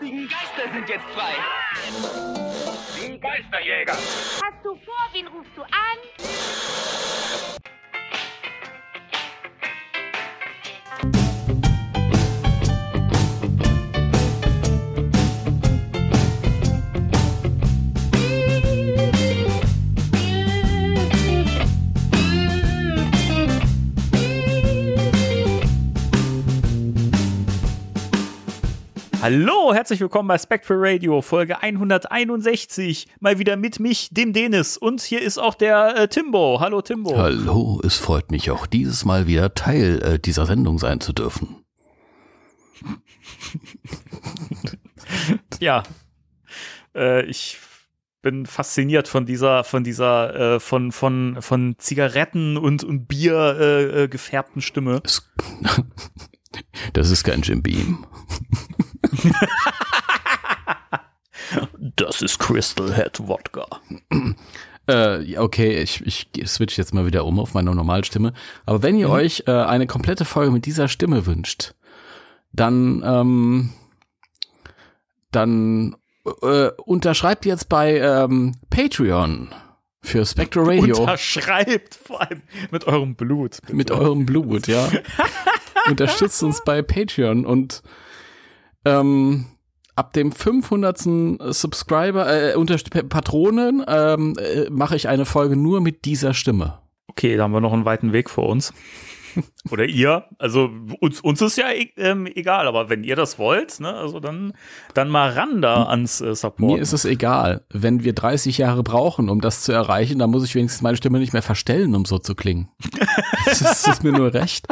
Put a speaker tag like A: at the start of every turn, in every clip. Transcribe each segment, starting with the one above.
A: lustigen Geister sind jetzt frei.
B: Die Geisterjäger.
C: Hast du vor, wen rufst du an?
D: Hallo, herzlich willkommen bei Spectral Radio, Folge 161. Mal wieder mit mich, dem Denis. Und hier ist auch der äh, Timbo. Hallo, Timbo.
E: Hallo, es freut mich auch dieses Mal wieder Teil äh, dieser Sendung sein zu dürfen.
D: Ja, äh, ich bin fasziniert von dieser, von dieser, äh, von, von, von Zigaretten und, und Bier äh, äh, gefärbten Stimme.
E: Das ist kein Jim Beam.
D: Das ist Crystal Head Wodka.
E: Äh, okay, ich, ich switch jetzt mal wieder um auf meine Normalstimme. Aber wenn ihr
D: Mhm.
E: euch äh, eine komplette Folge mit dieser Stimme wünscht, dann, ähm, dann äh, unterschreibt jetzt bei ähm, Patreon für Spectral Radio.
D: Unterschreibt vor allem mit eurem Blut. bitte.
E: mit eurem Blut, ja. Unterstützt uns bei Patreon und ähm, ab dem 500. Subscriber, äh, unter Patronen, ähm, äh, mache ich eine Folge nur mit dieser Stimme.
D: Okay, da haben wir noch einen weiten Weg vor uns. Oder ihr. Also uns, uns ist ja e- ähm, egal, aber wenn ihr das wollt, ne, also dann, dann mal ran da ans äh, Support.
E: Mir ist es egal. Wenn wir 30 Jahre brauchen, um das zu erreichen, dann muss ich wenigstens meine Stimme nicht mehr verstellen, um so zu klingen. das, ist, das ist mir nur recht.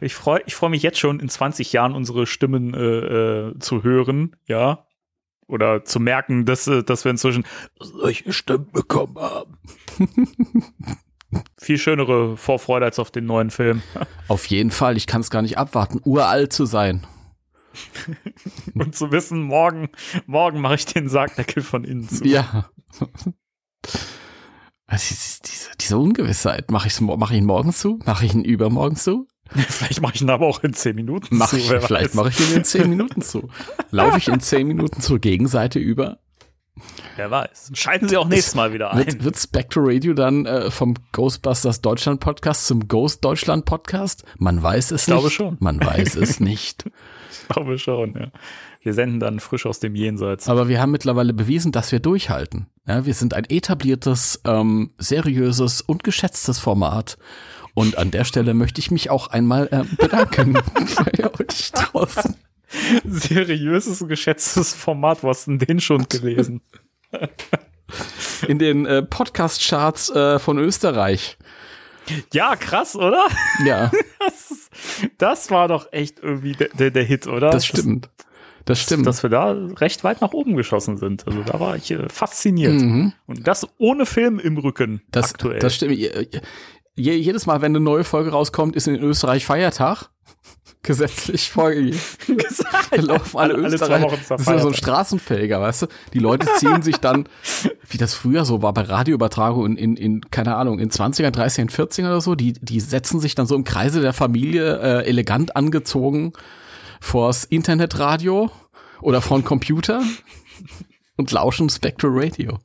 D: Ich freue ich freu mich jetzt schon, in 20 Jahren unsere Stimmen äh, äh, zu hören, ja. Oder zu merken, dass, äh, dass wir inzwischen solche Stimmen bekommen haben. Viel schönere Vorfreude als auf den neuen Film.
E: Auf jeden Fall, ich kann es gar nicht abwarten, uralt zu sein.
D: Und zu wissen, morgen, morgen mache ich den Sargdeckel von innen zu.
E: Ja. Also diese, diese, Ungewissheit, mache ich mach ich ihn morgen zu? Mache ich ihn übermorgen zu?
D: Vielleicht mache ich ihn aber auch in 10 Minuten
E: Mach
D: zu.
E: ich, vielleicht mache ich ihn in 10 Minuten zu. Laufe ich in 10 Minuten zur Gegenseite über?
D: Wer weiß. Schalten Sie auch nächstes Mal wieder ein.
E: Wird, wird Spectre Radio dann äh, vom Ghostbusters Deutschland Podcast zum Ghost Deutschland Podcast? Man weiß es
D: glaube
E: nicht.
D: schon.
E: Man weiß es nicht.
D: Ich glaube schon, ja. Wir senden dann frisch aus dem Jenseits.
E: Aber wir haben mittlerweile bewiesen, dass wir durchhalten. Ja, wir sind ein etabliertes, ähm, seriöses und geschätztes Format. Und an der Stelle möchte ich mich auch einmal äh, bedanken bei euch draußen.
D: Seriöses, geschätztes Format. Du denn den schon gelesen?
E: In den äh, Podcast-Charts äh, von Österreich.
D: Ja, krass, oder?
E: Ja,
D: Das, ist, das war doch echt irgendwie der, der, der Hit, oder?
E: das stimmt. Das stimmt.
D: Dass wir da recht weit nach oben geschossen sind. Also da war ich äh, fasziniert.
E: Mhm.
D: Und das ohne Film im Rücken
E: Das,
D: aktuell.
E: das stimmt. Je, je, jedes Mal, wenn eine neue Folge rauskommt, ist in Österreich Feiertag. Gesetzlich vorgegeben. Da laufen alle,
D: Alle-
E: Österreicher. Das ist ja so ein. Straßenfähiger, weißt du? Die Leute ziehen sich dann, wie das früher so war bei Radioübertragung in, in, in keine Ahnung, in 20er, 30er, 40er oder so, die, die setzen sich dann so im Kreise der Familie äh, elegant angezogen vors Internetradio oder vor Computer und lauschen Spectral Radio.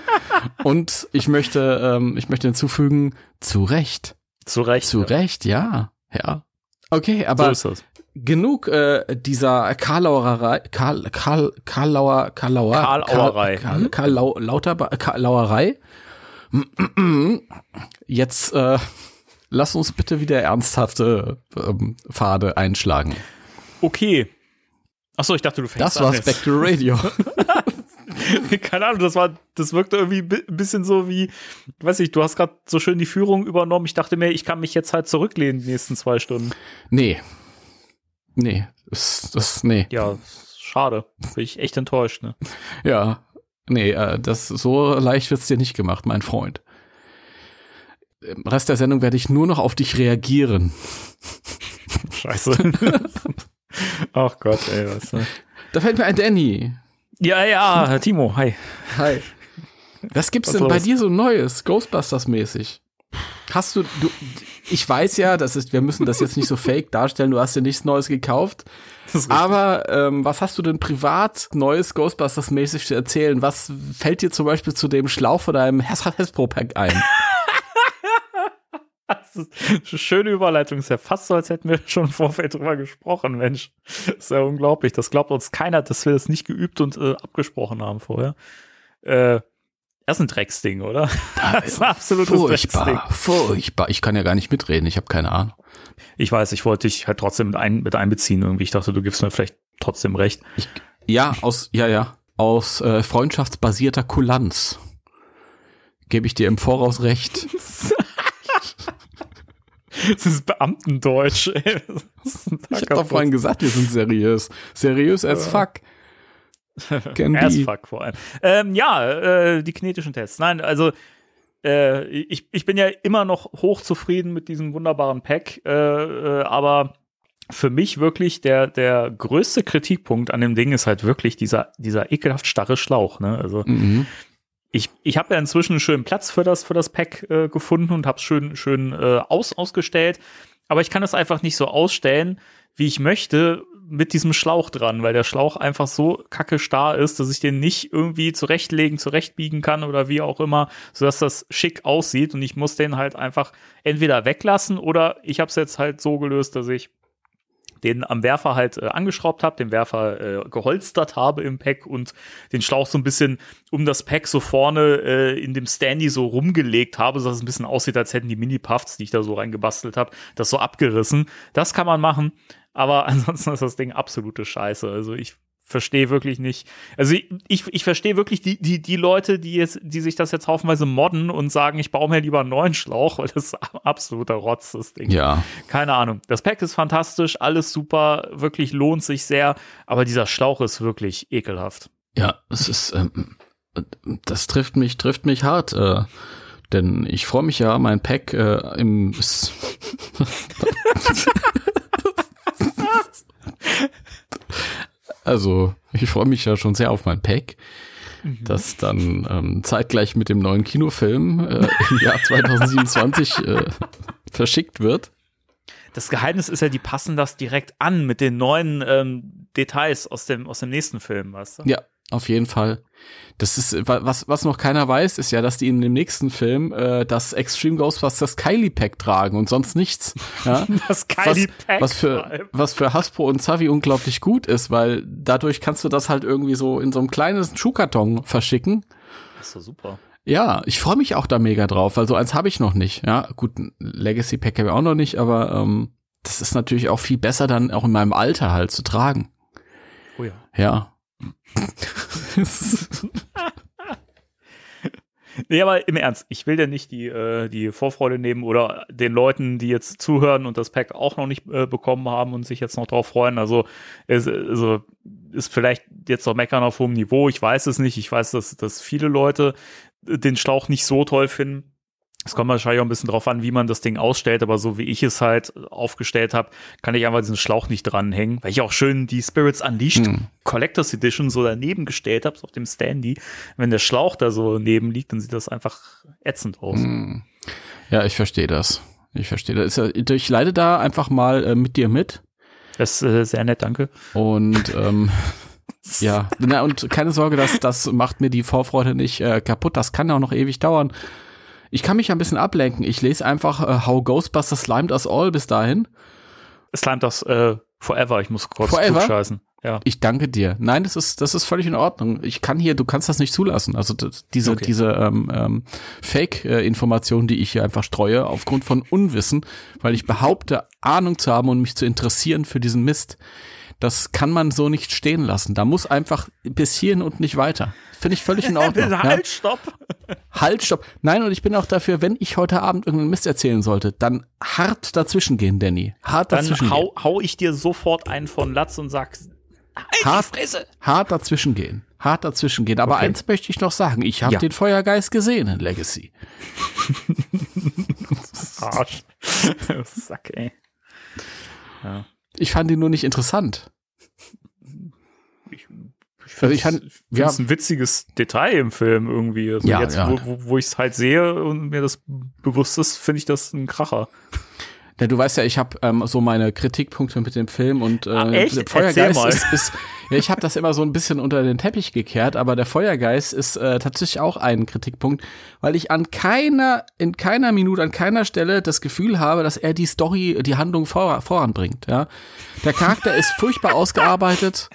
E: Und ich möchte, ähm, ich möchte hinzufügen, zu Recht.
D: zu Recht.
E: Zu Recht, ja. Ja. Okay, aber
D: so ist das.
E: genug äh, dieser Karlauerei, Karl, Karl, Karlauer, Karlauer,
D: Karlauerei.
E: Karl, Karl, Karl Karlauerei. Jetzt äh, lass uns bitte wieder ernsthafte ähm, Pfade einschlagen.
D: Okay. Achso, ich dachte, du fängst
E: Das
D: an
E: war
D: jetzt.
E: Spectral Radio.
D: Keine Ahnung, das war, das wirkte irgendwie ein bisschen so wie, weiß ich, du hast gerade so schön die Führung übernommen. Ich dachte mir, ich kann mich jetzt halt zurücklehnen die nächsten zwei Stunden.
E: nee. Nee. Das, das, nee.
D: Ja, schade. Bin ich echt enttäuscht, ne?
E: Ja. Nee, äh, das so leicht wird's dir nicht gemacht, mein Freund. Im Rest der Sendung werde ich nur noch auf dich reagieren.
D: Scheiße. Ach Gott, ey, was. ne?
E: Da fällt mir ein Danny.
D: Ja, ja, Timo, hi.
E: Hi. Was gibt's
D: Was
E: denn bei dir so Neues, Ghostbusters-mäßig? Hast du, du, ich weiß ja, das ist, wir müssen das jetzt nicht so fake darstellen, du hast dir nichts Neues gekauft. Aber ähm, was hast du denn privat Neues Ghostbusters-mäßig zu erzählen? Was fällt dir zum Beispiel zu dem Schlauch von deinem Hasbro-Pack ein?
D: Das ist eine schöne Überleitung. Ist ja fast so, als hätten wir schon im Vorfeld drüber gesprochen, Mensch. Das ist ja unglaublich. Das glaubt uns keiner, dass wir das nicht geübt und äh, abgesprochen haben vorher. Äh, das ist ein Drecksding, oder? Das ist ein absolutes
E: furchtbar,
D: Drecksding.
E: furchtbar. Ich kann ja gar nicht mitreden, ich habe keine Ahnung.
D: Ich weiß, ich wollte dich halt trotzdem mit, ein, mit einbeziehen irgendwie. Ich dachte, du gibst mir vielleicht trotzdem recht.
E: Ich, ja, aus, ja, ja, aus äh, freundschaftsbasierter Kulanz gebe ich dir im Voraus recht.
D: Das ist Beamtendeutsch. Ey. Ist
E: Ich habe doch vorhin gesagt, wir sind seriös. Seriös as fuck.
D: As fuck vor allem. Ähm, ja, äh, die kinetischen Tests. Nein, also äh, ich, ich bin ja immer noch hochzufrieden mit diesem wunderbaren Pack, äh, äh, aber für mich wirklich der, der größte Kritikpunkt an dem Ding ist halt wirklich dieser, dieser ekelhaft starre Schlauch. Ne? Also
E: Mhm.
D: Ich, ich habe ja inzwischen einen schönen Platz für das, für das Pack äh, gefunden und habe es schön, schön äh, aus, ausgestellt. Aber ich kann es einfach nicht so ausstellen, wie ich möchte, mit diesem Schlauch dran, weil der Schlauch einfach so kacke starr ist, dass ich den nicht irgendwie zurechtlegen, zurechtbiegen kann oder wie auch immer, sodass das schick aussieht. Und ich muss den halt einfach entweder weglassen oder ich habe es jetzt halt so gelöst, dass ich den am Werfer halt äh, angeschraubt habe, den Werfer äh, geholstert habe im Pack und den Schlauch so ein bisschen um das Pack so vorne äh, in dem Standy so rumgelegt habe, so dass es ein bisschen aussieht, als hätten die Mini-Puffs, die ich da so reingebastelt habe, das so abgerissen. Das kann man machen, aber ansonsten ist das Ding absolute Scheiße. Also ich verstehe wirklich nicht. Also ich, ich, ich verstehe wirklich die, die, die Leute, die jetzt, die sich das jetzt haufenweise modden und sagen, ich baue mir lieber einen neuen Schlauch, weil das ist absoluter Rotz, das Ding.
E: Ja.
D: Keine Ahnung. Das Pack ist fantastisch, alles super, wirklich lohnt sich sehr, aber dieser Schlauch ist wirklich ekelhaft.
E: Ja, es ist, ähm, das trifft mich, trifft mich hart, äh, denn ich freue mich ja, mein Pack äh, im Also, ich freue mich ja schon sehr auf mein Pack, das dann ähm, zeitgleich mit dem neuen Kinofilm äh, im Jahr 2027 äh, verschickt wird.
D: Das Geheimnis ist ja, die passen das direkt an mit den neuen ähm, Details aus dem, aus dem nächsten Film, weißt du?
E: Ja, auf jeden Fall. Das ist, wa- was, was noch keiner weiß, ist ja, dass die in dem nächsten Film äh, das Extreme Ghostbusters Kylie Pack tragen und sonst nichts. Ja?
D: Das
E: was,
D: Kylie Pack.
E: was für was für Hasbro und Zavi unglaublich gut ist, weil dadurch kannst du das halt irgendwie so in so einem kleinen Schuhkarton verschicken.
D: Das ist doch super.
E: Ja, ich freue mich auch da mega drauf, weil so eins habe ich noch nicht. Ja, gut, ein Legacy Pack habe ich auch noch nicht, aber ähm, das ist natürlich auch viel besser dann auch in meinem Alter halt zu tragen.
D: Oh ja.
E: Ja.
D: Nee, aber im Ernst, ich will ja nicht die, äh, die Vorfreude nehmen oder den Leuten, die jetzt zuhören und das Pack auch noch nicht äh, bekommen haben und sich jetzt noch drauf freuen. Also, es, also ist vielleicht jetzt noch meckern auf hohem Niveau. Ich weiß es nicht. Ich weiß, dass, dass viele Leute den Schlauch nicht so toll finden. Es kommt wahrscheinlich auch ein bisschen drauf an, wie man das Ding ausstellt, aber so wie ich es halt aufgestellt habe, kann ich einfach diesen Schlauch nicht dranhängen, weil ich auch schön die Spirits Unleashed
E: Hm.
D: Collectors Edition so daneben gestellt habe, so auf dem Standy. Wenn der Schlauch da so neben liegt, dann sieht das einfach ätzend aus.
E: Hm. Ja, ich verstehe das. Ich verstehe das. Ich leide da einfach mal äh, mit dir mit.
D: Das ist äh, sehr nett, danke.
E: Und ähm, ja, na, und keine Sorge, das, das macht mir die Vorfreude nicht äh, kaputt. Das kann auch noch ewig dauern. Ich kann mich ein bisschen ablenken. Ich lese einfach äh, How Ghostbusters Slimed Us All bis dahin.
D: Es slimet das äh, forever. Ich muss kurz
E: Forever?
D: scheißen. Ja.
E: Ich danke dir. Nein, das ist, das ist völlig in Ordnung. Ich kann hier, du kannst das nicht zulassen. Also das, diese,
D: Okay.
E: diese ähm, ähm, Fake-Information, die ich hier einfach streue, aufgrund von Unwissen, weil ich behaupte, Ahnung zu haben und mich zu interessieren für diesen Mist, das kann man so nicht stehen lassen. Da muss einfach bis hierhin und nicht weiter. Finde ich völlig in Ordnung.
D: halt, stopp.
E: Halt, stopp. Nein, und ich bin auch dafür, wenn ich heute Abend irgendeinen Mist erzählen sollte, dann hart dazwischen gehen, Danny. Hart dazwischen
D: Dann
E: gehen.
D: hau, hau ich dir sofort einen von Latz und sag,
E: hart,
D: Fresse.
E: hart dazwischen gehen. Hart dazwischen gehen. Aber
D: Okay.
E: eins möchte ich noch sagen. Ich habe
D: Ja.
E: den Feuergeist gesehen in Legacy.
D: Arsch. Sack, ey. Ja.
E: Ich fand ihn nur nicht interessant.
D: Ich, ich
E: Also ich fand,
D: ja, ein witziges Detail im Film irgendwie. Also
E: Ja,
D: jetzt,
E: ja.
D: wo, wo, wo ich es halt sehe und mir das bewusst ist, finde ich das ein Kracher.
E: Ja, du weißt ja, ich habe ähm, so meine Kritikpunkte mit dem Film und äh,
D: Ah,
E: der Feuergeist ist, ist ja, ich habe das immer so ein bisschen unter den Teppich gekehrt, aber der Feuergeist ist äh, tatsächlich auch ein Kritikpunkt, weil ich an keiner in keiner Minute an keiner Stelle das Gefühl habe, dass er die Story, die Handlung vor, voranbringt. Ja, der Charakter ist furchtbar ausgearbeitet.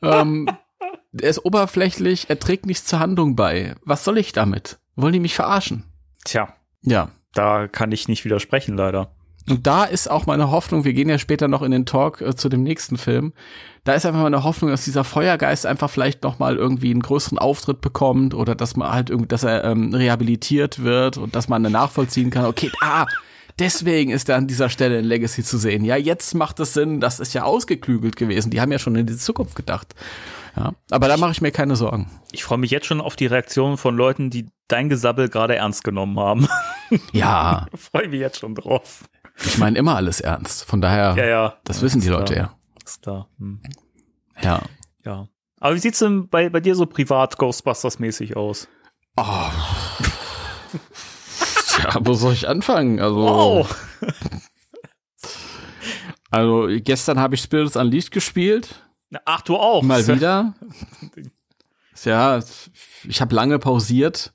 E: Ähm, er ist oberflächlich, er trägt nichts zur Handlung bei. Was soll ich damit? Wollen die mich verarschen?
D: Tja,
E: Ja.
D: da kann ich nicht widersprechen, leider.
E: Und da ist auch meine Hoffnung, wir gehen ja später noch in den Talk äh, zu dem nächsten Film. Da ist einfach meine Hoffnung, dass dieser Feuergeist einfach vielleicht noch mal irgendwie einen größeren Auftritt bekommt oder dass man halt irgendwie, dass er ähm, rehabilitiert wird und dass man dann nachvollziehen kann, okay, ah, deswegen ist er an dieser Stelle in Legacy zu sehen. Ja, jetzt macht es Sinn, das ist ja ausgeklügelt gewesen. Die haben ja schon in die Zukunft gedacht. Ja, aber da mache ich mir keine Sorgen.
D: Ich freue mich jetzt schon auf die Reaktion von Leuten, die dein Gesabbel gerade ernst genommen haben.
E: Ja,
D: freue mich jetzt schon drauf.
E: Ich meine immer alles ernst. Von daher,
D: Ja, ja.
E: das wissen die Leute ja.
D: Ist klar. Hm.
E: Ja.
D: Ja. Aber wie sieht's denn bei, bei dir so privat Ghostbusters-mäßig aus?
E: Oh. Tja, wo soll ich anfangen? Also,
D: Wow!
E: also gestern habe ich Spirits Unleashed gespielt.
D: Ach, du auch.
E: Mal wieder. Ja, ich habe lange pausiert.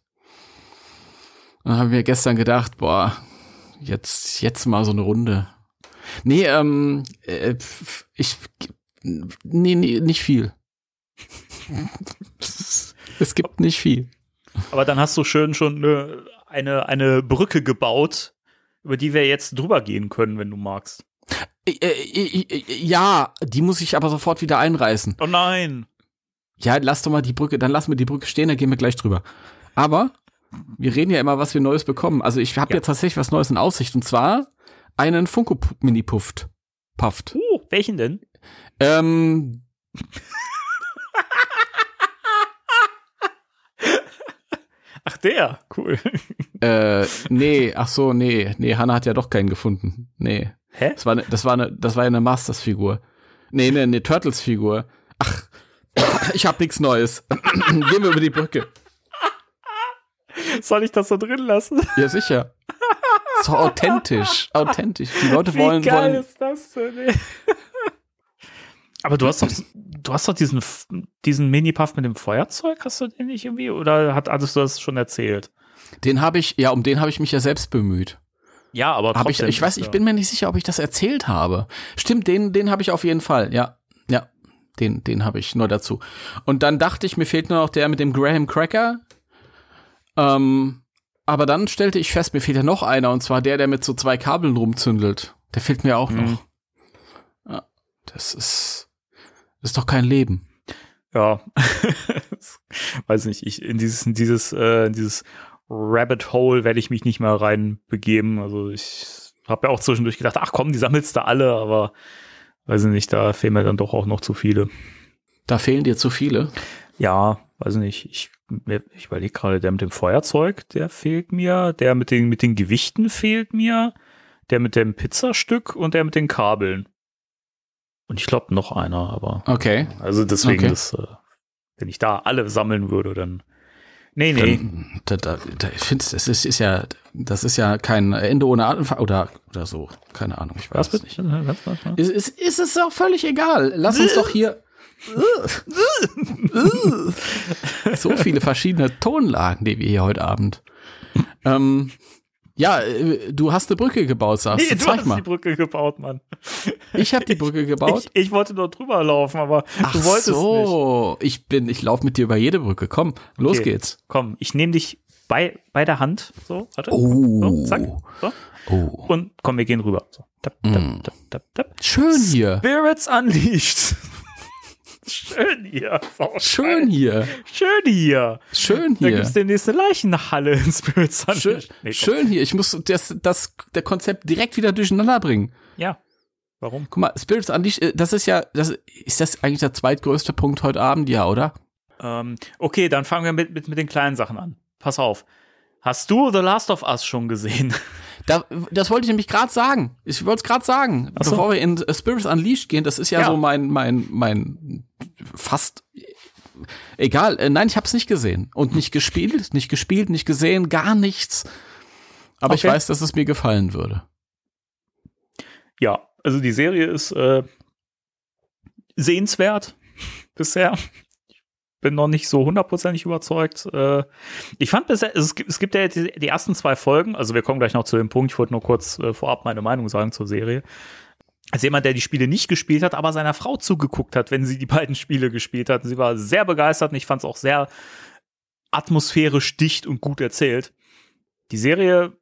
E: Dann haben wir gestern gedacht, boah, jetzt, jetzt mal so eine Runde. Nee, ähm, äh, ich, nee, nee, nicht viel. es gibt nicht viel.
D: Aber dann hast du schön schon eine, eine, eine Brücke gebaut, über die wir jetzt drüber gehen können, wenn du magst.
E: Äh, äh, ja, die muss ich aber sofort wieder einreißen.
D: Oh nein!
E: Ja, lass doch mal die Brücke, dann lassen wir die Brücke stehen, dann gehen wir gleich drüber. Aber wir reden ja immer, was wir Neues bekommen. Also ich habe
D: Ja.
E: jetzt tatsächlich was Neues in Aussicht und zwar einen Funko Mini Pufft. Pufft.
D: Uh, welchen denn?
E: Ähm,
D: Ach, der. Cool.
E: äh, nee, ach so, nee, nee, Hannah hat ja doch keinen gefunden. Nee.
D: Hä?
E: Das war, ne, das war, ne, das war ja eine Masters Figur. Nee, nee, eine Turtles Figur. Ach, ich hab nichts Neues. Gehen wir über die Brücke.
D: Soll ich das so drin lassen?
E: Ja, sicher. So authentisch, authentisch. Die Leute wollen,
D: Wie geil
E: wollen,
D: ist das denn? ey? Aber du hast doch, du hast doch diesen, diesen Mini-Puff mit dem Feuerzeug, hast du den nicht irgendwie? Oder hat, hattest du das schon erzählt?
E: Den habe ich, ja, um den habe ich mich ja selbst bemüht.
D: Ja, aber
E: Hab ich, ich weiß, ich bin mir nicht sicher, ob ich das erzählt habe. Stimmt, den, den habe ich auf jeden Fall. Ja, ja, den, den habe ich nur dazu. Und dann dachte ich, mir fehlt nur noch der mit dem Graham Cracker. Ähm, aber dann stellte ich fest, mir fehlt ja noch einer, und zwar der, der mit so zwei Kabeln rumzündelt. Der fehlt mir auch
D: Mhm.
E: noch. Ja, das ist, das ist doch kein Leben.
D: Ja, weiß nicht, ich in dieses, in dieses, äh, in dieses Rabbit Hole werde ich mich nicht mehr reinbegeben. Also ich habe ja auch zwischendurch gedacht, ach komm, die sammelst du alle, aber weiß ich nicht, da fehlen mir dann doch auch noch zu viele.
E: Da fehlen dir zu viele.
D: Ja, weiß nicht, ich, mir- ich überlege gerade, der mit dem Feuerzeug, der fehlt mir, der mit den, mit den Gewichten fehlt mir, der mit dem Pizzastück und der mit den Kabeln. Und ich glaube noch einer, aber
E: Okay.
D: also deswegen,
E: Okay.
D: das, äh, wenn ich da alle sammeln würde, dann. Nee, nee.
E: Dann, da, da, da, ich finde, das ist, ist ja, das ist ja kein Ende ohne Atem oder, oder so. Keine Ahnung, ich weiß
D: Was
E: es nicht.
D: Was, was, was?
E: Ist, ist, ist es auch völlig egal. Lass uns doch hier. So viele verschiedene Tonlagen, die wir hier heute Abend. Ähm, ja, äh, du hast eine Brücke gebaut, sagst
D: Nee,
E: du. Zeig
D: hast
E: mal.
D: die Brücke gebaut, Mann.
E: Ich habe die Brücke gebaut.
D: Ich, ich wollte nur drüber laufen, aber
E: Ach
D: du wolltest nicht.
E: so, ich bin, ich laufe mit dir über jede Brücke. Komm, los
D: Okay.
E: geht's.
D: Komm, ich nehme dich bei, bei der Hand. So, warte.
E: Oh.
D: So, zack. So.
E: Oh,
D: Und komm, wir gehen rüber. So. Tap, tap,
E: Mm.
D: tap, tap, tap.
E: schön hier.
D: Spirits Unleashed. Schön hier.
E: Schön hier.
D: Schön hier.
E: Schön
D: Da
E: hier.
D: gibt's demnächst eine Leichenhalle in Spirits
E: Schön,
D: Unleashed. Nee,
E: schön hier. Ich muss das, das, der Konzept direkt wieder durcheinander bringen.
D: Ja. Warum?
E: Guck mal, Spirits Unleashed, äh, das ist ja, das, ist das eigentlich der zweitgrößte Punkt heute Abend? Ja, oder?
D: Ähm, okay, dann fangen wir mit, mit, mit den kleinen Sachen an. Pass auf. Hast du The Last of Us schon gesehen?
E: Da, das wollte ich nämlich gerade sagen. Ich wollte es gerade sagen.
D: So.
E: Bevor wir in Spirits Unleashed gehen, das ist ja,
D: Ja.
E: so mein, mein, mein fast egal. Äh, nein, ich habe es nicht gesehen und nicht gespielt, nicht gespielt, nicht gesehen, gar nichts. Aber ich
D: Okay.
E: weiß, dass es mir gefallen würde.
D: Ja, also die Serie ist äh, sehenswert bisher. Bin noch nicht so hundertprozentig überzeugt. Äh, ich fand bisher, es gibt, es gibt ja jetzt die, ersten zwei Folgen, also wir kommen gleich noch zu dem Punkt, ich wollte nur kurz äh, vorab meine Meinung sagen zur Serie. Als jemand, der die Spiele nicht gespielt hat, aber seiner Frau zugeguckt hat, wenn sie die beiden Spiele gespielt hat. Sie war sehr begeistert und ich fand es auch sehr atmosphärisch dicht und gut erzählt. Die Serie,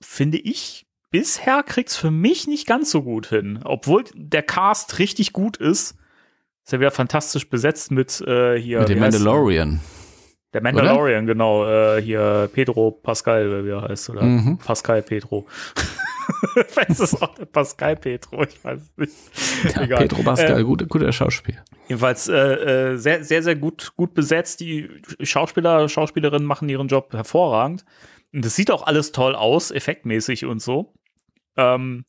D: finde ich, bisher kriegt's für mich nicht ganz so gut hin. Obwohl der Cast richtig gut ist, ist er wieder fantastisch besetzt mit äh, hier.
E: Mit dem Mandalorian.
D: Der Mandalorian, genau. Äh, hier Pedro Pascal, oder wie er heißt, oder
E: Mhm.
D: Pascal Pedro. Vielleicht ist es auch der Pascal Pedro, ich weiß es nicht.
E: Ja,
D: Egal.
E: Pedro Pascal,
D: Äh,
E: guter, guter Schauspiel.
D: Jedenfalls äh, äh, sehr, sehr, sehr gut, gut besetzt. Die Schauspieler, Schauspielerinnen machen ihren Job hervorragend. Und das sieht auch alles toll aus, effektmäßig und so. Ähm,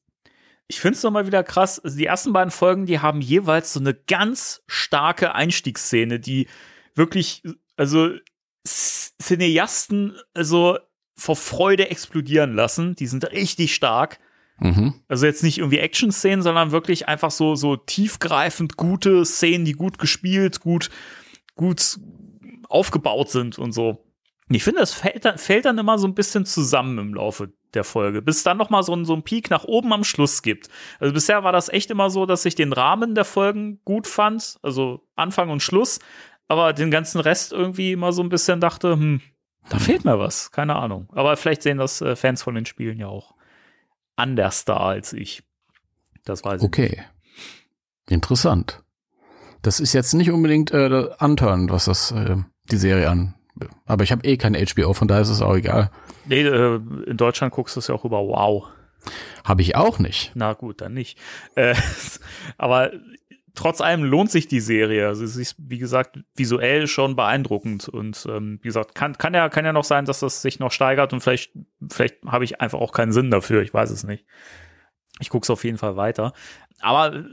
D: ich finde es nochmal wieder krass. Also die ersten beiden Folgen, die haben jeweils so eine ganz starke Einstiegsszene, die wirklich, also Cineasten, also vor Freude explodieren lassen. Die sind richtig stark.
E: Mhm.
D: Also jetzt nicht irgendwie Action-Szenen, sondern wirklich einfach so, so tiefgreifend gute Szenen, die gut gespielt, gut, gut aufgebaut sind und so. Ich finde, das fällt dann, fällt dann immer so ein bisschen zusammen im Laufe der Folge, bis es dann noch mal so ein, so ein Peak nach oben am Schluss gibt. Also bisher war das echt immer so, dass ich den Rahmen der Folgen gut fand, also Anfang und Schluss, aber den ganzen Rest irgendwie immer so ein bisschen dachte, hm, da fehlt mir was, keine Ahnung. Aber vielleicht sehen das äh, Fans von den Spielen ja auch anders da als ich. Das weiß ich.
E: Okay. Interessant. Das ist jetzt nicht unbedingt äh, antörend, was das äh, die Serie an. Aber ich habe eh kein HBO, von daher ist es auch egal.
D: Nee, äh, in Deutschland guckst du es ja auch über Wow.
E: Habe ich auch nicht.
D: Na gut, dann nicht. Äh, aber trotz allem lohnt sich die Serie. Also sie ist, wie gesagt, visuell schon beeindruckend. Und ähm, wie gesagt, kann, kann, ja, kann ja noch sein, dass das sich noch steigert und vielleicht, vielleicht habe ich einfach auch keinen Sinn dafür. Ich weiß es nicht. Ich gucke es auf jeden Fall weiter. Aber äh,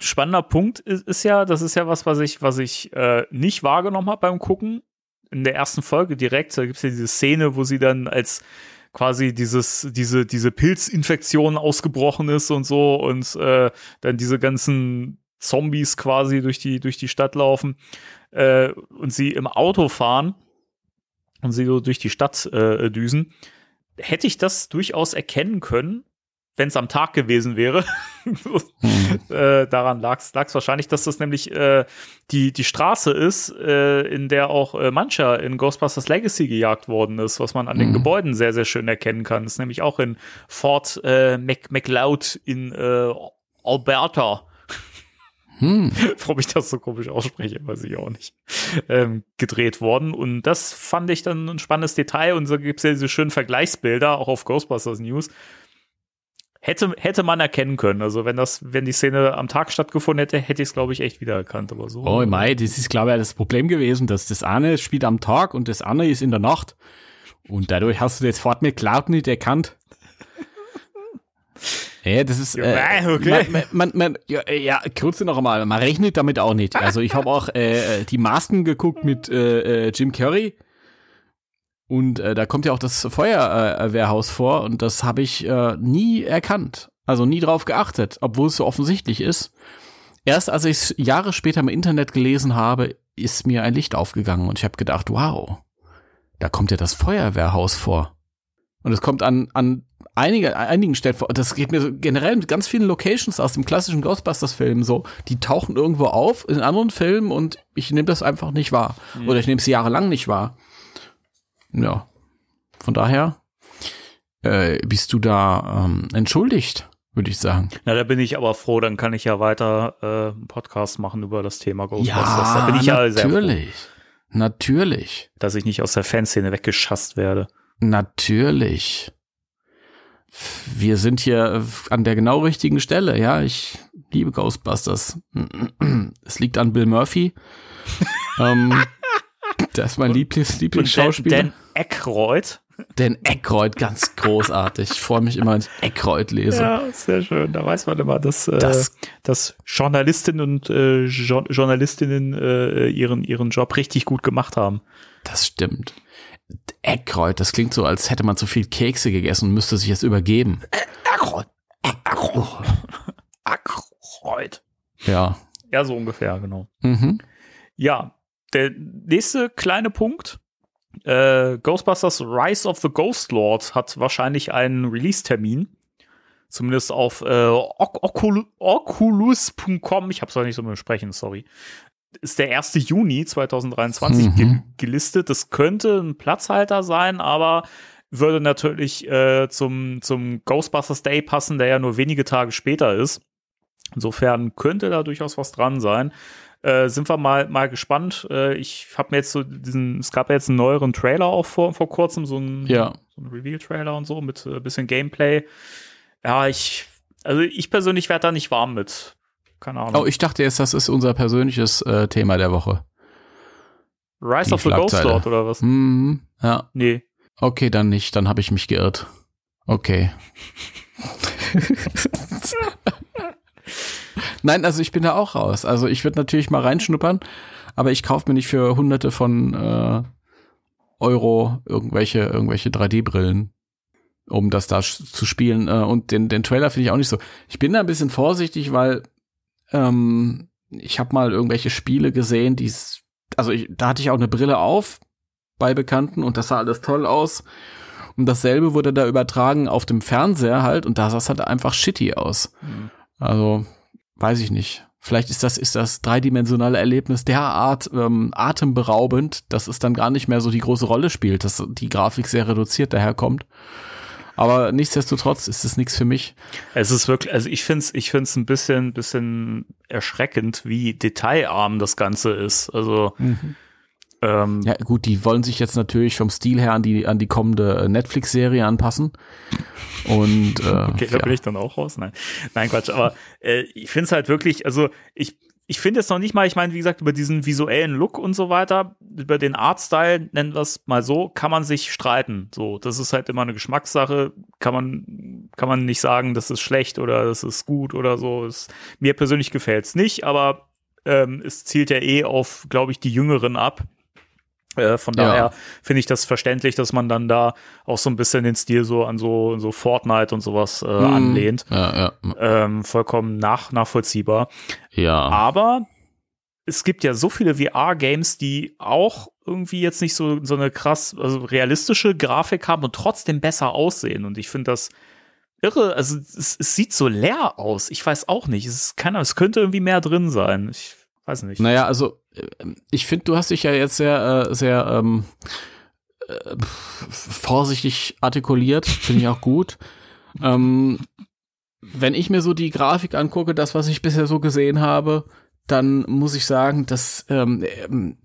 D: spannender Punkt ist, ist ja, das ist ja was, was ich, was ich äh, nicht wahrgenommen habe beim Gucken. In der ersten Folge direkt, da gibt es ja diese Szene, wo sie dann als quasi dieses, diese, diese Pilzinfektion ausgebrochen ist und so und äh, dann diese ganzen Zombies quasi durch die, durch die Stadt laufen äh, und sie im Auto fahren und sie so durch die Stadt äh, düsen. Hätte ich das durchaus erkennen können, wenn es am Tag gewesen wäre. äh, daran lag es wahrscheinlich, dass das nämlich äh, die, die Straße ist, äh, in der auch äh, mancher in Ghostbusters Legacy gejagt worden ist, was man an den
E: Mhm.
D: Gebäuden sehr, sehr schön erkennen kann. Das ist nämlich auch in Fort äh, Mac McLeod in äh, Alberta.
E: Hm.
D: Warum ich das so komisch ausspreche, weiß ich auch nicht. Ähm, gedreht worden. Und das fand ich dann ein spannendes Detail. Und so gibt es ja diese schönen Vergleichsbilder, auch auf Ghostbusters News. Hätte, hätte man erkennen können. Also wenn das, wenn die Szene am Tag stattgefunden hätte, hätte ich es, glaube ich, echt wiedererkannt. Aber so.
E: Oh Mai, das ist, glaube ich, das Problem gewesen, dass das eine spielt am Tag und das andere ist in der Nacht. Und dadurch hast du das Fort mit Cloud nicht erkannt. Ja, das ist, äh,
D: Ja, okay.
E: man, man, man, ja, äh, ja, kurz noch einmal, man rechnet damit auch nicht. Also ich habe auch äh, die Masken geguckt mit äh, äh, Jim Curry und äh, da kommt ja auch das Feuerwehrhaus vor und das habe ich äh, nie erkannt. Also nie drauf geachtet, obwohl es so offensichtlich ist. Erst als ich es Jahre später im Internet gelesen habe, ist mir ein Licht aufgegangen und ich habe gedacht, wow, da kommt ja das Feuerwehrhaus vor. Und es kommt an, an einige, einigen Stellen vor. Das geht mir generell mit ganz vielen Locations aus dem klassischen Ghostbusters-Film so. Die tauchen irgendwo auf in anderen Filmen und ich nehme das einfach nicht wahr. Oder ich nehme es jahrelang nicht wahr. Ja. Von daher äh, bist du da ähm, entschuldigt, würde ich sagen.
D: Na, da bin ich aber froh, dann kann ich ja weiter äh, einen Podcast machen über das Thema Ghostbusters. da bin ich ja sehr froh,
E: natürlich. Natürlich.
D: dass ich nicht aus der Fanszene weggeschasst werde.
E: Natürlich. Wir sind hier an der genau richtigen Stelle, ja. Ich liebe Ghostbusters. Es liegt an Bill Murphy. ähm, der ist mein Lieblings
D: Und Dan,
E: Lieblingsschauspieler.
D: Dan Aykroyd,
E: denn Eckreuth ganz großartig. Ich freue mich immer, wenn ich Eckreuth lese.
D: Ja, sehr schön. Da weiß man immer, dass, äh,
E: Das-
D: dass Journalistinnen und äh, jo Journalistinnen äh, ihren, ihren Job richtig gut gemacht haben.
E: Das stimmt. Eckreuth, das klingt so, als hätte man zu viel Kekse gegessen und müsste sich jetzt übergeben.
D: Ackroyd. Ackroyd.
E: Ja.
D: Ja, so ungefähr, genau.
E: Mhm.
D: Ja, der nächste kleine Punkt. Äh, Ghostbusters Rise of the Ghost Lord hat wahrscheinlich einen Release-Termin. Zumindest auf äh, Oc- Ocul- Oculus.com. Ich habe es auch nicht so mit Sprechen, sorry. Ist der 1. Juni 2023
E: Mhm.
D: ge gelistet. Das könnte ein Platzhalter sein, aber würde natürlich äh, zum, zum Ghostbusters Day passen, der ja nur wenige Tage später ist. Insofern könnte da durchaus was dran sein. Äh, sind wir mal, mal gespannt. Äh, ich habe mir jetzt so diesen, es gab ja jetzt einen neueren Trailer auch vor, vor kurzem, so ein,
E: Ja.
D: so ein Reveal-Trailer und so mit äh, bisschen Gameplay. Ja, ich, also ich persönlich werde da nicht warm mit. Keine Ahnung.
E: Oh, ich dachte jetzt, das ist unser persönliches äh, Thema der Woche.
D: Rise
E: die
D: of the Ghost. Lord oder was?
E: Mhm. Ja.
D: Nee.
E: Okay, dann nicht. Dann habe ich mich geirrt. Okay. Nein, also ich bin da auch raus. Also ich würde natürlich mal reinschnuppern, aber ich kaufe mir nicht für hunderte von äh, Euro irgendwelche, irgendwelche 3D-Brillen, um das da zu spielen. Äh, und den, den Trailer finde ich auch nicht so. Ich bin da ein bisschen vorsichtig, weil ähm, ich habe mal irgendwelche Spiele gesehen, die also ich, da hatte ich auch eine Brille auf bei Bekannten und das sah alles toll aus. Und dasselbe wurde da übertragen auf dem Fernseher halt und da sah es halt einfach shitty aus.
D: Hm.
E: Also, weiß ich nicht. Vielleicht ist das, ist das dreidimensionale Erlebnis derart ähm, atemberaubend, dass es dann gar nicht mehr so die große Rolle spielt, dass die Grafik sehr reduziert daherkommt. Aber nichtsdestotrotz ist es nichts für mich.
D: Es ist wirklich, also ich finde es ich find's ein bisschen, bisschen erschreckend, wie detailarm das Ganze ist. Also, ähm,
E: Ja, gut, die wollen sich jetzt natürlich vom Stil her an die, an die kommende Netflix-Serie anpassen. Und äh,
D: Okay, da
E: ja.
D: bin ich dann auch raus. Nein, nein, Quatsch. Aber äh, ich finde es halt wirklich, also ich, ich finde jetzt noch nicht mal, ich meine, wie gesagt, über diesen visuellen Look und so weiter, über den Artstyle, nennen wir es mal so, kann man sich streiten. So, das ist halt immer eine Geschmackssache. Kann man, kann man nicht sagen, das ist schlecht oder das ist gut oder so. Es, mir persönlich gefällt es nicht, aber ähm, es zielt ja eh auf, glaube ich, die Jüngeren ab. Äh, von
E: Ja.
D: daher finde ich das verständlich, dass man dann da auch so ein bisschen den Stil so an so, so Fortnite und sowas äh,
E: Hm.
D: anlehnt.
E: Ja, ja,
D: Ähm, vollkommen nach, nachvollziehbar.
E: ja.
D: Aber es gibt ja so viele VR-Games, die auch irgendwie jetzt nicht so, so eine krass, also realistische Grafik haben und trotzdem besser aussehen. Und ich finde das irre. Also es, es sieht so leer aus. Ich weiß auch nicht. Es ist keine es könnte irgendwie mehr drin sein. Ich weiß nicht.
E: Naja, also ich finde, du hast dich ja jetzt sehr, äh, sehr ähm, äh, vorsichtig artikuliert, finde ich auch gut. ähm, wenn ich mir so die Grafik angucke, das, was ich bisher so gesehen habe, dann muss ich sagen, dass ähm, ähm,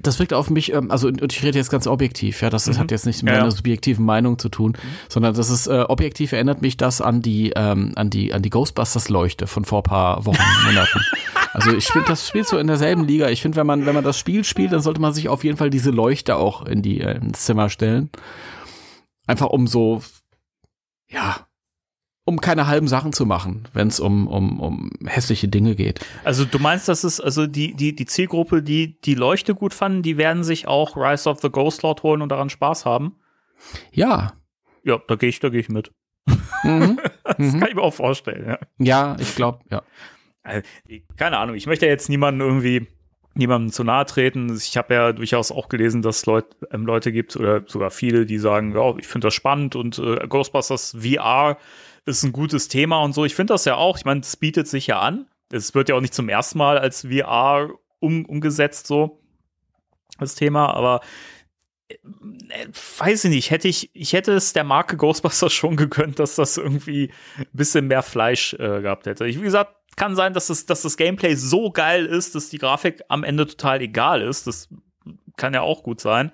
E: das wirkt auf mich, ähm, also und ich rede jetzt ganz objektiv, ja, das,
D: Mhm.
E: hat jetzt nichts mit
D: Ja, ja.
E: einer subjektiven Meinung zu tun, sondern das ist äh, objektiv erinnert mich das an die ähm, an die an die Ghostbusters Leuchte von vor paar Wochen Monaten. Also ich finde, das spielt so in derselben Liga. Ich finde, wenn man wenn man das Spiel spielt, dann sollte man sich auf jeden Fall diese Leuchte auch in die äh, ins Zimmer stellen, einfach um so ja um keine halben Sachen zu machen, wenn es um, um, um hässliche Dinge geht.
D: Also du meinst, dass es, also die, die, die Zielgruppe, die die Leuchte gut fanden, die werden sich auch Rise of the Ghost Lord holen und daran Spaß haben?
E: Ja.
D: Ja, da gehe ich, da gehe ich mit.
E: Mhm.
D: Das
E: Mhm.
D: kann ich mir auch vorstellen, ja.
E: Ja, ich glaube, ja.
D: Also, keine Ahnung, ich möchte ja jetzt niemanden irgendwie niemandem zu nahe treten. Ich habe ja durchaus auch gelesen, dass es Leut, ähm, Leute gibt oder sogar viele, die sagen, ja, ich finde das spannend und äh, Ghostbusters VR ist ein gutes Thema und so. Ich finde das ja auch. Ich meine, es bietet sich ja an. Es wird ja auch nicht zum ersten Mal als VR um, umgesetzt so das Thema, aber äh, weiß ich nicht, hätte ich, ich hätte es der Marke Ghostbusters schon gegönnt, dass das irgendwie ein bisschen mehr Fleisch äh, gehabt hätte. Ich, wie gesagt, kann sein, dass, es, dass das Gameplay so geil ist, dass die Grafik am Ende total egal ist. Das kann ja auch gut sein.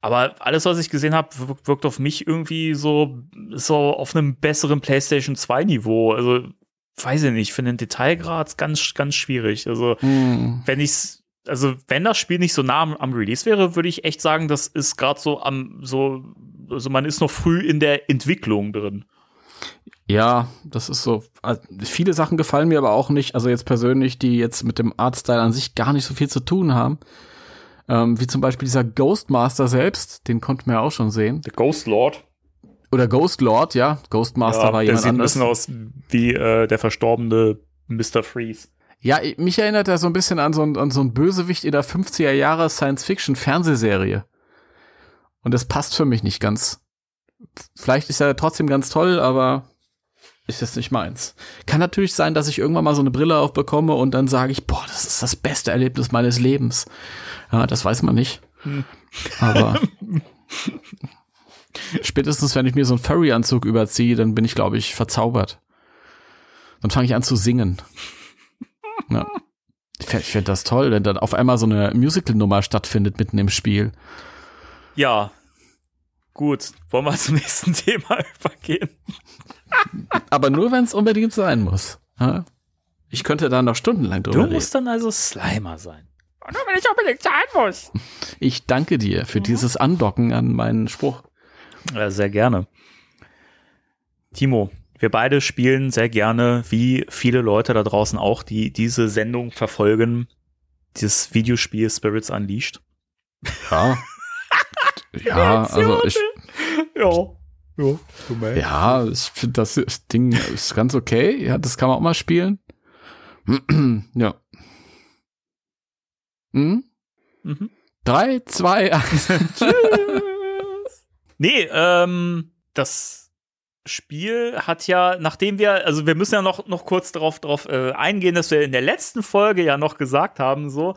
D: Aber alles, was ich gesehen habe, wirkt, auf mich irgendwie so, so auf einem besseren PlayStation 2 Niveau. Also, weiß ich nicht, für den Detailgrad ganz, ganz schwierig. Also,
E: Mhm.
D: wenn ich's, also wenn das Spiel nicht so nah am, am Release wäre, würde ich echt sagen, das ist gerade so am so also man ist noch früh in der Entwicklung drin.
E: Ja, das ist so. Also viele Sachen gefallen mir aber auch nicht. Also jetzt persönlich, die jetzt mit dem Artstyle an sich gar nicht so viel zu tun haben. Ähm, wie zum Beispiel dieser Ghostmaster selbst, den konnten wir ja auch schon sehen.
D: Der Ghost Lord.
E: Oder Ghost Lord, ja. Ghostmaster
D: Ja,
E: war
D: der
E: jemand
D: sieht ein bisschen aus wie äh, der verstorbene Mr. Freeze.
E: Ja, mich erinnert er so ein bisschen an so, ein, an so ein Bösewicht in der 50er Jahre Science-Fiction-Fernsehserie. Und das passt für mich nicht ganz. Vielleicht ist er trotzdem ganz toll, aber ist jetzt nicht meins. Kann natürlich sein, dass ich irgendwann mal so eine Brille aufbekomme und dann sage ich, boah, das ist das beste Erlebnis meines Lebens. Ja, das weiß man nicht. Aber spätestens, wenn ich mir so einen Furry-Anzug überziehe, dann bin ich, glaube ich, verzaubert. Dann fange ich an zu singen. Ja. Ich finde das toll, wenn dann auf einmal so eine Musical-Nummer stattfindet mitten im Spiel.
D: Ja. Gut, wollen wir zum nächsten Thema übergehen?
E: Aber nur, wenn es unbedingt sein muss. Ich könnte da noch stundenlang
D: Du
E: drüber reden.
D: musst dann also Slimer sein.
C: Nur wenn ich unbedingt sein muss.
E: Ich danke dir für dieses Andocken an meinen Spruch.
D: Ja, sehr gerne. Timo, wir beide spielen sehr gerne, wie viele Leute da draußen auch, die diese Sendung verfolgen, dieses Videospiel Spirits Unleashed.
E: Ja. ja, also ich,
D: Ja. Ja,
E: ja, ich finde das Ding ist ganz okay. Ja, das kann man auch mal spielen. ja. Hm?
D: Mhm.
E: Drei, zwei, eins.
D: Nee, ähm, das Spiel hat ja, nachdem wir, also wir müssen ja noch, noch kurz darauf drauf, äh, eingehen, dass wir in der letzten Folge ja noch gesagt haben, so,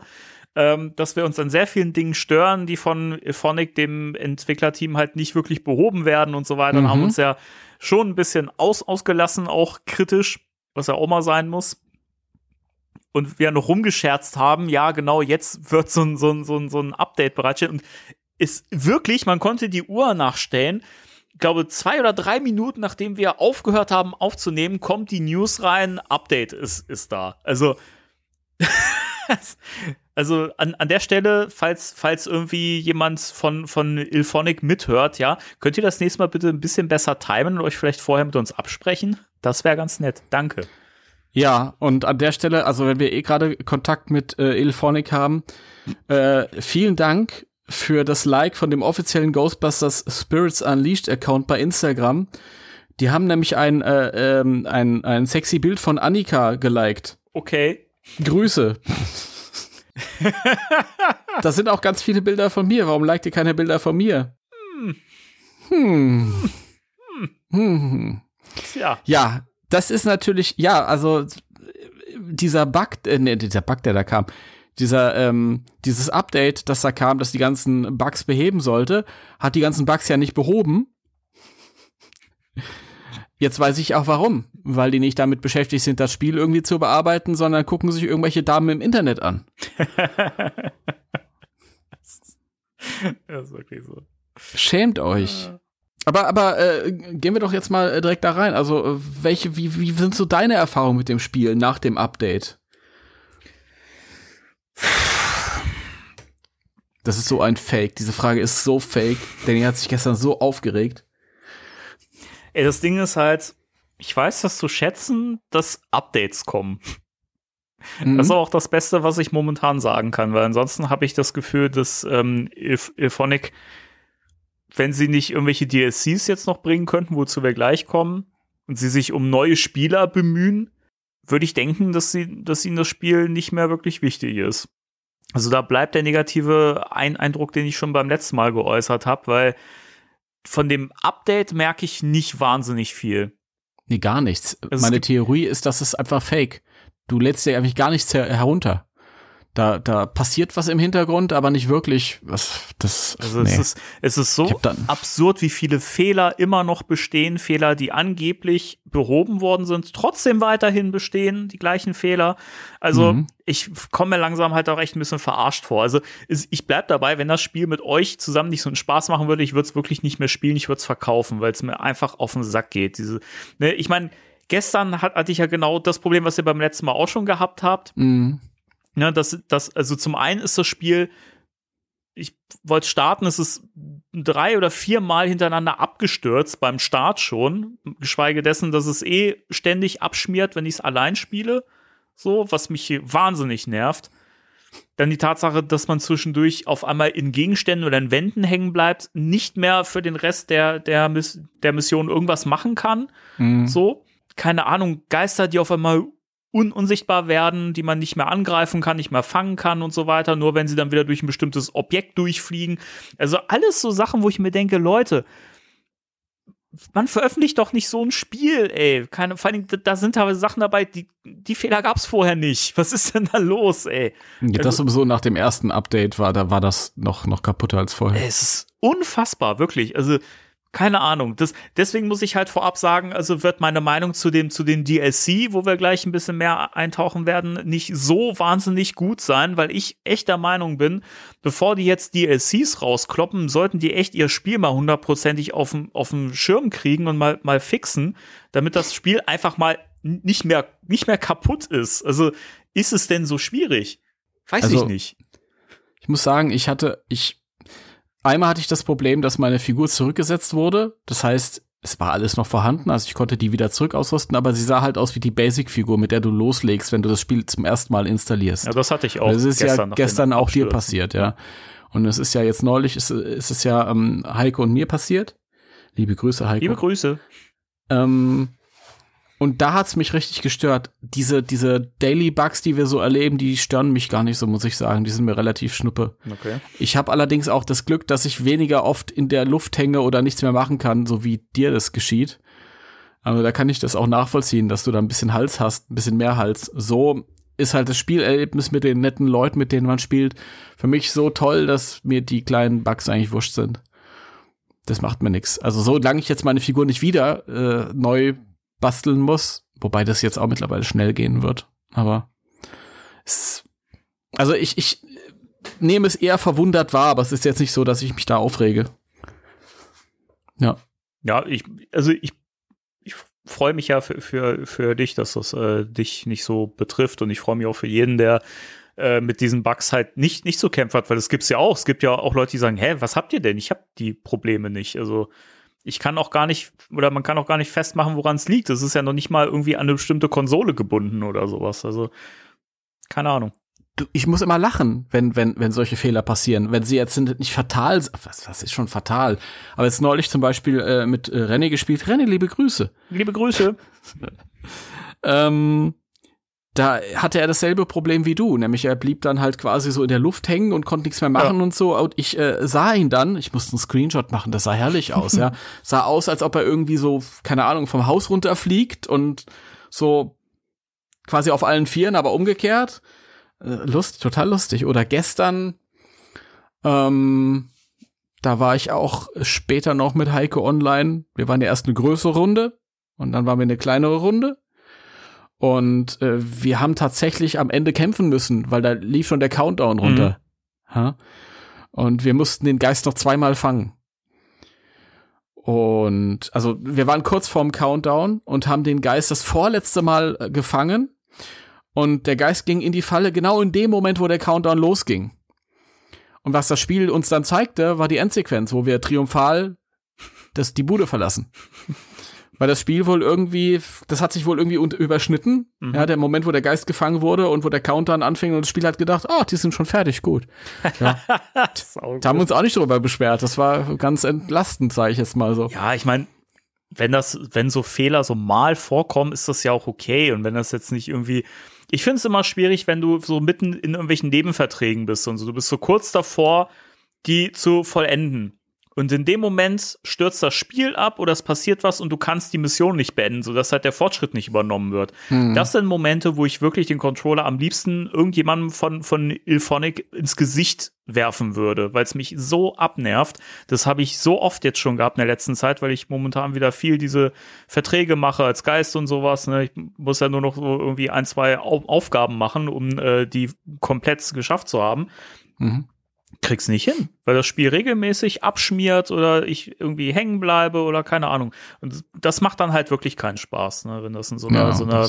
D: ähm, dass wir uns an sehr vielen Dingen stören, die von Phonic, dem Entwicklerteam, halt nicht wirklich behoben werden und so weiter. Und
E: Mhm.
D: haben uns ja schon ein bisschen aus, ausgelassen, auch kritisch, was ja auch mal sein muss. Und wir noch rumgescherzt haben, ja, genau, jetzt wird so ein, so ein, so ein, so ein Update bereitstehen. Und ist wirklich, man konnte die Uhr nachstellen. Ich glaube, zwei oder drei Minuten, nachdem wir aufgehört haben aufzunehmen, kommt die News rein, Update ist, ist da. Also, also an, an der Stelle, falls, falls irgendwie jemand von, von Ilphonic mithört, ja, könnt ihr das nächste Mal bitte ein bisschen besser timen und euch vielleicht vorher mit uns absprechen? Das wäre ganz nett. Danke.
E: Ja, und an der Stelle, also wenn wir eh gerade Kontakt mit äh, Ilphonic haben, äh, vielen Dank für das Like von dem offiziellen Ghostbusters Spirits Unleashed Account bei Instagram. Die haben nämlich ein, äh, ähm, ein, ein sexy Bild von Annika geliked.
D: Okay.
E: Grüße. Da sind auch ganz viele Bilder von mir. Warum liked ihr keine Bilder von mir? Hm. Hm.
D: Tja.
E: Ja, das ist natürlich, ja, also dieser Bug, äh, nee, dieser Bug, der da kam, dieser, ähm, dieses Update, das da kam, das die ganzen Bugs beheben sollte, hat die ganzen Bugs ja nicht behoben. Jetzt weiß ich auch warum, weil die nicht damit beschäftigt sind, das Spiel irgendwie zu bearbeiten, sondern gucken sich irgendwelche Damen im Internet an.
D: Ja, ist wirklich so.
E: Schämt euch. Aber, aber äh, gehen wir doch jetzt mal äh, direkt da rein. Also, äh, welche, wie, wie sind so deine Erfahrungen mit dem Spiel nach dem Update? Das ist so ein Fake. Diese Frage ist so fake. Danny hat sich gestern so aufgeregt.
D: Ey, das Ding ist halt, ich weiß das zu schätzen, dass Updates kommen.
E: Mhm.
D: Das ist auch das Beste, was ich momentan sagen kann, weil ansonsten habe ich das Gefühl, dass ähm, Ilphonic, wenn sie nicht irgendwelche DLCs jetzt noch bringen könnten, wozu wir gleich kommen, und sie sich um neue Spieler bemühen, würde ich denken, dass sie, dass ihnen das Spiel nicht mehr wirklich wichtig ist. Also da bleibt der negative Ein Eindruck, den ich schon beim letzten Mal geäußert habe, weil von dem Update merke ich nicht wahnsinnig viel.
E: Nee, gar nichts.
D: es
E: Meine Theorie ist, dass es einfach fake. Du lädst dir eigentlich gar nichts her herunter. Da, da passiert was im Hintergrund, aber nicht wirklich. Was, das,
D: Also
E: nee.
D: es ist, es ist so absurd, wie viele Fehler immer noch bestehen, Fehler, die angeblich behoben worden sind, trotzdem weiterhin bestehen, die gleichen Fehler. Also
E: Mhm.
D: ich komme mir langsam halt auch echt ein bisschen verarscht vor. Also ich bleib dabei, wenn das Spiel mit euch zusammen nicht so einen Spaß machen würde, ich würde es wirklich nicht mehr spielen, ich würde es verkaufen, weil es mir einfach auf den Sack geht. Diese, ne, ich meine, gestern hat, hatte ich ja genau das Problem, was ihr beim letzten Mal auch schon gehabt habt.
E: Mhm.
D: Ne, das, das, also zum einen ist das Spiel ich wollte starten, es ist drei oder vier Mal hintereinander abgestürzt beim Start schon, geschweige dessen, dass es eh ständig abschmiert, wenn ich es allein spiele, so, was mich wahnsinnig nervt. Dann die Tatsache, dass man zwischendurch auf einmal in Gegenständen oder in Wänden hängen bleibt, nicht mehr für den Rest der, der, Miss der Mission irgendwas machen kann.
E: Mhm.
D: So, keine Ahnung, Geister, die auf einmal un unsichtbar werden, die man nicht mehr angreifen kann, nicht mehr fangen kann und so weiter, nur wenn sie dann wieder durch ein bestimmtes Objekt durchfliegen. Also alles so Sachen, wo ich mir denke, Leute, man veröffentlicht doch nicht so ein Spiel, ey. Keine, vor allem, da sind teilweise Sachen dabei, die, die Fehler gab's vorher nicht. Was ist denn da los, ey?
E: Ja, das sowieso nach dem ersten Update war, da war das noch, noch kaputter als vorher.
D: Es ist unfassbar, wirklich. Also, keine Ahnung. Das, deswegen muss ich halt vorab sagen, also wird meine Meinung zu dem, zu den DLC, wo wir gleich ein bisschen mehr eintauchen werden, nicht so wahnsinnig gut sein, weil ich echt der Meinung bin, bevor die jetzt DLCs rauskloppen, sollten die echt ihr Spiel mal hundertprozentig auf dem, auf dem Schirm kriegen und mal, mal fixen, damit das Spiel einfach mal nicht mehr, nicht mehr kaputt ist. Also, ist es denn so schwierig? Weiß
E: Also,
D: ich nicht.
E: Ich muss sagen, ich hatte, ich, einmal hatte ich das Problem, dass meine Figur zurückgesetzt wurde. Das heißt, es war alles noch vorhanden, also ich konnte die wieder zurück ausrüsten, aber sie sah halt aus wie die Basic-Figur, mit der du loslegst, wenn du das Spiel zum ersten Mal installierst.
D: Ja, das hatte ich auch.
E: das ist ja
D: gestern nach
E: gestern auch dir passiert, ja. Und es ist ja jetzt neulich, ist, ist es ja ähm, Heiko und mir passiert. Liebe Grüße, Heiko.
D: Liebe Grüße.
E: Ähm, und da hat's mich richtig gestört. Diese, diese Daily Bugs, die wir so erleben, die stören mich gar nicht so, muss ich sagen. Die sind mir relativ schnuppe.
D: Okay.
E: Ich habe allerdings auch das Glück, dass ich weniger oft in der Luft hänge oder nichts mehr machen kann, so wie dir das geschieht. Also da kann ich das auch nachvollziehen, dass du da ein bisschen Hals hast, ein bisschen mehr Hals. So ist halt das Spielerlebnis mit den netten Leuten, mit denen man spielt, für mich so toll, dass mir die kleinen Bugs eigentlich wurscht sind. Das macht mir nix. Also solange ich jetzt meine Figur nicht wieder äh, neu basteln muss, wobei das jetzt auch mittlerweile schnell gehen wird. Aber es, also ich, ich nehme es eher verwundert wahr, aber es ist jetzt nicht so, dass ich mich da aufrege. Ja.
D: Ja, ich, also ich, ich freue mich ja für, für, für dich, dass das äh, dich nicht so betrifft und ich freue mich auch für jeden, der äh, mit diesen Bugs halt nicht, nicht so kämpft hat, weil das gibt's ja auch. Es gibt ja auch Leute, die sagen, hä, was habt ihr denn? Ich habe die Probleme nicht. Also ich kann auch gar nicht, oder man kann auch gar nicht festmachen, woran es liegt. Das ist ja noch nicht mal irgendwie an eine bestimmte Konsole gebunden oder sowas. Also, keine Ahnung.
E: Du, ich muss immer lachen, wenn, wenn, wenn solche Fehler passieren. Wenn sie jetzt sind nicht fatal, was, was ist schon fatal? Aber jetzt neulich zum Beispiel äh, mit äh, René gespielt. René, liebe Grüße.
D: Liebe Grüße.
E: Ähm, da hatte er dasselbe Problem wie du, nämlich er blieb dann halt quasi so in der Luft hängen und konnte nichts mehr machen
D: Ja.
E: und so. Und ich äh, sah ihn dann, ich musste einen Screenshot machen, das sah herrlich aus, ja. Sah aus, als ob er irgendwie so, keine Ahnung, vom Haus runterfliegt und so quasi auf allen Vieren, aber umgekehrt. Äh, Lust, total lustig. Oder gestern, ähm, da war ich auch später noch mit Heike online. Wir waren ja erst eine größere Runde und dann waren wir eine kleinere Runde. Und äh, wir haben tatsächlich am Ende kämpfen müssen, weil da lief schon der Countdown runter. Ha? Und wir mussten den Geist noch zweimal fangen. Und also wir waren kurz vorm Countdown und haben den Geist das vorletzte Mal äh, gefangen. Und der Geist ging in die Falle genau in dem Moment, wo der Countdown losging. Und was das Spiel uns dann zeigte, war die Endsequenz, wo wir triumphal das, die Bude verlassen. Weil das Spiel wohl irgendwie, das hat sich wohl irgendwie überschnitten.
D: Mhm.
E: Ja, der Moment, wo der Geist gefangen wurde und wo der Countdown anfing und das Spiel hat gedacht, ah, die sind schon fertig, gut. Ja, da haben wir uns auch nicht drüber beschwert. Das war ganz entlastend, sage ich jetzt mal so.
D: Ja, ich meine, wenn das, wenn so Fehler so mal vorkommen, ist das ja auch okay. Und wenn das jetzt nicht irgendwie. Ich finde es immer schwierig, wenn du so mitten in irgendwelchen Nebenverträgen bist und so. Du bist so kurz davor, die zu vollenden. Und in dem Moment stürzt das Spiel ab oder es passiert was und du kannst die Mission nicht beenden, sodass halt der Fortschritt nicht übernommen wird. Das sind Momente, wo ich wirklich den Controller am liebsten irgendjemandem von, von Ilphonic ins Gesicht werfen würde, weil es mich so abnervt. Das habe ich so oft jetzt schon gehabt in der letzten Zeit, weil ich momentan wieder viel diese Verträge mache als Geist und sowas. Ne? Ich muss ja nur noch so irgendwie ein, zwei Au Aufgaben machen, um äh, die komplett geschafft zu haben
E: Mhm.
D: Krieg's nicht hin, weil das Spiel regelmäßig abschmiert oder ich irgendwie hängen bleibe oder keine Ahnung. Und das macht dann halt wirklich keinen Spaß, ne, wenn das in so einer,
E: Ja,
D: so einer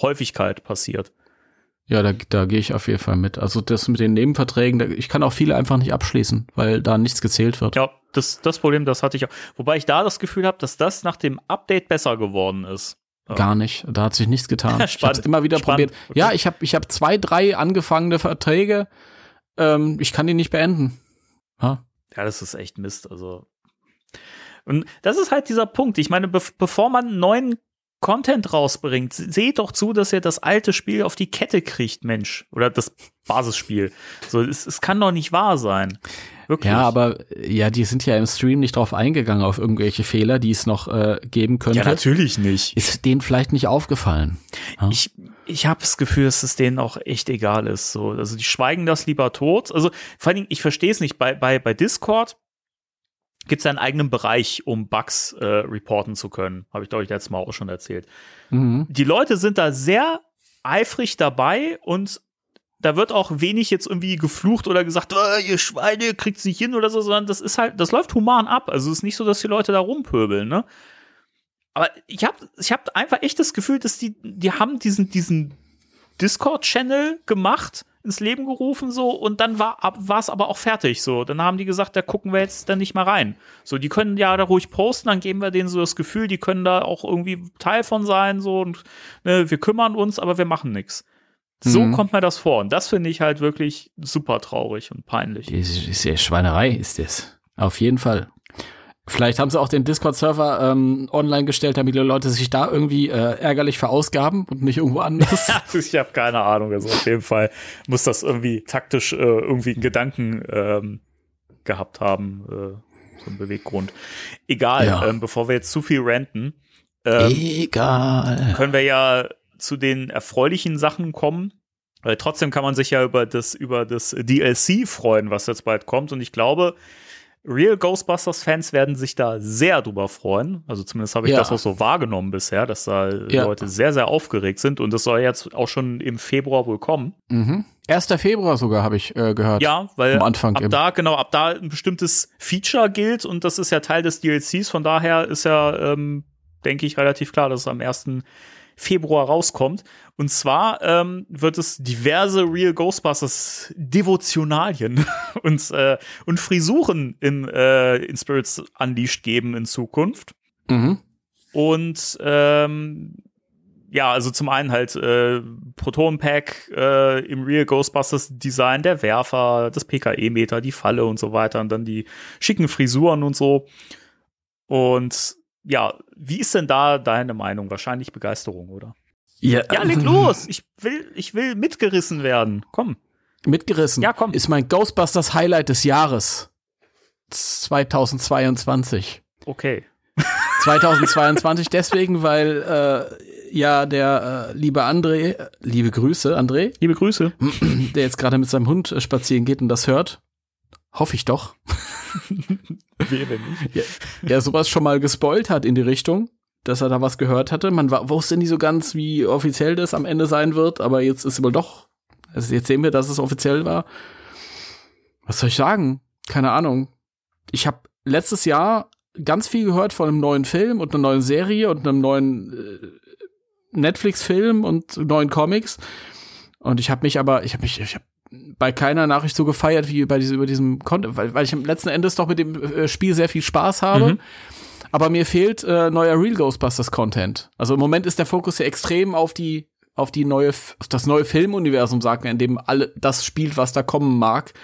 D: Häufigkeit passiert.
E: Ja, da, da gehe ich auf jeden Fall mit. Also das mit den Nebenverträgen, da, ich kann auch viele einfach nicht abschließen, weil da nichts gezählt wird.
D: Ja, das, das Problem, das hatte ich auch. Wobei ich da das Gefühl habe, dass das nach dem Update besser geworden ist.
E: Gar nicht. Da hat sich nichts getan. ich habe immer wieder
D: Spannend.
E: probiert.
D: Okay.
E: Ja, ich habe ich hab zwei, drei angefangene Verträge. Ähm, ich kann die nicht beenden. Ja.
D: Ja, das ist echt Mist. Also. Und das ist halt dieser Punkt. Ich meine, bev bevor man neuen Content rausbringt, se- seht doch zu, dass ihr das alte Spiel auf die Kette kriegt, Mensch. Oder das Basisspiel. So, es, es kann doch nicht wahr sein. Wirklich.
E: ja, aber äh, ja, die sind ja im Stream nicht drauf eingegangen auf irgendwelche Fehler, die es noch äh, geben könnte.
D: ja, natürlich nicht.
E: Ist denen vielleicht nicht aufgefallen. Ja.
D: Ich, ich habe das Gefühl, dass es denen auch echt egal ist. So, also die schweigen das lieber tot. Also vor allen Dingen, ich verstehe es nicht. Bei, bei, bei Discord gibt es einen eigenen Bereich, um Bugs äh, reporten zu können. Habe ich, glaube ich, letztes Mal auch schon erzählt.
E: Mhm.
D: Die Leute sind da sehr eifrig dabei und da wird auch wenig jetzt irgendwie geflucht oder gesagt, "Ah, ihr Schweine kriegt's nicht hin oder so, sondern das ist halt, das läuft human ab. Also es ist nicht so, dass die Leute da rumpöbeln, ne? Aber ich habe ich hab einfach echt das Gefühl, dass die, die haben diesen, diesen Discord-Channel gemacht, ins Leben gerufen so und dann war es aber auch fertig so. Dann haben die gesagt, da gucken wir jetzt dann nicht mal rein. So, die können ja da ruhig posten, dann geben wir denen so das Gefühl, die können da auch irgendwie Teil von sein so und ne, wir kümmern uns, aber wir machen nichts. So
E: Mhm.
D: kommt mir das vor und das finde ich halt wirklich super traurig und peinlich.
E: Die ist, ist ja Schweinerei, ist das. Auf jeden Fall. Vielleicht haben sie auch den Discord-Server ähm, online gestellt, damit die Leute sich da irgendwie äh, ärgerlich verausgaben und nicht irgendwo anders.
D: ich habe keine Ahnung. Also auf jeden Fall muss das irgendwie taktisch äh, irgendwie einen Gedanken ähm, gehabt haben, äh, so ein Beweggrund. Egal,
E: Ja.
D: ähm, bevor wir jetzt zu viel ranten, ähm,
E: Egal.
D: können wir ja zu den erfreulichen Sachen kommen. Weil trotzdem kann man sich ja über das, über das DLC freuen, was jetzt bald kommt. Und ich glaube, Real Ghostbusters-Fans werden sich da sehr drüber freuen. Also zumindest habe ich
E: Ja.
D: das auch so wahrgenommen bisher, dass da
E: Ja.
D: Leute sehr, sehr aufgeregt sind. Und das soll jetzt auch schon im Februar wohl kommen.
E: Mhm. 1. Februar sogar habe ich äh, gehört.
D: Ja, weil
E: Am Anfang
D: ab
E: eben.
D: da, genau, ab da ein bestimmtes Feature gilt und das ist ja Teil des DLCs. Von daher ist ja, ähm, denke ich, relativ klar, dass es am 1. Februar rauskommt. Und zwar ähm, wird es diverse Real Ghostbusters Devotionalien und, äh, und Frisuren in, äh, in Spirits Unleashed geben in Zukunft.
E: Mhm.
D: Und ähm, ja, also zum einen halt äh, Proton Pack äh, im Real Ghostbusters Design, der Werfer, das PKE-Meter, die Falle und so weiter und dann die schicken Frisuren und so. Und ja, wie ist denn da deine Meinung? Wahrscheinlich Begeisterung, oder?
E: Ja,
D: Ja, leg los! Ich will, ich will mitgerissen werden. Komm.
E: Mitgerissen.
D: Ja, komm.
E: Ist mein Ghostbusters Highlight des Jahres. 2022.
D: Okay.
E: 2022 deswegen, weil äh, ja der äh, liebe André, äh, liebe Grüße, André,
D: Liebe Grüße.
E: der jetzt gerade mit seinem Hund äh, spazieren geht und das hört. Hoffe ich doch.
D: Wer nicht?
E: Der sowas schon mal gespoilt hat in die Richtung, dass er da was gehört hatte. Man war, wusste nie so ganz, wie offiziell das am Ende sein wird, aber jetzt ist wohl doch. Also jetzt sehen wir, dass es offiziell war. Was soll ich sagen? Keine Ahnung. Ich habe letztes Jahr ganz viel gehört von einem neuen Film und einer neuen Serie und einem neuen äh, Netflix-Film und neuen Comics. Und ich habe mich aber, ich habe mich, ich habe bei keiner Nachricht so gefeiert wie bei diesem, über diesem Content, weil, weil ich am letzten Endes doch mit dem äh, Spiel sehr viel Spaß habe.
D: Mhm.
E: Aber mir fehlt äh, neuer Real Ghostbusters Content. Also im Moment ist der Fokus ja extrem auf die auf die neue auf das neue Filmuniversum, sagen wir, in dem alle das spielt, was da kommen mag.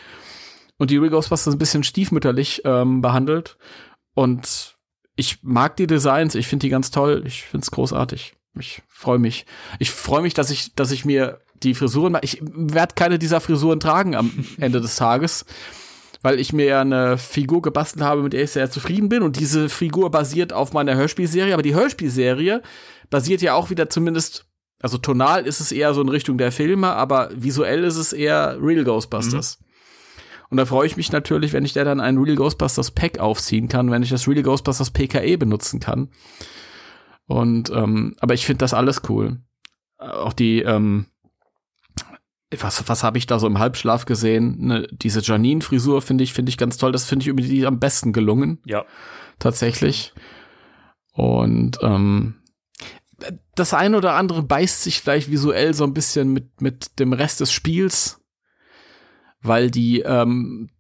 E: Und die Real Ghostbusters ein bisschen stiefmütterlich ähm, behandelt. Und ich mag die Designs, ich finde die ganz toll, ich finde es großartig. Ich freue mich. Ich freue mich, dass ich, dass ich mir die Frisuren mache. Ich werde keine dieser Frisuren tragen am Ende des Tages, weil ich mir ja eine Figur gebastelt habe, mit der ich sehr zufrieden bin. Und diese Figur basiert auf meiner Hörspielserie. Aber die Hörspielserie basiert ja auch wieder zumindest, also tonal ist es eher so in Richtung der Filme, aber visuell ist es eher Real Ghostbusters. Und da freue ich mich natürlich, wenn ich da dann ein Real Ghostbusters Pack aufziehen kann, wenn ich das Real Ghostbusters PKE benutzen kann. Und ähm, aber ich finde das alles cool. Auch die ähm, was was habe ich da so im Halbschlaf gesehen? Ne, diese Janine-Frisur finde ich finde ich ganz toll. Das finde ich irgendwie die am besten gelungen
D: Ja.
E: tatsächlich. Und ähm, das eine oder andere beißt sich vielleicht visuell so ein bisschen mit, mit dem Rest des Spiels, weil die, ähm,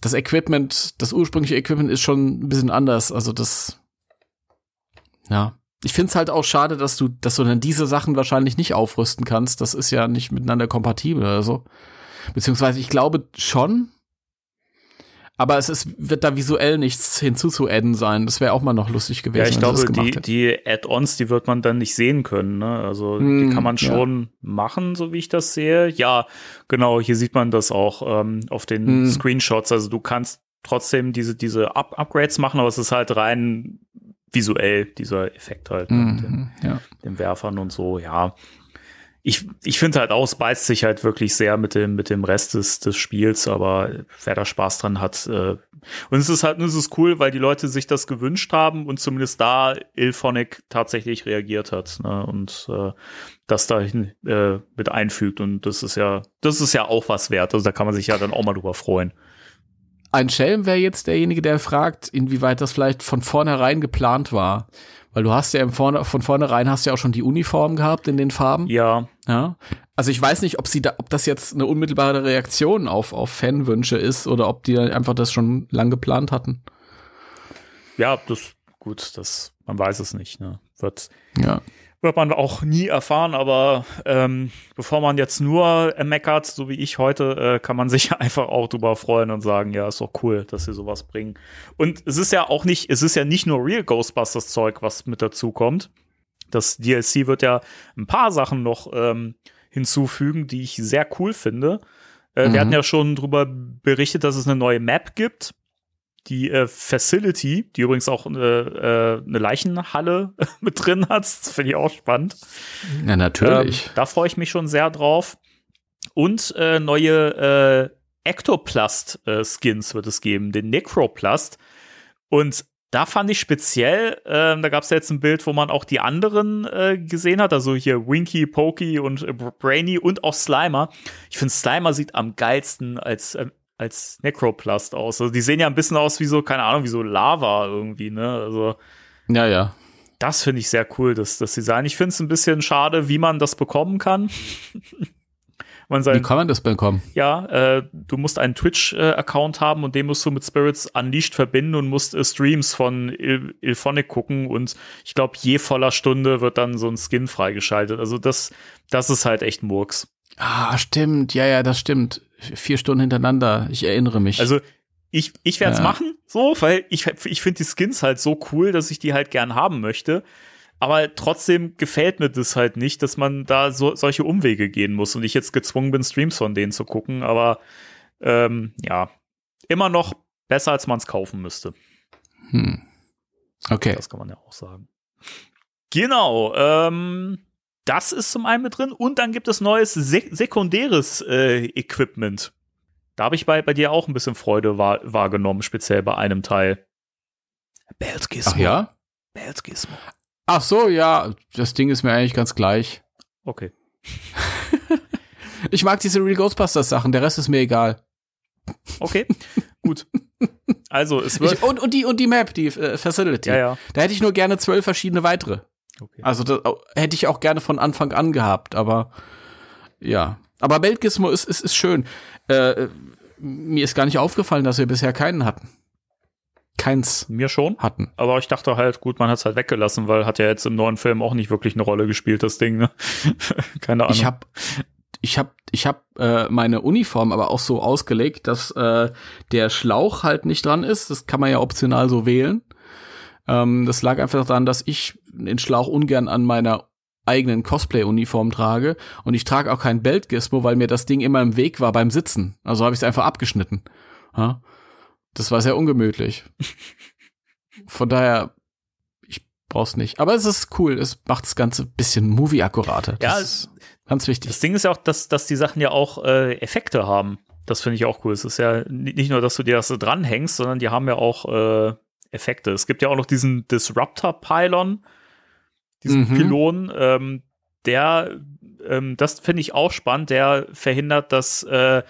E: das Equipment, das ursprüngliche Equipment ist schon ein bisschen anders. Also das, ja. Ich find's halt auch schade, dass du, dass du dann diese Sachen wahrscheinlich nicht aufrüsten kannst. Das ist ja nicht miteinander kompatibel oder so. Beziehungsweise ich glaube schon, aber es ist, wird da visuell nichts hinzuzuadden sein. Das wäre auch mal noch lustig gewesen.
D: Ja, ich glaube, die, die Add-ons, die wird man dann nicht sehen können. Ne? Also hm, die kann man schon ja. machen, so wie ich das sehe. Ja, genau, hier sieht man das auch ähm, auf den hm. Screenshots. Also du kannst trotzdem diese, diese Up Upgrades machen, aber es ist halt rein visuell, dieser Effekt halt mhm, mit den, ja. den Werfern und so, ja ich, ich finde halt auch, es beißt sich halt wirklich sehr mit dem, mit dem Rest des, des Spiels, aber wer da Spaß dran hat, äh, und es ist halt, es ist cool, weil die Leute sich das gewünscht haben und zumindest da Ilphonic tatsächlich reagiert hat, ne, und äh, das dahin äh, mit einfügt und das ist ja, das ist ja auch was wert, also da kann man sich ja dann auch mal drüber freuen.
E: Ein Schelm wäre jetzt derjenige, der fragt, inwieweit das vielleicht von vornherein geplant war. Weil du hast ja im Vorne, von vornherein hast ja auch schon die Uniform gehabt in den Farben.
D: Ja.
E: Ja. Also ich weiß nicht, ob sie da, ob das jetzt eine unmittelbare Reaktion auf, auf Fanwünsche ist oder ob die einfach das schon lang geplant hatten.
D: Ja, das, gut, das, man weiß es nicht, ne. Wird.
E: Ja
D: wird man auch nie erfahren, aber ähm, bevor man jetzt nur meckert, so wie ich heute, äh, kann man sich einfach auch drüber freuen und sagen, ja, ist doch cool, dass sie sowas bringen. Und es ist ja auch nicht, es ist ja nicht nur Real Ghostbusters Zeug, was mit dazu kommt. Das DLC wird ja ein paar Sachen noch ähm, hinzufügen, die ich sehr cool finde. Äh, mhm. Wir hatten ja schon drüber berichtet, dass es eine neue Map gibt die äh, Facility, die übrigens auch eine, äh, eine Leichenhalle mit drin hat. Das finde ich auch spannend.
E: Ja, natürlich.
D: Ähm, da freue ich mich schon sehr drauf. Und äh, neue äh, Ectoplast-Skins äh, wird es geben, den Necroplast. Und da fand ich speziell, äh, da gab es ja jetzt ein Bild, wo man auch die anderen äh, gesehen hat, also hier Winky, Pokey und äh, Brainy und auch Slimer. Ich finde, Slimer sieht am geilsten als äh, als Necroplast aus. Also die sehen ja ein bisschen aus wie so, keine Ahnung, wie so Lava irgendwie, ne? Also.
E: Ja, ja.
D: Das finde ich sehr cool, das, das Design. Ich finde es ein bisschen schade, wie man das bekommen kann.
E: man sein, wie kann man das bekommen?
D: Ja, äh, du musst einen Twitch-Account haben und den musst du mit Spirits Unleashed verbinden und musst äh, Streams von Il Ilphonic gucken und ich glaube, je voller Stunde wird dann so ein Skin freigeschaltet. Also das, das ist halt echt Murks.
E: Ah, stimmt. Ja, ja, das stimmt vier Stunden hintereinander. Ich erinnere mich.
D: Also ich, ich werde es ja. machen, so, weil ich, ich finde die Skins halt so cool, dass ich die halt gern haben möchte. Aber trotzdem gefällt mir das halt nicht, dass man da so, solche Umwege gehen muss und ich jetzt gezwungen bin, Streams von denen zu gucken. Aber ähm, ja, immer noch besser, als man es kaufen müsste.
E: Hm. Okay.
D: Das kann man ja auch sagen. Genau. Ähm, das ist zum einen mit drin und dann gibt es neues sek sekundäres äh, Equipment. Da habe ich bei, bei dir auch ein bisschen Freude wahr, wahrgenommen, speziell bei einem Teil.
E: Bells Gizmo. Ach ja? Bells Gizmo. Ach so, ja, das Ding ist mir eigentlich ganz gleich.
D: Okay.
E: ich mag diese Real Ghostbusters Sachen, der Rest ist mir egal.
D: Okay, gut. Also, es wird.
E: Ich, und, und, die, und die Map, die äh, Facility.
D: Ja, ja.
E: Da hätte ich nur gerne zwölf verschiedene weitere. Okay. Also das hätte ich auch gerne von Anfang an gehabt, aber ja. Aber Belgismo ist, ist, ist schön. Äh, mir ist gar nicht aufgefallen, dass wir bisher keinen hatten. Keins.
D: Mir schon.
E: Hatten.
D: Aber ich dachte halt, gut, man hat es halt weggelassen, weil hat ja jetzt im neuen Film auch nicht wirklich eine Rolle gespielt, das Ding. Ne? Keine Ahnung.
E: Ich habe ich hab, ich hab, äh, meine Uniform aber auch so ausgelegt, dass äh, der Schlauch halt nicht dran ist. Das kann man ja optional so wählen. Ähm, das lag einfach daran, dass ich den Schlauch ungern an meiner eigenen Cosplay-Uniform trage und ich trage auch kein Belt-Gizmo, weil mir das Ding immer im Weg war beim Sitzen. Also habe ich es einfach abgeschnitten. Ja? Das war sehr ungemütlich. Von daher, ich brauch's nicht. Aber es ist cool. Es macht das Ganze ein bisschen movie-akkurater.
D: Ja, ist ganz wichtig. Das Ding ist ja auch, dass, dass die Sachen ja auch äh, Effekte haben. Das finde ich auch cool. Es ist ja nicht nur, dass du dir das so dranhängst, sondern die haben ja auch äh, Effekte. Es gibt ja auch noch diesen Disruptor-Pylon, diesen mhm. Pylon, ähm, der, ähm, das finde ich auch spannend, der verhindert, dass, äh,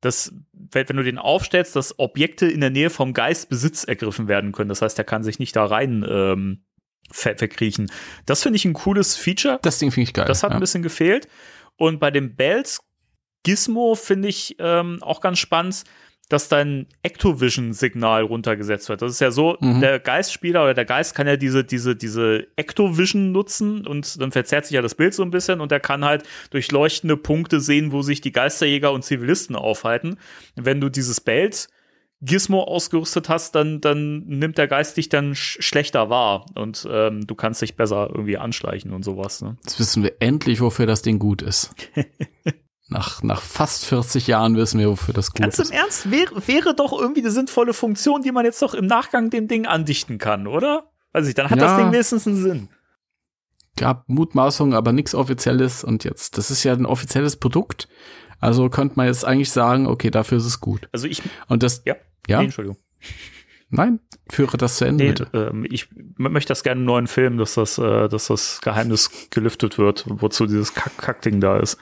D: dass, wenn du den aufstellst, dass Objekte in der Nähe vom Geist Besitz ergriffen werden können. Das heißt, er kann sich nicht da rein ähm, ver verkriechen. Das finde ich ein cooles Feature.
E: Das Ding finde ich geil.
D: Das hat
E: ja.
D: ein bisschen gefehlt. Und bei dem Bells Gizmo finde ich ähm, auch ganz spannend, dass dein Ectovision-Signal runtergesetzt wird. Das ist ja so,
E: Mhm.
D: der Geistspieler oder der Geist kann ja diese, diese, diese Ectovision nutzen und dann verzerrt sich ja das Bild so ein bisschen und der kann halt durch leuchtende Punkte sehen, wo sich die Geisterjäger und Zivilisten aufhalten. Wenn du dieses Belt Gizmo ausgerüstet hast, dann, dann nimmt der Geist dich dann sch schlechter wahr und ähm, du kannst dich besser irgendwie anschleichen und sowas. Ne?
E: Jetzt wissen wir endlich, wofür das Ding gut ist. nach, nach fast 40 Jahren wissen wir, wofür das gut
D: Ganz im
E: ist.
D: Ernst, wäre, wäre doch irgendwie eine sinnvolle Funktion, die man jetzt doch im Nachgang dem Ding andichten kann, oder? Weiß ich, dann hat das
E: Ja.
D: Ding wenigstens einen Sinn.
E: Gab Mutmaßungen, aber nichts Offizielles. Und jetzt, das ist ja ein offizielles Produkt. Also könnte man jetzt eigentlich sagen, okay, dafür ist es gut.
D: Also ich,
E: Und das,
D: ja,
E: ja,
D: Nee, Entschuldigung.
E: nein, führe das zu Ende,
D: Nee,
E: bitte.
D: ähm, ich möchte das gerne im neuen Film, dass das, äh, dass das Geheimnis gelüftet wird, wozu dieses Kack Kackding da ist.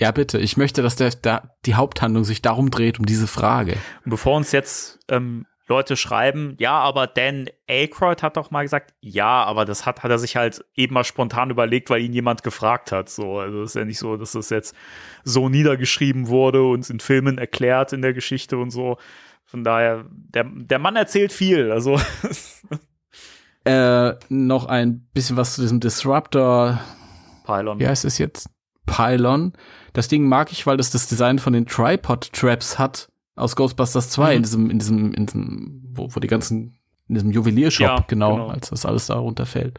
E: Ja, bitte. Ich möchte, dass der, der, die Haupthandlung sich darum dreht, um diese Frage.
D: Und bevor uns jetzt ähm, Leute schreiben, ja, aber Dan Aykroyd hat doch mal gesagt, ja, aber das hat, hat er sich halt eben mal spontan überlegt, weil ihn jemand gefragt hat. So, also es ist ja nicht so, dass das jetzt so niedergeschrieben wurde und in Filmen erklärt in der Geschichte und so. Von daher, der, der Mann erzählt viel. Also
E: Äh, noch ein bisschen was zu diesem Disruptor.
D: Pylon.
E: Heißt es jetzt? Pylon. Das Ding mag ich, weil das das Design von den Tripod-Traps hat aus Ghostbusters 2
D: Mhm.
E: in diesem, in diesem, in diesem, wo, wo die ganzen, in diesem Juweliershop,
D: Ja,
E: genau,
D: genau.
E: als das alles da runterfällt.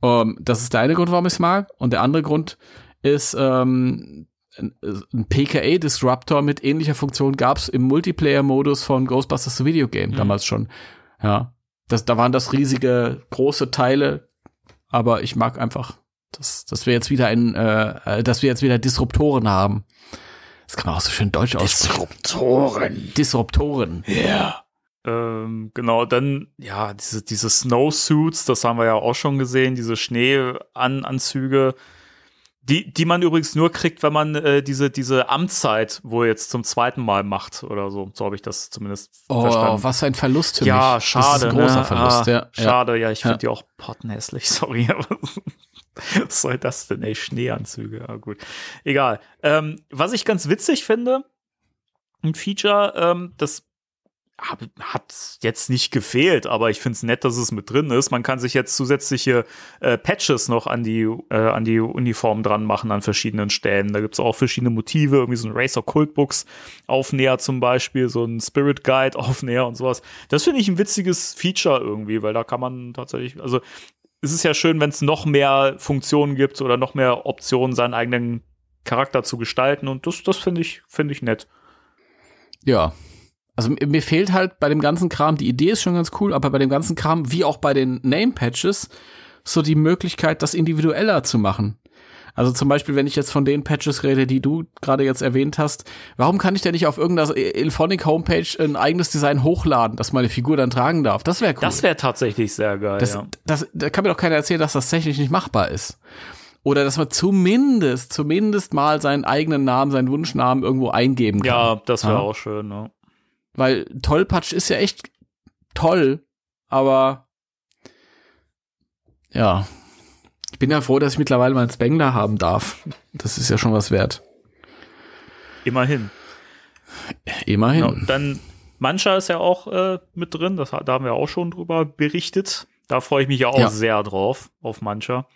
E: Um, das ist der eine Grund, warum ich es mag. Und der andere Grund ist, ähm, ein, ein PKA-Disruptor mit ähnlicher Funktion gab es im Multiplayer-Modus von Ghostbusters Video Game
D: Mhm.
E: damals schon. Ja. Das, da waren das riesige, große Teile, aber ich mag einfach, dass, dass wir jetzt wieder ein, äh, äh, dass wir jetzt wieder Disruptoren haben. Das kann man auch so schön deutsch aussprechen.
D: Disruptoren.
E: Disruptoren.
D: Ja. Ähm, genau, dann, ja, diese, diese Snowsuits, das haben wir ja auch schon gesehen, diese Schneeanzüge, die, die man übrigens nur kriegt, wenn man äh, diese, diese Amtszeit wohl jetzt zum zweiten Mal macht oder so. So habe ich das zumindest
E: Oh,
D: verstanden.
E: was ein Verlust für
D: ja,
E: mich.
D: schade.
E: Das ist ein großer
D: ne?
E: Verlust,
D: ah,
E: ja.
D: Schade, ja, ich finde
E: Ja.
D: die auch pottenhässlich, sorry. Was soll das denn, ey? Schneeanzüge, ja gut. Egal. Ähm, was ich ganz witzig finde, ein Feature, ähm, das hat jetzt nicht gefehlt, aber ich finde es nett, dass es mit drin ist. Man kann sich jetzt zusätzliche äh, Patches noch an die, äh, an die Uniform dran machen an verschiedenen Stellen. Da gibt es auch verschiedene Motive, irgendwie so ein Racer Cultbooks Aufnäher zum Beispiel, so ein Spirit Guide Aufnäher und sowas. Das finde ich ein witziges Feature irgendwie, weil da kann man tatsächlich, also es ist ja schön, wenn es noch mehr Funktionen gibt oder noch mehr Optionen, seinen eigenen Charakter zu gestalten und das, das finde ich, finde ich nett.
E: Ja. Also mir- fehlt halt bei dem ganzen Kram, die Idee ist schon ganz cool, aber bei dem ganzen Kram, wie auch bei den Name-Patches, so die Möglichkeit, das individueller zu machen. Also zum Beispiel, wenn ich jetzt von den Patches rede, die du gerade jetzt erwähnt hast, warum kann ich denn nicht auf irgendeiner Ilphonic Homepage ein eigenes Design hochladen, das meine Figur dann tragen darf? Das wäre cool.
D: Das wäre tatsächlich sehr geil.
E: Das,
D: ja.
E: das, da kann mir doch keiner erzählen, dass das technisch nicht machbar ist. Oder dass man zumindest, zumindest mal seinen eigenen Namen, seinen Wunschnamen irgendwo eingeben kann.
D: Ja, das wäre
E: Ja.
D: auch schön. Ne?
E: Weil Tollpatsch ist ja echt toll, aber ja. Ich bin ja froh, dass ich mittlerweile mal einen Spengler haben darf. Das ist ja schon was wert.
D: Immerhin.
E: Immerhin.
D: Genau. Dann Mancha ist ja auch äh, mit drin. Das, da haben wir auch schon drüber berichtet. Da freue ich mich ja auch
E: Ja.
D: sehr drauf, auf Mancha.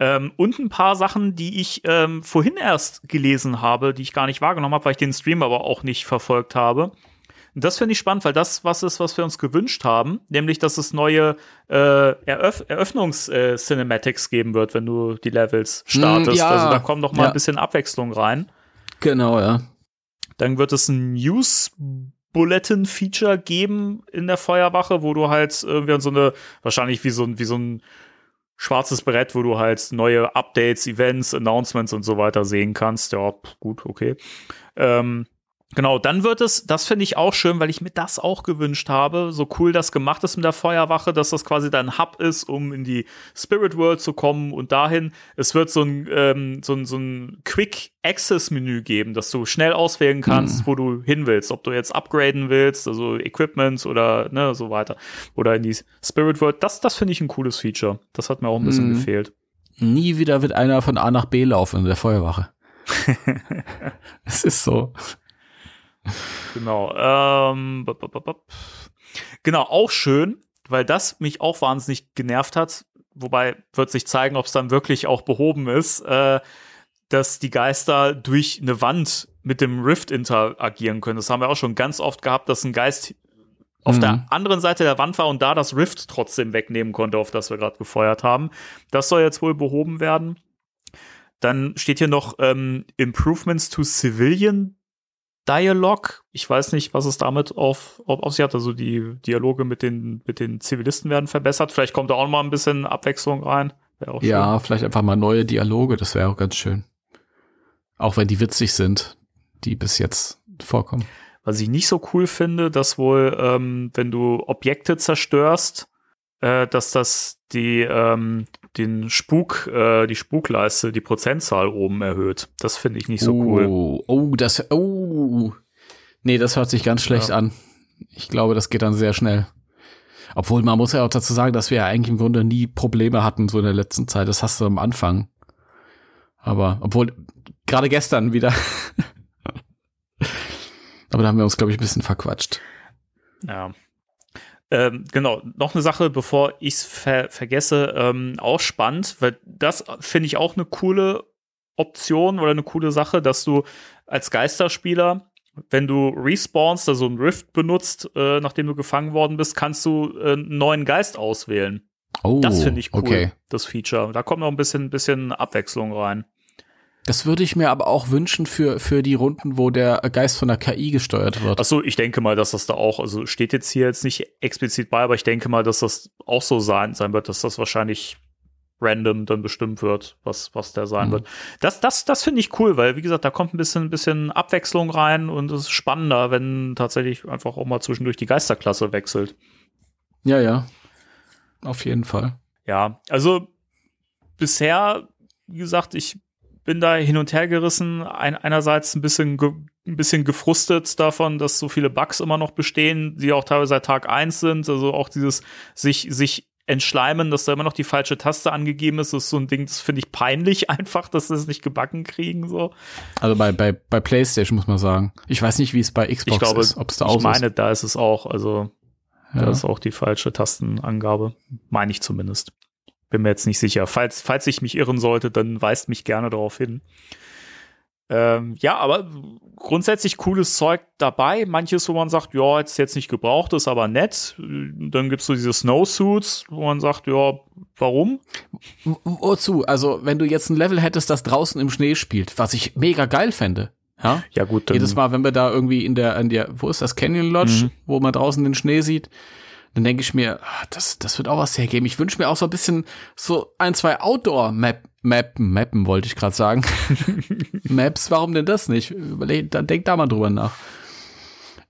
D: Ähm, und ein paar Sachen, die ich ähm, vorhin erst gelesen habe, die ich gar nicht wahrgenommen habe, weil ich den Stream aber auch nicht verfolgt habe. Und das finde ich spannend, weil das was ist, was wir uns gewünscht haben, nämlich, dass es neue äh, Eröff Eröffnungs-Cinematics geben wird, wenn du die Levels startest.
E: ja.
D: Also da kommt noch mal
E: Ja.
D: ein bisschen Abwechslung rein.
E: Genau, ja.
D: Dann wird es ein News Bulletin Feature geben in der Feuerwache, wo du halt irgendwie an so eine wahrscheinlich wie so ein wie so ein schwarzes Brett, wo du halt neue Updates, Events, Announcements und so weiter sehen kannst. Ja, gut, okay. Ähm, Genau, dann wird es, das finde ich auch schön, weil ich mir das auch gewünscht habe, so cool das gemacht ist mit der Feuerwache, dass das quasi dein Hub ist, um in die Spirit World zu kommen und dahin. Es wird so ein, ähm, so ein, so ein Quick Access Menü geben, dass du schnell auswählen kannst,
E: Mhm.
D: wo du hin willst, ob du jetzt upgraden willst, also Equipment oder ne, so weiter. Oder in die Spirit World. Das, das finde ich ein cooles Feature. Das hat mir auch ein bisschen
E: Mhm.
D: gefehlt.
E: Nie wieder wird einer von A nach B laufen in der Feuerwache. es ist so.
D: Genau. Ähm, bop, bop, bop. Genau, auch schön, weil das mich auch wahnsinnig genervt hat. Wobei wird sich zeigen, ob es dann wirklich auch behoben ist, äh, dass die Geister durch eine Wand mit dem Rift interagieren können. Das haben wir auch schon ganz oft gehabt, dass ein Geist auf
E: Mhm.
D: der anderen Seite der Wand war und da das Rift trotzdem wegnehmen konnte, auf das wir gerade gefeuert haben. Das soll jetzt wohl behoben werden. Dann steht hier noch ähm, Improvements to Civilian Dialog. Ich weiß nicht, was es damit auf, auf, auf sich hat. Also die Dialoge mit den, mit den Zivilisten werden verbessert. Vielleicht kommt da auch noch mal ein bisschen Abwechslung rein.
E: Ja, vielleicht einfach mal neue Dialoge, das wäre auch ganz schön. Auch wenn die witzig sind, die bis jetzt vorkommen.
D: Was ich nicht so cool finde, dass wohl, ähm, wenn du Objekte zerstörst, äh, dass das die, ähm, den Spuk, äh, die Spukleiste, die Prozentzahl oben erhöht. Das finde ich nicht so cool.
E: Oh, oh, das, oh. Nee, das hört sich ganz schlecht
D: Ja.
E: an. Ich glaube, das geht dann sehr schnell. Obwohl, man muss ja auch dazu sagen, dass wir ja eigentlich im Grunde nie Probleme hatten, so in der letzten Zeit. Das hast du am Anfang. Aber, obwohl, gerade gestern wieder. Aber da haben wir uns, glaube ich, ein bisschen verquatscht.
D: Ja. Ähm, genau, noch eine Sache, bevor ich es ver vergesse, ähm, auch spannend, weil das finde ich auch eine coole Option oder eine coole Sache, dass du als Geisterspieler, wenn du respawnst, also ein Rift benutzt, äh, nachdem du gefangen worden bist, kannst du äh, einen neuen Geist auswählen.
E: Oh,
D: Das finde ich cool,
E: Okay.
D: das Feature. Da kommt noch ein bisschen, bisschen Abwechslung rein.
E: Das würde ich mir aber auch wünschen für, für die Runden, wo der Geist von der KI gesteuert wird.
D: Achso, ich denke mal, dass das da auch, also steht jetzt hier jetzt nicht explizit bei, aber ich denke mal, dass das auch so sein, sein wird, dass das wahrscheinlich random dann bestimmt wird, was, was der sein
E: Mhm.
D: wird. Das, das, das finde ich cool, weil, wie gesagt, da kommt ein bisschen, ein bisschen Abwechslung rein und es ist spannender, wenn tatsächlich einfach auch mal zwischendurch die Geisterklasse wechselt.
E: Ja, ja. Auf jeden Fall.
D: Ja, also bisher, wie gesagt, ich bin da hin und her gerissen. Ein, einerseits ein bisschen, ein bisschen gefrustet davon, dass so viele Bugs immer noch bestehen, die auch teilweise seit Tag eins sind. Also auch dieses sich, sich entschleimen, dass da immer noch die falsche Taste angegeben ist, ist so ein Ding, das finde ich peinlich einfach, dass sie es nicht gebacken kriegen, so.
E: Also bei, bei, bei PlayStation muss man sagen. Ich weiß nicht, wie es bei Xbox
D: Ich glaube,
E: ist, ob es da
D: ich
E: auch so
D: meine, da ist es auch, also
E: ist.
D: Da
E: Ja.
D: ist auch die falsche Tastenangabe. Meine ich zumindest. Bin mir jetzt nicht sicher. Falls, falls ich mich irren sollte, dann weist mich gerne darauf hin. Ähm, ja, aber grundsätzlich cooles Zeug dabei. Manches, wo man sagt, ja, jetzt jetzt nicht gebraucht, ist aber nett. Dann gibt's so diese Snowsuits, wo man sagt, ja, warum?
E: Wozu? Also, wenn du jetzt ein Level hättest, das draußen im Schnee spielt, was ich mega geil fände. Ja?
D: Ja, gut, dann,
E: Jedes Mal, wenn wir da irgendwie in der, in der, wo ist das Canyon Lodge,
D: Mhm.
E: wo man draußen den Schnee sieht, dann denke ich mir, ah, das, das wird auch was hergeben. Ich wünsche mir auch so ein bisschen so ein, zwei Outdoor-Map, Mappen, Mappen wollte ich gerade sagen. Maps, warum denn das nicht? Überleg, dann denk da mal drüber nach.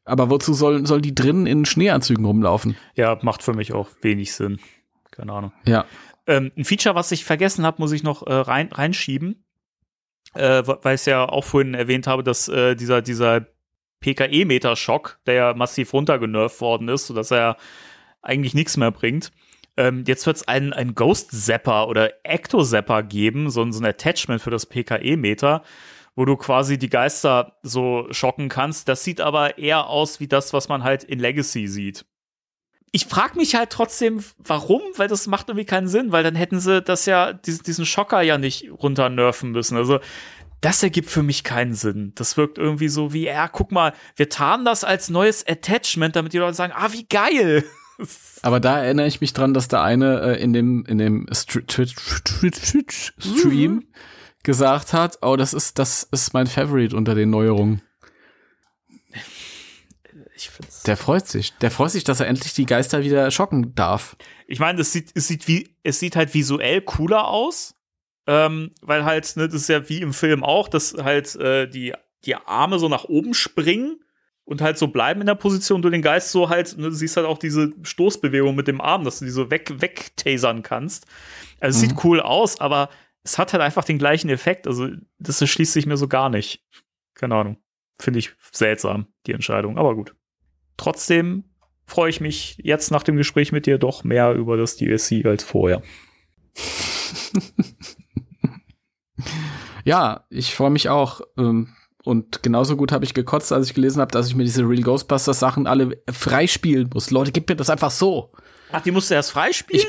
E: Aber wozu sollen, sollen die drinnen in Schneeanzügen rumlaufen?
D: ja, macht für mich auch wenig Sinn. Keine Ahnung.
E: Ja.
D: Ähm, ein Feature, was ich vergessen habe, muss ich noch äh, rein, reinschieben, äh, weil ich es ja auch vorhin erwähnt habe, dass äh, dieser, dieser PKE-Meter-Schock, der ja massiv runtergenervt worden ist, sodass er eigentlich nichts mehr bringt. Ähm, jetzt wird es einen, einen Ghost-Zapper oder Ecto-Zapper geben, so, so ein Attachment für das PKE-Meter, wo du quasi die Geister so schocken kannst. Das sieht aber eher aus wie das, was man halt in Legacy sieht ich frage mich halt trotzdem, warum, weil das macht irgendwie keinen Sinn, weil dann hätten sie das ja, diesen, Schocker ja nicht runternerven müssen. Also, das ergibt für mich keinen Sinn. Das wirkt irgendwie so wie, ja, guck mal, wir tarnen das als neues Attachment, damit die Leute sagen, ah, wie geil.
E: Aber da erinnere ich mich dran, dass der eine äh, in dem, in dem Stream gesagt hat, oh, das ist, das ist mein Favorite unter den Neuerungen.
D: Ich find's.
E: Der freut sich. Der freut sich, dass er endlich die Geister wieder schocken darf.
D: Ich meine, es sieht, es sieht wie, es sieht halt visuell cooler aus. Ähm, weil halt, ne, das ist ja wie im Film auch, dass halt äh, die die Arme so nach oben springen und halt so bleiben in der Position, du den Geist so halt, ne, du siehst halt auch diese Stoßbewegung mit dem Arm, dass du die so weg, wegtasern kannst. Also es
E: Mhm.
D: sieht cool aus, aber es hat halt einfach den gleichen Effekt. Also das erschließt sich mir so gar nicht. Keine Ahnung. Finde ich seltsam, die Entscheidung. Aber gut. Trotzdem freue ich mich jetzt nach dem Gespräch mit dir doch mehr über das DLC als vorher.
E: Ja, ich freue mich auch. Ähm, und genauso gut habe ich gekotzt, als ich gelesen habe, dass ich mir diese Real Ghostbusters Sachen alle freispielen muss. Leute, gib mir das einfach so.
D: Ach, die musst du erst freispielen?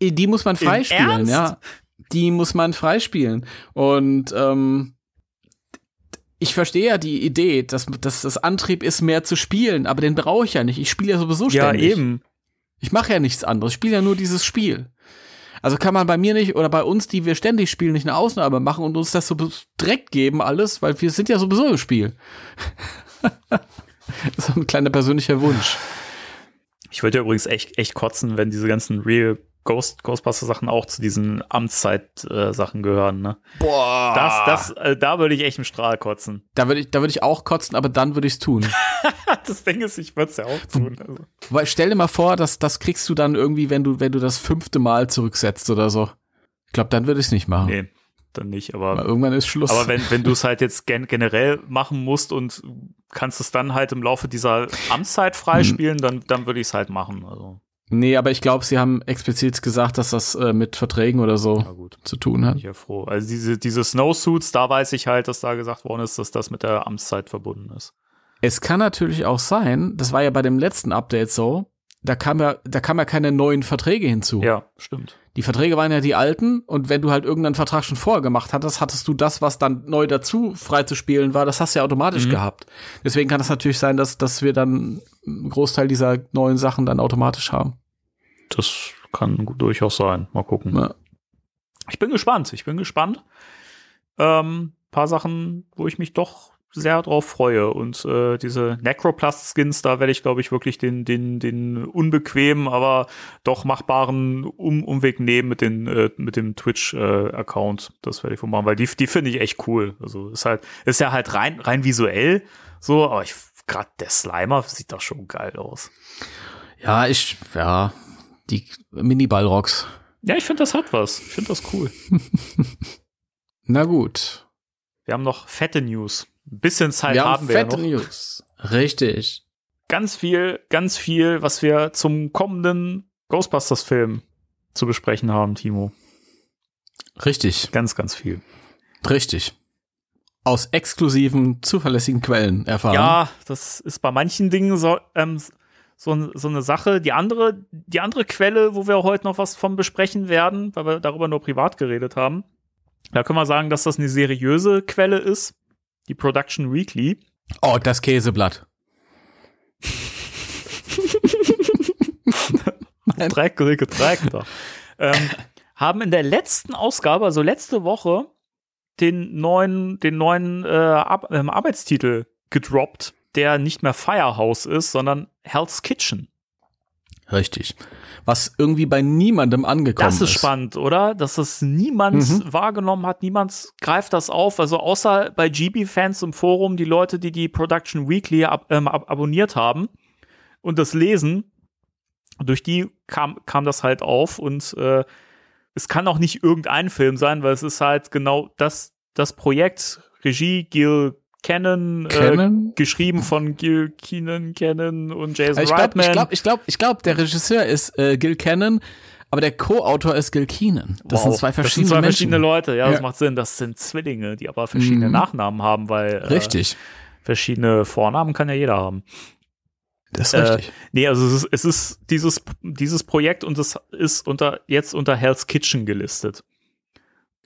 E: Die muss man freispielen, ja. Die muss man freispielen. Und ähm, ich verstehe ja die Idee, dass, dass das Antrieb ist, mehr zu spielen, aber den brauche ich ja nicht. Ich spiele ja sowieso
D: ja,
E: ständig.
D: eben.
E: Ich mache ja nichts anderes. Ich spiele ja nur dieses Spiel. Also kann man bei mir nicht oder bei uns, die wir ständig spielen, nicht eine Ausnahme machen und uns das so direkt geben alles, weil wir sind ja sowieso im Spiel. ist ein kleiner persönlicher Wunsch.
D: Ich würde ja übrigens echt, echt kotzen, wenn diese ganzen Real Ghost, Ghostbuster-Sachen auch zu diesen Amtszeit-Sachen gehören, ne?
E: Boah.
D: Das, das, äh, da würde ich echt im Strahl kotzen.
E: da würde ich, da würde ich auch kotzen, aber dann würde ich es tun.
D: Das Ding ist, ich würde es ja auch tun. Also.
E: Weil stell dir mal vor, dass das kriegst du dann irgendwie, wenn du, wenn du das fünfte Mal zurücksetzt oder so. Ich glaube, dann würde ich es nicht machen.
D: Nee, dann nicht,
E: Weil
D: aber.
E: irgendwann ist Schluss.
D: Aber wenn, wenn du es halt jetzt gen generell machen musst und kannst es dann halt im Laufe dieser Amtszeit freispielen, dann, dann würde ich es halt machen. Also,
E: nee, aber ich glaube, sie haben explizit gesagt, dass das äh, mit Verträgen oder so zu tun
D: Bin
E: hat.
D: ich ja froh. Also diese, diese Snowsuits, da weiß ich halt, dass da gesagt worden ist, dass das mit der Amtszeit verbunden ist.
E: Es kann natürlich auch sein, das war ja bei dem letzten Update so, da kam ja, da kam ja keine neuen Verträge hinzu.
D: Ja, stimmt.
E: Die Verträge waren ja die alten und wenn du halt irgendeinen Vertrag schon vorher gemacht hattest, hattest du das, was dann neu dazu freizuspielen war, das hast du ja automatisch
D: Mhm.
E: gehabt. Deswegen kann es natürlich sein, dass, dass wir dann einen Großteil dieser neuen Sachen dann automatisch haben.
D: Das kann durchaus sein. Mal gucken.
E: Ja.
D: Ich bin gespannt. Ich bin gespannt. Ähm, paar Sachen, wo ich mich doch sehr drauf freue. Und äh, diese Necroplast-Skins, da werde ich, glaube ich, wirklich den, den, den unbequemen, aber doch machbaren um Umweg nehmen mit, den, äh, mit dem Twitch-Account. das werde ich wohl machen, weil die, die finde ich echt cool. Also ist halt, ist ja halt rein, rein visuell so, aber ich gerade der Slimer sieht doch schon geil aus.
E: Ja, ich, ja, die Mini-Ballrocks.
D: Ja, ich finde, das hat was. Ich finde das cool.
E: Na gut.
D: Wir haben noch fette News. Ein bisschen Zeit
E: wir
D: haben
E: haben
D: wir ja
E: fette
D: noch.
E: News. Richtig.
D: Ganz viel, ganz viel, was wir zum kommenden Ghostbusters-Film zu besprechen haben, Timo.
E: Richtig.
D: Ganz, ganz viel.
E: Richtig. Aus exklusiven, zuverlässigen Quellen erfahren.
D: Ja, das ist bei manchen Dingen so, ähm, so, so eine Sache. Die andere, die andere Quelle, wo wir heute noch was von besprechen werden, weil wir darüber nur privat geredet haben, da können wir sagen, dass das eine seriöse Quelle ist. Die Production Weekly.
E: Oh, das Käseblatt.
D: Dreck, Dreck, Dreck. ähm, haben in der letzten Ausgabe, also letzte Woche, den neuen, den neuen äh, Ar ähm, Arbeitstitel gedroppt, der nicht mehr Firehouse ist, sondern Hell's Kitchen.
E: Richtig. Was irgendwie bei niemandem angekommen
D: Das ist spannend, oder? Dass das niemand
E: Mhm.
D: wahrgenommen hat, niemand greift das auf. Also außer bei GB-Fans im Forum, die Leute, die die Production Weekly ab, ähm, ab abonniert haben und das lesen, durch die kam, kam das halt auf und äh, es kann auch nicht irgendein Film sein, weil es ist halt genau das, das Projekt, Regie Gil Cannon, Äh,
E: Kennen?
D: geschrieben von Gil Keenan Cannon und Jason
E: ich glaube,
D: Reitman.
E: ich glaube, ich glaube, ich glaube, der Regisseur ist äh, Gil Cannon, aber der Co-Autor ist Gil Keenan. Das
D: Wow,
E: sind zwei verschiedene
D: das sind zwei
E: Menschen.
D: verschiedene Leute, ja, das
E: Ja.
D: macht Sinn. Das sind Zwillinge, die aber verschiedene
E: Mhm.
D: Nachnamen haben, weil äh,
E: Richtig.
D: verschiedene Vornamen kann ja jeder haben.
E: Das ist
D: äh,
E: richtig.
D: Nee, also es ist, es ist dieses, dieses Projekt und es ist unter, jetzt unter Hell's Kitchen gelistet.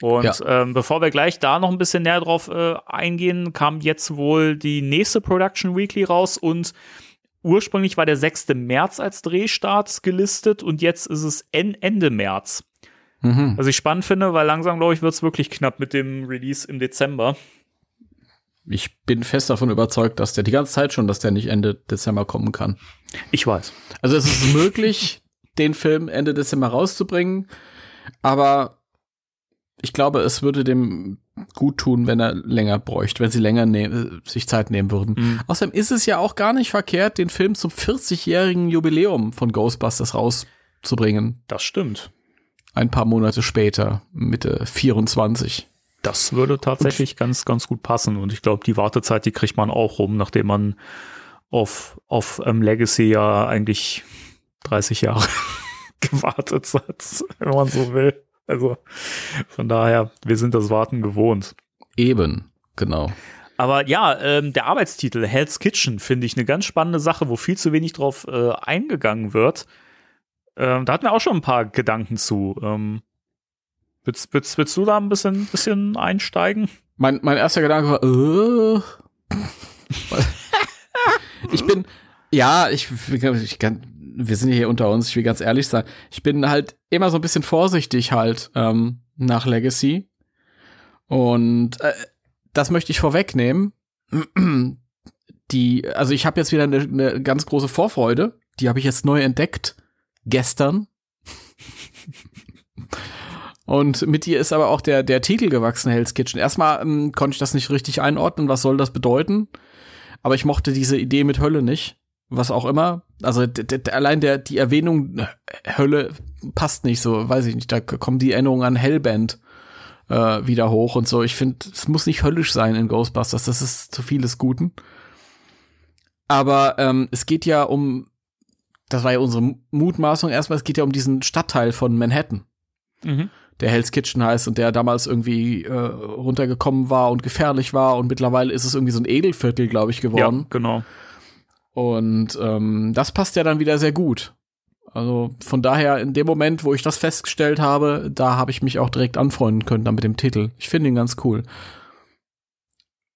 D: Und
E: Ja.
D: ähm, bevor wir gleich da noch ein bisschen näher drauf äh, eingehen, kam jetzt wohl die nächste Production Weekly raus und ursprünglich war der 6. März als Drehstart gelistet und jetzt ist es en Ende März.
E: Mhm.
D: Was ich spannend finde, weil langsam, glaube ich, wird es wirklich knapp mit dem Release im Dezember.
E: Ich bin fest davon überzeugt, dass der die ganze Zeit schon, dass der nicht Ende Dezember kommen kann.
D: Ich weiß.
E: Also es ist möglich, den Film Ende Dezember rauszubringen, aber ich glaube, es würde dem gut tun, wenn er länger bräuchte, wenn sie länger ne sich Zeit nehmen würden.
D: Mhm.
E: Außerdem ist es ja auch gar nicht verkehrt, den Film zum 40-jährigen Jubiläum von Ghostbusters rauszubringen.
D: Das stimmt.
E: Ein paar Monate später, Mitte 24.
D: Das würde tatsächlich ganz, ganz gut passen. Und ich glaube, die Wartezeit, die kriegt man auch rum, nachdem man auf, auf ähm, Legacy ja eigentlich 30 Jahre gewartet hat, wenn man so will. Also von daher, wir sind das Warten gewohnt.
E: Eben, genau.
D: Aber ja, ähm, der Arbeitstitel Hell's Kitchen finde ich eine ganz spannende Sache, wo viel zu wenig drauf äh, eingegangen wird. Ähm, da hatten wir auch schon ein paar Gedanken zu. Ähm, willst, willst, willst du da ein bisschen, bisschen einsteigen?
E: Mein, mein erster Gedanke war, äh, ich bin, ja, ich, ich kann, wir sind ja hier unter uns, ich will ganz ehrlich sein, ich bin halt immer so ein bisschen vorsichtig halt ähm, nach Legacy. Und äh, das möchte ich vorwegnehmen. Die, also ich habe jetzt wieder eine, eine ganz große Vorfreude. Die habe ich jetzt neu entdeckt. Gestern. Und mit ihr ist aber auch der, der Titel gewachsen, Hell's Kitchen. Erstmal ähm, konnte ich das nicht richtig einordnen, was soll das bedeuten. Aber ich mochte diese Idee mit Hölle nicht. Was auch immer. Also allein der, die Erwähnung äh, Hölle passt nicht so, weiß ich nicht. Da kommen die Erinnerungen an Hellband äh, wieder hoch und so. Ich finde, es muss nicht höllisch sein in Ghostbusters. Das ist zu viel des Guten. Aber ähm, es geht ja um, das war ja unsere Mutmaßung erstmal, es geht ja um diesen Stadtteil von Manhattan
D: Mhm.
E: Der Hell's Kitchen heißt und der damals irgendwie äh, runtergekommen war und gefährlich war und mittlerweile ist es irgendwie so ein Edelviertel, glaube ich, geworden.
D: Ja, genau.
E: Und ähm, das passt ja dann wieder sehr gut. Also von daher, in dem Moment, wo ich das festgestellt habe, da habe ich mich auch direkt anfreunden können dann mit dem Titel. Ich finde ihn ganz cool.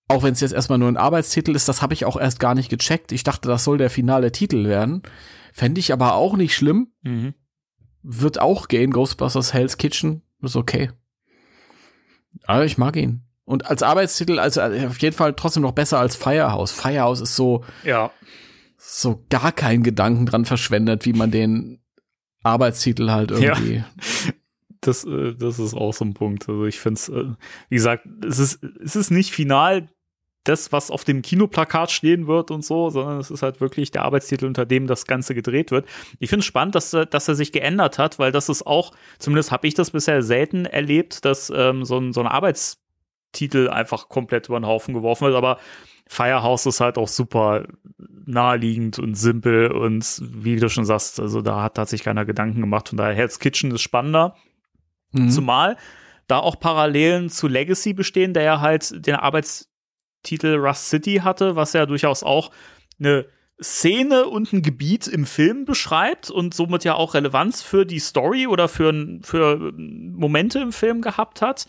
E: Auch wenn es jetzt erstmal nur ein Arbeitstitel ist, das habe ich auch erst gar nicht gecheckt. Ich dachte, das soll der finale Titel werden. Fände ich aber auch nicht schlimm.
D: Mhm.
E: Wird auch gehen. Ghostbusters Hell's Kitchen ist okay. Aber ich mag ihn. Und als Arbeitstitel, also auf jeden Fall trotzdem noch besser als Firehouse. Firehouse ist so,
D: Ja,
E: so gar keinen Gedanken dran verschwendet, wie man den Arbeitstitel halt irgendwie.
D: das, äh, das ist auch so ein Punkt. Also ich finde es, äh, wie gesagt, es ist, es ist nicht final das, was auf dem Kinoplakat stehen wird und so, sondern es ist halt wirklich der Arbeitstitel, unter dem das Ganze gedreht wird. Ich finde es spannend, dass, er- dass er sich geändert hat, weil das ist auch, zumindest habe ich das bisher selten erlebt, dass ähm, so, ein, so ein Arbeitstitel einfach komplett über den Haufen geworfen wird, aber Firehouse ist halt auch super naheliegend und simpel und wie du schon sagst, also da hat, hat sich keiner Gedanken gemacht. Von daher Hell's Kitchen ist spannender.
E: Mhm.
D: Zumal da auch Parallelen zu Legacy bestehen, der ja halt den Arbeitstitel Rust City hatte, was ja durchaus auch eine Szene und ein Gebiet im Film beschreibt und somit ja auch Relevanz für die Story oder für, für Momente im Film gehabt hat.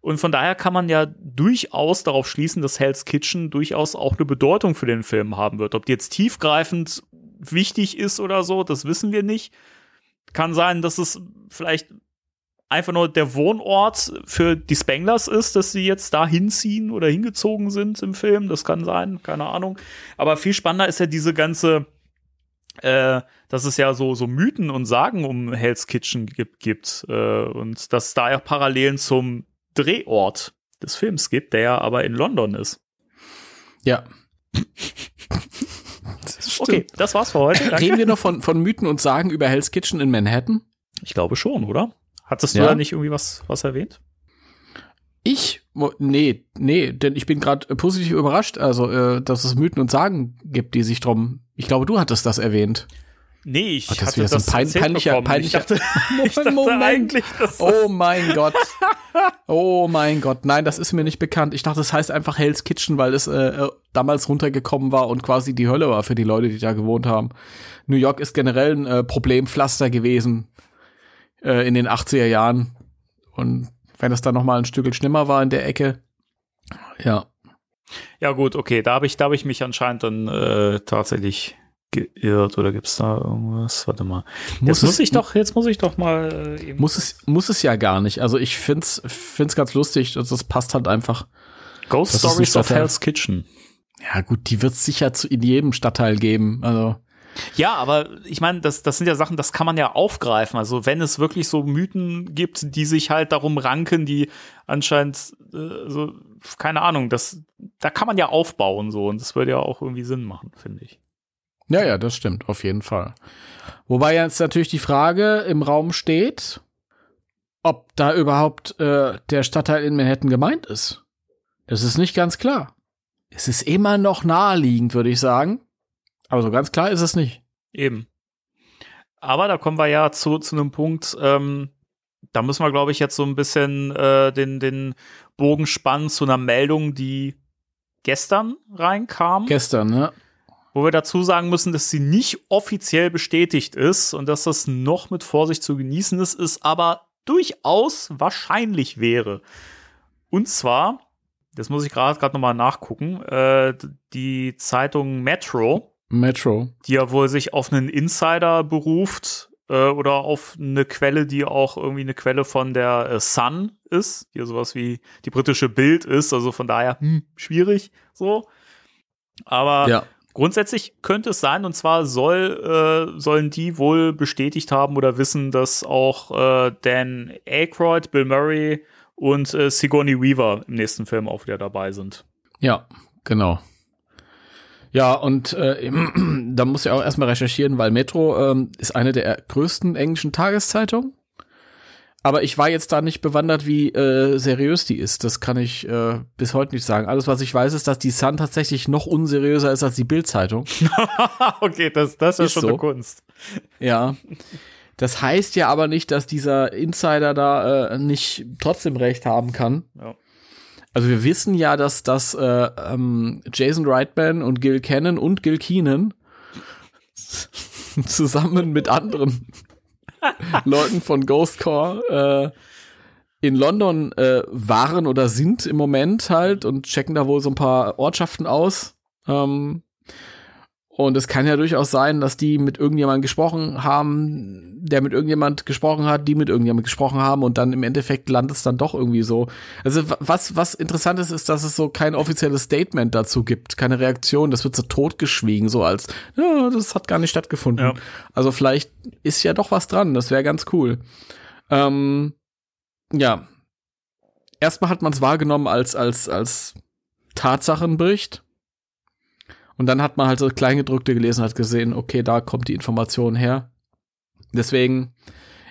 D: Und von daher kann man ja durchaus darauf schließen, dass Hell's Kitchen durchaus auch eine Bedeutung für den Film haben wird. Ob die jetzt tiefgreifend wichtig ist oder so, das wissen wir nicht. Kann sein, dass es vielleicht einfach nur der Wohnort für die Spanglers ist, dass sie jetzt da hinziehen oder hingezogen sind im Film. Das kann sein, keine Ahnung. Aber viel spannender ist ja diese ganze, äh, dass es ja so, so Mythen und Sagen um Hell's Kitchen gibt, gibt äh, und dass es da ja Parallelen zum Drehort des Films gibt, der ja aber in London ist.
E: Ja.
D: Okay, das war's für heute. Danke.
E: Reden wir noch von, von Mythen und Sagen über Hell's Kitchen in Manhattan?
D: Ich glaube schon, oder? Hattest du
E: Ja.
D: da nicht irgendwie was, was erwähnt?
E: Ich? Nee, nee, denn ich bin gerade positiv überrascht, also, äh, dass es Mythen und Sagen gibt, die sich drum. Ich glaube, du hattest das erwähnt.
D: Nee, ich
E: Ach, das
D: hatte
E: so ein
D: das
E: pein- peinlicher- peinlicher-
D: Ich dachte, ich dachte
E: Moment. Oh mein Gott. Oh mein Gott. Nein, das ist mir nicht bekannt. Ich dachte, es heißt einfach Hell's Kitchen, weil es äh, äh, damals runtergekommen war und quasi die Hölle war für die Leute, die da gewohnt haben. New York ist generell ein äh, Problempflaster gewesen äh, in den 80er Jahren. Und wenn es dann noch mal ein Stück schlimmer war in der Ecke, ja.
D: Ja gut, okay, da habe ich, da habe ich mich anscheinend dann äh, tatsächlich geirrt oder gibt's da irgendwas? Warte mal.
E: Muss
D: jetzt muss
E: es-
D: ich doch, jetzt muss ich doch mal äh, eben
E: Muss es, muss es ja gar nicht. Also ich find's, find's ganz lustig. Das, das passt halt einfach.
D: Ghost Stories of. Hell's Kitchen.
E: Ja gut, die wird's sicher zu, in jedem Stadtteil geben. Also
D: Ja, aber ich meine, das, das sind ja Sachen, das kann man ja aufgreifen. Also wenn es wirklich so Mythen gibt, die sich halt darum ranken, die anscheinend äh, so, keine Ahnung, das, da kann man ja aufbauen so und das würde ja auch irgendwie Sinn machen, finde ich.
E: Ja, ja, das stimmt, auf jeden Fall. Wobei jetzt natürlich die Frage im Raum steht, ob da überhaupt äh, der Stadtteil in Manhattan gemeint ist. Das ist nicht ganz klar. Es ist immer noch naheliegend, würde ich sagen. Aber so ganz klar ist es nicht.
D: Eben. Aber da kommen wir ja zu, zu einem Punkt, ähm, da müssen wir, glaube ich, jetzt so ein bisschen äh, den, den Bogen spannen zu einer Meldung, die gestern reinkam.
E: Gestern, ne?
D: Wo wir dazu sagen müssen, dass sie nicht offiziell bestätigt ist und dass das noch mit Vorsicht zu genießen ist, ist aber durchaus wahrscheinlich wäre. Und zwar, das muss ich gerade gerade nochmal nachgucken, äh, die Zeitung Metro,
E: Metro.
D: die ja wohl sich auf einen Insider beruft äh, oder auf eine Quelle, die auch irgendwie eine Quelle von der äh, Sun ist, die ja sowas wie die britische Bild ist, also von daher hm, schwierig so. Aber
E: Ja.
D: Grundsätzlich könnte es sein, und zwar soll, äh, sollen die wohl bestätigt haben oder wissen, dass auch äh, Dan Aykroyd, Bill Murray und äh, Sigourney Weaver im nächsten Film auch wieder dabei sind.
E: Ja, genau. Ja, und äh, da muss ich auch erstmal recherchieren, weil Metro ähm, ist eine der größten englischen Tageszeitungen. Aber ich war jetzt da nicht bewandert, wie äh, seriös die ist. Das kann ich äh, bis heute nicht sagen. Alles, was ich weiß, ist, dass die Sun tatsächlich noch unseriöser ist als die Bild-Zeitung.
D: okay, das, das ist,
E: Ist
D: schon
E: so.
D: eine Kunst.
E: Ja. Das heißt ja aber nicht, dass dieser Insider da äh, nicht trotzdem recht haben kann.
D: Ja.
E: Also wir wissen ja, dass das äh, ähm, Jason Reitman und Gil Cannon und Gil Keenan zusammen mit anderen Leuten von Ghostcore äh, in London äh, waren oder sind im Moment halt und checken da wohl so ein paar Ortschaften aus. Ähm, und es kann ja durchaus sein, dass die mit irgendjemandem gesprochen haben, der mit irgendjemand gesprochen hat, die mit irgendjemand gesprochen haben und dann im Endeffekt landet es dann doch irgendwie so. Also wa- was, was interessant ist, ist, dass es so kein offizielles Statement dazu gibt, keine Reaktion, das wird so totgeschwiegen, so als, ja, das hat gar nicht stattgefunden.
D: Ja.
E: Also vielleicht ist ja doch was dran, das wäre ganz cool. Ähm, ja. Erstmal hat man es wahrgenommen als, als, als Tatsachenbericht. Und dann hat man halt so Kleingedrückte gelesen, hat gesehen, okay, da kommt die Information her. Deswegen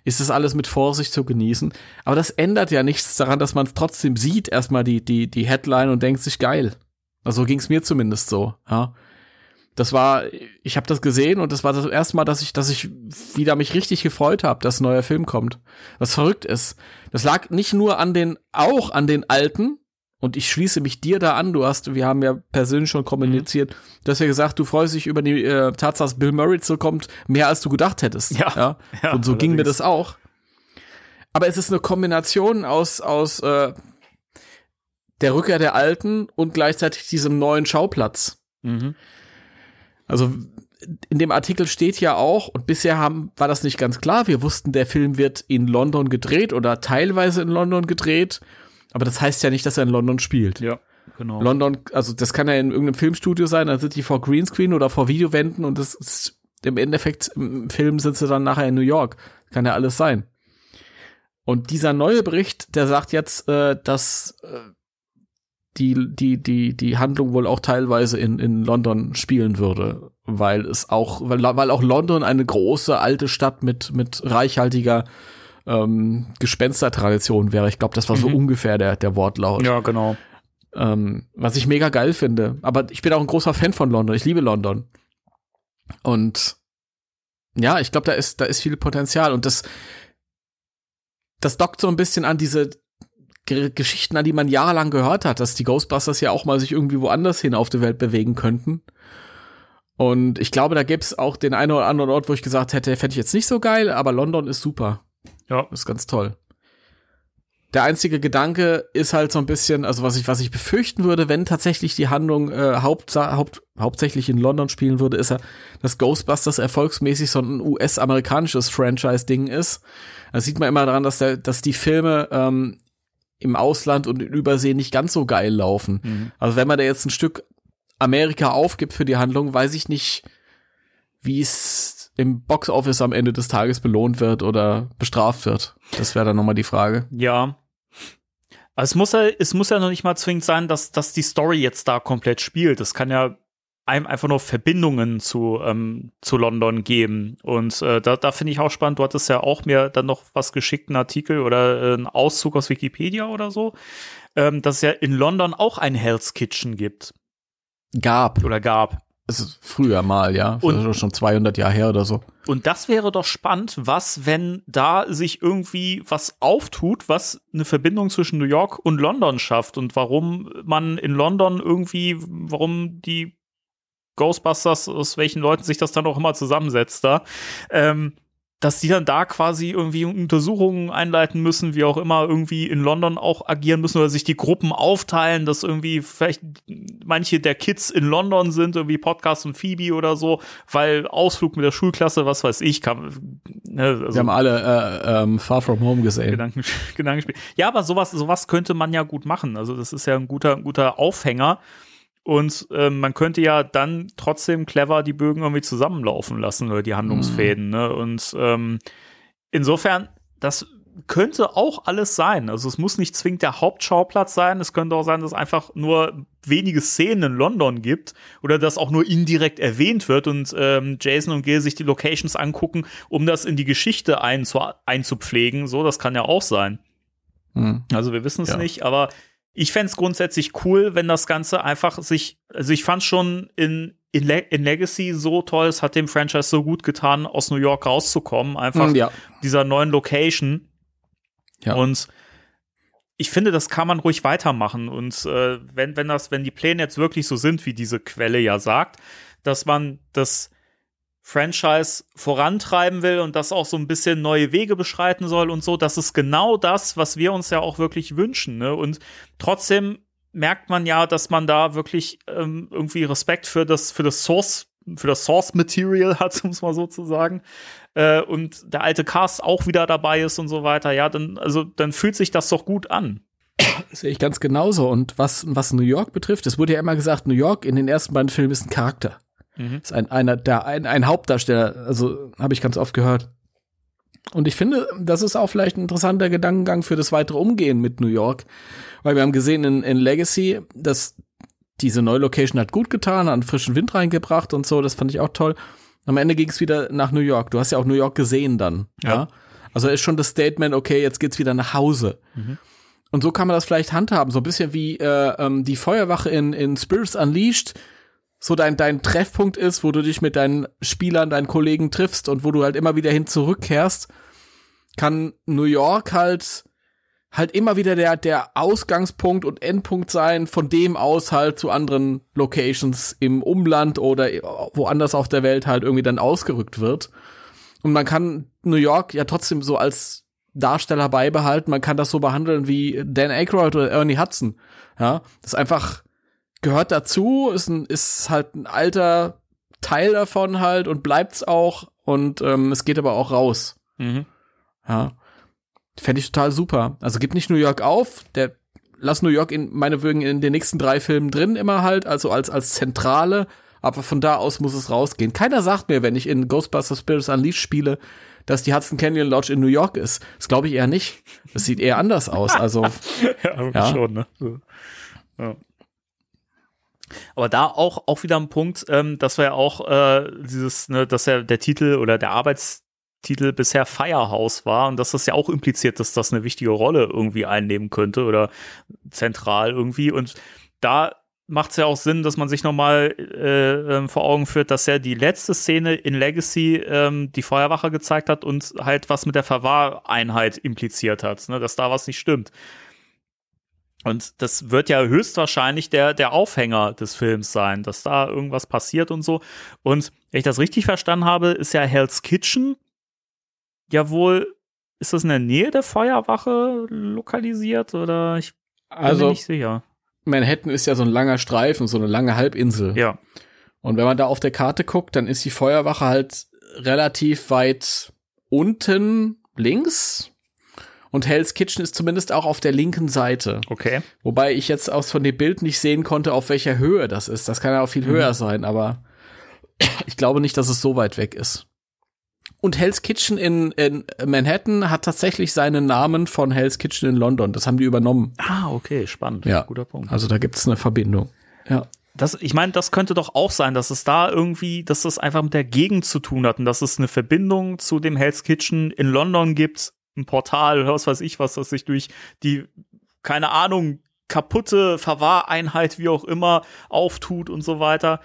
E: ist das alles mit Vorsicht zu genießen. Aber das ändert ja nichts daran, dass man es trotzdem sieht, erstmal die, die, die Headline und denkt sich geil. Also so ging es mir zumindest so, ja. Das war, ich habe das gesehen und das war das erste Mal, dass ich, dass ich wieder mich richtig gefreut habe, dass ein neuer Film kommt. Was verrückt ist. Das lag nicht nur an den, auch an den alten, und ich schließe mich dir da an. Du hast, wir haben ja persönlich schon kommuniziert, du hast ja gesagt, du freust dich über die äh, Tatsache, dass Bill Murray zurückkommt, mehr als du gedacht hättest.
D: Ja. Ja,
E: und so ging mir
D: allerdings.
E: das auch. Aber es ist eine Kombination aus, aus äh, der Rückkehr der Alten und gleichzeitig diesem neuen Schauplatz.
D: Mhm.
E: Also in dem Artikel steht ja auch, und bisher haben, war das nicht ganz klar, wir wussten, der Film wird in London gedreht oder teilweise in London gedreht, aber das heißt ja nicht, dass er in London spielt.
D: Ja, genau.
E: London, also das kann ja in irgendeinem Filmstudio sein, da sind die vor Greenscreen oder vor Videowänden und das ist im Endeffekt im Film sind sie dann nachher in New York. Kann ja alles sein. Und dieser neue Bericht, der sagt jetzt, äh, dass äh, die, die, die, die Handlung wohl auch teilweise in, in London spielen würde, weil es auch, weil, weil auch London eine große alte Stadt mit, mit reichhaltiger ähm, Gespenstertradition wäre. Ich glaube, das war so
D: Mhm.
E: ungefähr der, der Wortlaut.
D: Ja, genau.
E: Ähm, was ich mega geil finde. Aber ich bin auch ein großer Fan von London. Ich liebe London. Und ja, ich glaube, da ist, da ist viel Potenzial. Und das, das dockt so ein bisschen an diese Ge Geschichten, an die man jahrelang gehört hat, dass die Ghostbusters ja auch mal sich irgendwie woanders hin auf der Welt bewegen könnten. Und ich glaube, da gäbe es auch den einen oder anderen Ort, wo ich gesagt hätte, fände ich jetzt nicht so geil, aber London ist super.
D: Ja.
E: Ist ganz toll. Der einzige Gedanke ist halt so ein bisschen, also was ich, was ich befürchten würde, wenn tatsächlich die Handlung äh, hauptsa- haupt, hauptsächlich in London spielen würde, ist ja, dass Ghostbusters erfolgsmäßig so ein US-amerikanisches Franchise-Ding ist. Da sieht man immer daran, dass, der, dass die Filme ähm, im Ausland und in Übersee nicht ganz so geil laufen.
D: Mhm.
E: Also wenn man da jetzt ein Stück Amerika aufgibt für die Handlung, weiß ich nicht, wie es im Boxoffice am Ende des Tages belohnt wird oder bestraft wird. Das wäre dann nochmal die Frage.
D: Ja. Also es muss ja, es muss ja noch nicht mal zwingend sein, dass, dass die Story jetzt da komplett spielt. Es kann ja einem einfach nur Verbindungen zu, ähm, zu London geben. Und äh, da, da finde ich auch spannend, du hattest ja auch mir dann noch was geschickt, einen Artikel oder äh, einen Auszug aus Wikipedia oder so, ähm, dass es ja in London auch ein Hell's Kitchen gibt.
E: Gab.
D: Oder gab.
E: Es ist früher mal, ja.
D: Und-
E: schon 200 Jahre her oder so.
D: Und das wäre doch spannend, was, wenn da sich irgendwie was auftut, was eine Verbindung zwischen New York und London schafft und warum man in London irgendwie, warum die Ghostbusters, aus welchen Leuten sich das dann auch immer zusammensetzt da, ähm, dass die dann da quasi irgendwie Untersuchungen einleiten müssen, wie auch immer, irgendwie in London auch agieren müssen oder sich die Gruppen aufteilen, dass irgendwie vielleicht manche der Kids in London sind, irgendwie Podcast und Phoebe oder so, weil Ausflug mit der Schulklasse, was weiß ich, kann, ne, also
E: Wir haben alle äh, ähm, Far From Home gesehen.
D: Gedanken, Gedankenspiel. Ja, aber sowas, sowas könnte man ja gut machen. Also das ist ja ein guter, ein guter Aufhänger. Und ähm, man könnte ja dann trotzdem clever die Bögen irgendwie zusammenlaufen lassen oder die Handlungsfäden. Ne? Und ähm, insofern, das könnte auch alles sein. Also es muss nicht zwingend der Hauptschauplatz sein. Es könnte auch sein, dass es einfach nur wenige Szenen in London gibt oder dass auch nur indirekt erwähnt wird und ähm, Jason und Gil sich die Locations angucken, um das in die Geschichte einzu einzupflegen. So, das kann ja auch sein.
E: Hm.
D: Also wir wissen es
E: Ja.
D: nicht, aber ich fänd's grundsätzlich cool, wenn das Ganze einfach sich, also ich fand's schon in, in, Le in Legacy so toll, es hat dem Franchise so gut getan, aus New York rauszukommen, einfach
E: Hm, ja.
D: dieser neuen Location.
E: Ja.
D: Und ich finde, das kann man ruhig weitermachen. Und äh, wenn, wenn das, wenn die Pläne jetzt wirklich so sind, wie diese Quelle ja sagt, dass man das Franchise vorantreiben will und das auch so ein bisschen neue Wege beschreiten soll und so, das ist genau das, was wir uns ja auch wirklich wünschen. Ne? Und trotzdem merkt man ja, dass man da wirklich ähm, irgendwie Respekt für das, für das Source, für das Source Material hat, um es mal so zu sagen. Äh, und der alte Cast auch wieder dabei ist und so weiter. Ja, dann, also, dann fühlt sich das doch gut an.
E: Sehe ich ganz genauso. Und was, was New York betrifft, es wurde ja immer gesagt, New York in den ersten beiden Filmen ist ein Charakter.
D: Mhm.
E: Ist ein, einer, der, ein, ein Hauptdarsteller. Also habe ich ganz oft gehört. Und ich finde, das ist auch vielleicht ein interessanter Gedankengang für das weitere Umgehen mit New York. Weil wir haben gesehen in, in Legacy, dass diese neue Location hat gut getan, hat frischen Wind reingebracht und so. Das fand ich auch toll. Am Ende ging es wieder nach New York. Du hast ja auch New York gesehen dann. Ja.
D: Ja.
E: Also ist schon das Statement, okay, jetzt geht's wieder nach Hause.
D: Mhm.
E: Und so kann man das vielleicht handhaben, so ein bisschen wie äh, ähm, die Feuerwache in, in Spirits Unleashed, so dein, dein Treffpunkt ist, wo du dich mit deinen Spielern, deinen Kollegen triffst und wo du halt immer wieder hin zurückkehrst, kann New York halt halt immer wieder der, der Ausgangspunkt und Endpunkt sein, von dem aus halt zu anderen Locations im Umland oder woanders auf der Welt halt irgendwie dann ausgerückt wird. Und man kann New York ja trotzdem so als Darsteller beibehalten. Man kann das so behandeln wie Dan Aykroyd oder Ernie Hudson. Ja, das ist einfach gehört dazu, ist ein, ist halt ein alter Teil davon halt und bleibt's auch und ähm, es geht aber auch raus.
D: Mhm.
E: Ja. Fände ich total super. Also gib nicht New York auf, der lass New York in meinetwegen in den nächsten drei Filmen drin immer halt, also als als Zentrale, aber von da aus muss es rausgehen. Keiner sagt mir, wenn ich in Ghostbusters Spirits Unleashed spiele, dass die Hudson Canyon Lodge in New York ist. Das glaube ich eher nicht. Das sieht eher anders aus. Also
D: ja,
E: Ja.
D: schon, ne? So. Ja. Aber da auch, auch wieder ein Punkt, ähm, dass wir ja auch äh, dieses, ne, dass ja der Titel oder der Arbeitstitel bisher Firehouse war und dass das ja auch impliziert, dass das eine wichtige Rolle irgendwie einnehmen könnte oder zentral irgendwie. Und da macht es ja auch Sinn, dass man sich nochmal äh, ähm, vor Augen führt, dass ja die letzte Szene in Legacy ähm, die Feuerwache gezeigt hat und halt was mit der Verwahreinheit impliziert hat, ne, dass da was nicht stimmt. Und das wird ja höchstwahrscheinlich der, der Aufhänger des Films sein, dass da irgendwas passiert und so. Und wenn ich das richtig verstanden habe, ist ja Hell's Kitchen ja wohl, ist das in der Nähe der Feuerwache lokalisiert oder ich bin mir
E: also
D: nicht sicher.
E: Manhattan ist ja so ein langer Streifen, so eine lange Halbinsel.
D: Ja.
E: Und wenn man da auf der Karte guckt, dann ist die Feuerwache halt relativ weit unten links. Und Hell's Kitchen ist zumindest auch auf der linken Seite.
D: Okay.
E: Wobei ich jetzt aus von dem Bild nicht sehen konnte, auf welcher Höhe das ist. Das kann ja auch viel höher sein, aber Ich glaube nicht, dass es so weit weg ist. Und Hell's Kitchen in, in Manhattan hat tatsächlich seinen Namen von Hell's Kitchen in London. Das haben die übernommen.
D: Ah, okay, spannend.
E: Ja.
D: Guter Punkt.
E: Also da gibt's eine Verbindung. Ja.
D: Das, ich meine, das könnte doch auch sein, dass es da irgendwie, dass es einfach mit der Gegend zu tun hat und dass es eine Verbindung zu dem Hell's Kitchen in London gibt, ein Portal oder was weiß ich was, das sich durch die, keine Ahnung, kaputte Verwahreinheit, wie auch immer, auftut und so weiter.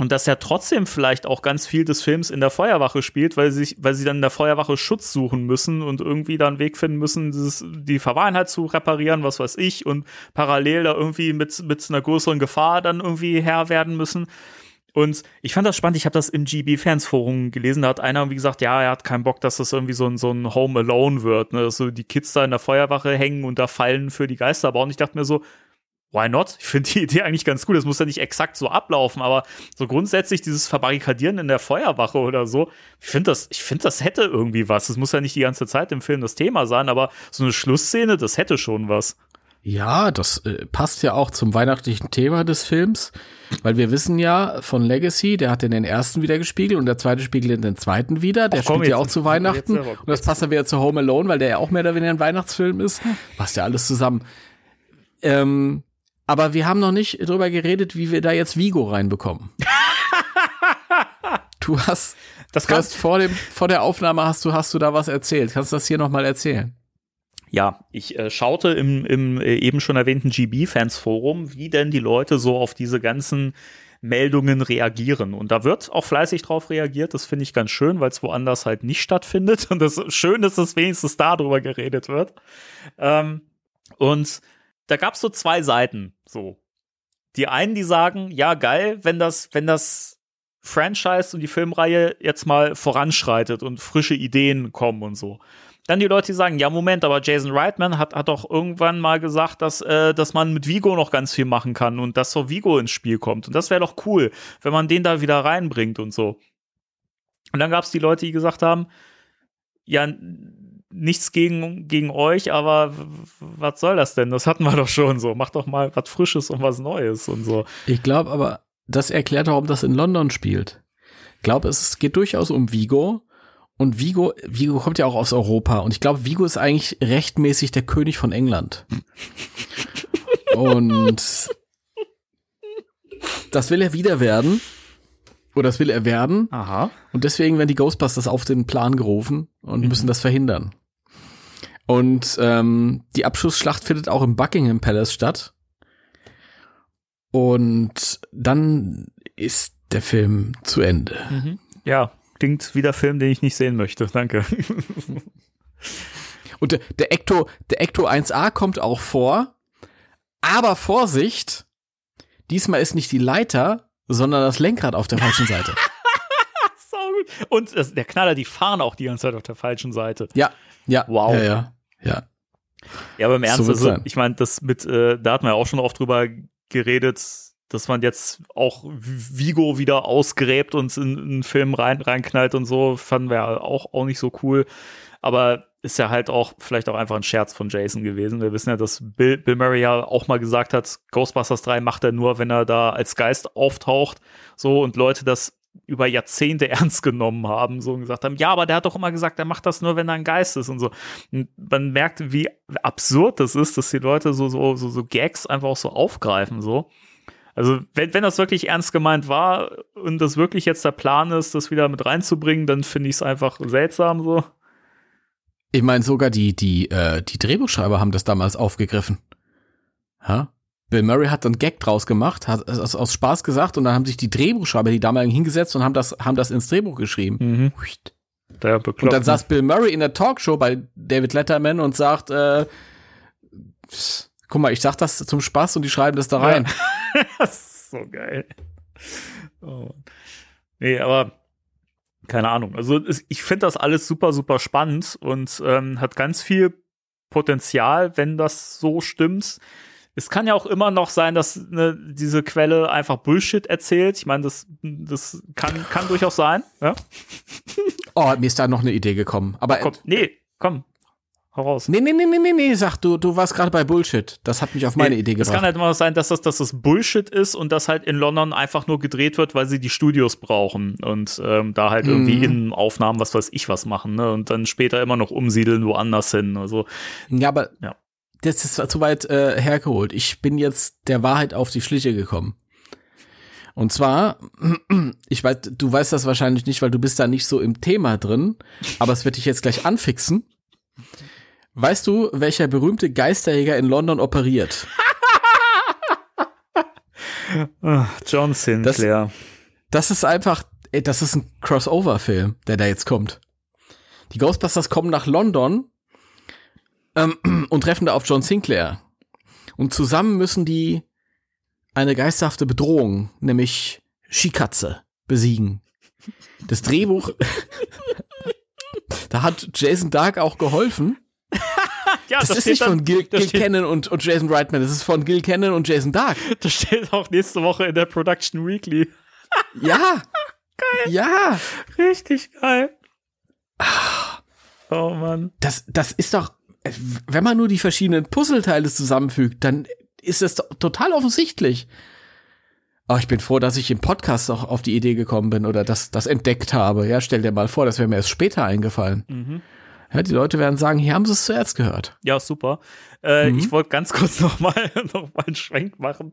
D: Und dass ja trotzdem vielleicht auch ganz viel des Films in der Feuerwache spielt, weil sie, weil sie dann in der Feuerwache Schutz suchen müssen und irgendwie da einen Weg finden müssen, dieses, die Verwahreinheit zu reparieren, was weiß ich, und parallel da irgendwie mit, mit einer größeren Gefahr dann irgendwie Herr werden müssen. Und ich fand das spannend, ich habe das im GB-Fans-Forum gelesen, da hat einer irgendwie gesagt, ja, er hat keinen Bock, dass das irgendwie so ein, so ein Home Alone wird, ne? dass so die Kids da in der Feuerwache hängen und da fallen für die Geister bauen. Ich dachte mir so, why not? Ich finde die Idee eigentlich ganz gut. Das muss ja nicht exakt so ablaufen, aber so grundsätzlich dieses Verbarrikadieren in der Feuerwache oder so, ich finde das, ich finde, das hätte irgendwie was. Das muss ja nicht die ganze Zeit im Film das Thema sein, aber so eine Schlussszene, das hätte schon was.
E: Ja, das äh, passt ja auch zum weihnachtlichen Thema des Films, weil wir wissen ja von Legacy, der hat in den ersten wieder gespiegelt und der zweite spiegelt in den zweiten wieder. Der
D: Ach, komm,
E: spielt ja auch zu Weihnachten
D: jetzt
E: und das passt dann wieder zu Home Alone, weil der ja auch mehr oder weniger ein Weihnachtsfilm ist. Passt ja alles zusammen. Ähm, aber wir haben noch nicht drüber geredet, wie wir da jetzt Vigo reinbekommen. du hast,
D: Das
E: du hast vor dem vor der Aufnahme hast du hast du da was erzählt. Kannst du das hier noch mal erzählen?
D: Ja, ich äh, schaute im, im äh, eben schon erwähnten GB-Fans-Forum, wie denn die Leute so auf diese ganzen Meldungen reagieren. Und da wird auch fleißig drauf reagiert. Das finde ich ganz schön, weil es woanders halt nicht stattfindet. Und das schön ist, dass wenigstens darüber geredet wird. Ähm, und da gab es so zwei Seiten. So. Die einen, die sagen, ja, geil, wenn das, wenn das Franchise und die Filmreihe jetzt mal voranschreitet und frische Ideen kommen und so. Dann die Leute, die sagen, ja, Moment, aber Jason Reitman hat, hat doch irgendwann mal gesagt, dass, äh, dass man mit Vigo noch ganz viel machen kann und dass so Vigo ins Spiel kommt. Und das wäre doch cool, wenn man den da wieder reinbringt und so. Und dann gab es die Leute, die gesagt haben, ja, nichts gegen, gegen euch, aber was soll das denn? Das hatten wir doch schon so. Macht doch mal was Frisches und was Neues und so.
E: Ich glaube aber, das erklärt, warum das in London spielt. Ich glaube, es geht durchaus um Vigo. Und Vigo, Vigo kommt ja auch aus Europa. Und ich glaube, Vigo ist eigentlich rechtmäßig der König von England. und das will er wieder werden. Oder das will er werden.
D: Aha.
E: Und deswegen werden die Ghostbusters auf den Plan gerufen und müssen das verhindern. Und ähm, die Abschlussschlacht findet auch im Buckingham Palace statt. Und dann ist der Film zu Ende.
D: Ja, klingt wie der Film, den ich nicht sehen möchte. Danke.
E: Und der, der Ecto, der Ecto 1A kommt auch vor. Aber Vorsicht! Diesmal ist nicht die Leiter, sondern das Lenkrad auf der falschen Seite.
D: so gut. Und das, der Knaller, die fahren auch die ganze Zeit auf der falschen Seite.
E: Ja, ja.
D: Wow.
E: Ja, ja. ja.
D: Ja, aber im Ernst,
E: wird's
D: also, ich meine, das mit, äh, da hatten wir ja auch schon oft drüber geredet, dass man jetzt auch Vigo wieder ausgräbt und in, in einen Film rein, reinknallt und so, fanden wir auch, auch nicht so cool. Aber ist ja halt auch vielleicht auch einfach ein Scherz von Jason gewesen. Wir wissen ja, dass Bill, Bill Murray ja auch mal gesagt hat, Ghostbusters 3 macht er nur, wenn er da als Geist auftaucht. So und Leute das über Jahrzehnte ernst genommen haben, so und gesagt haben, ja, aber der hat doch immer gesagt, er macht das nur, wenn er ein Geist ist und so. Und man merkt, wie absurd das ist, dass die Leute so, so, so, so Gags einfach auch so aufgreifen, so. Also, wenn, wenn das wirklich ernst gemeint war und das wirklich jetzt der Plan ist, das wieder mit reinzubringen, dann finde ich es einfach seltsam, so.
E: Ich meine, sogar die, die, äh, die Drehbuchschreiber haben das damals aufgegriffen. Ha? Bill Murray hat dann Gag draus gemacht, hat es aus, Spaß gesagt und dann haben sich die Drehbuchschreiber, die damaligen, hingesetzt und haben das, haben das ins Drehbuch geschrieben.
D: Mhm.
E: Und dann saß Bill Murray in der Talkshow bei David Letterman und sagt, äh, guck mal, ich sag das zum Spaß und die schreiben das da rein.
D: das ist so geil. Oh. Nee, aber keine Ahnung. Also ich finde das alles super, super spannend und ähm, hat ganz viel Potenzial, wenn das so stimmt. Es kann ja auch immer noch sein, dass ne, diese Quelle einfach Bullshit erzählt. Ich meine, das, das kann, kann durchaus sein. Ja?
E: Oh, mir ist da noch eine Idee gekommen. Aber
D: Komm, nee, komm. Heraus.
E: Nee, nee, nee, nee, nee, nee, sag du, du warst gerade bei Bullshit. Das hat mich auf meine Idee
D: Es
E: gebracht.
D: kann halt immer sein, dass das, dass das Bullshit ist und das halt in London einfach nur gedreht wird, weil sie die Studios brauchen und ähm, da halt irgendwie
E: Mhm.
D: Innenaufnahmen, was weiß ich was machen, ne? Und dann später immer noch umsiedeln woanders hin. Also
E: Ja, aber
D: Ja.
E: das ist zu weit äh, hergeholt. Ich bin jetzt der Wahrheit auf die Schliche gekommen. Und zwar, ich weiß, du weißt das wahrscheinlich nicht, weil du bist da nicht so im Thema drin, aber es wird dich jetzt gleich anfixen. Weißt du, welcher berühmte Geisterjäger in London operiert?
D: ah, John Sinclair.
E: Das ist einfach, ey, das ist ein Crossover-Film, der da jetzt kommt. Die Ghostbusters kommen nach London ähm, und treffen da auf John Sinclair. Und zusammen müssen die eine geisterhafte Bedrohung, nämlich Skikatze, besiegen. Das Drehbuch, da hat Jason Dark auch geholfen.
D: Ja,
E: Das, ist
D: steht
E: nicht
D: dann-
E: von Gil, Gil Cannon und, und Jason Reitman, das ist von Gil Cannon und Jason Dark.
D: Das steht auch nächste Woche in der Production Weekly.
E: Ja. Geil. Ja.
D: Richtig geil. Oh Mann.
E: Das, das ist doch, wenn man nur die verschiedenen Puzzleteile zusammenfügt, dann ist das doch total offensichtlich. Aber ich bin froh, dass ich im Podcast auch auf die Idee gekommen bin oder das, das entdeckt habe. Ja, stell dir mal vor, das wäre mir erst später eingefallen.
D: Mhm.
E: Ja, die Leute werden sagen, hier haben sie es zuerst gehört.
D: Ja, super. Äh,
E: Mhm.
D: Ich wollte ganz kurz noch mal, noch mal einen Schwenk machen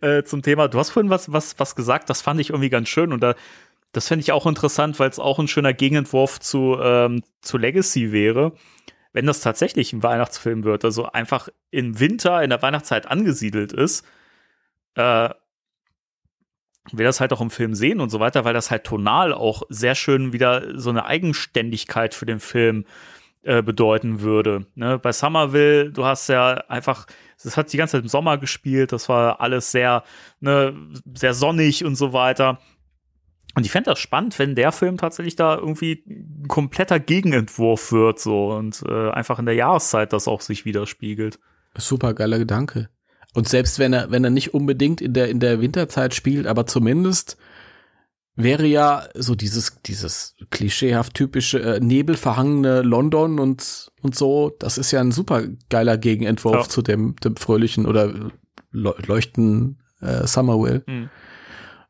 D: äh, zum Thema. Du hast vorhin was, was, was gesagt, das fand ich irgendwie ganz schön und da, das fände ich auch interessant, weil es auch ein schöner Gegenentwurf zu, ähm, zu Legacy wäre, wenn das tatsächlich ein Weihnachtsfilm wird, also einfach im Winter, in der Weihnachtszeit angesiedelt ist, äh, wir das halt auch im Film sehen und so weiter, weil das halt tonal auch sehr schön wieder so eine Eigenständigkeit für den Film äh, bedeuten würde. Ne? Bei Somerville, du hast ja einfach, das hat die ganze Zeit im Sommer gespielt, das war alles sehr, ne, sehr sonnig und so weiter. Und ich fände das spannend, wenn der Film tatsächlich da irgendwie ein kompletter Gegenentwurf wird, so und äh, einfach in der Jahreszeit das auch sich widerspiegelt.
E: Super geiler Gedanke. Und selbst wenn er, wenn er nicht unbedingt in der, in der Winterzeit spielt, aber zumindest wäre ja so dieses, dieses klischeehaft typische äh, nebelverhangene London und, und so, das ist ja ein super geiler Gegenentwurf
D: Ja.
E: zu dem, dem fröhlichen oder leu- leuchten äh, Summerville.
D: Hm.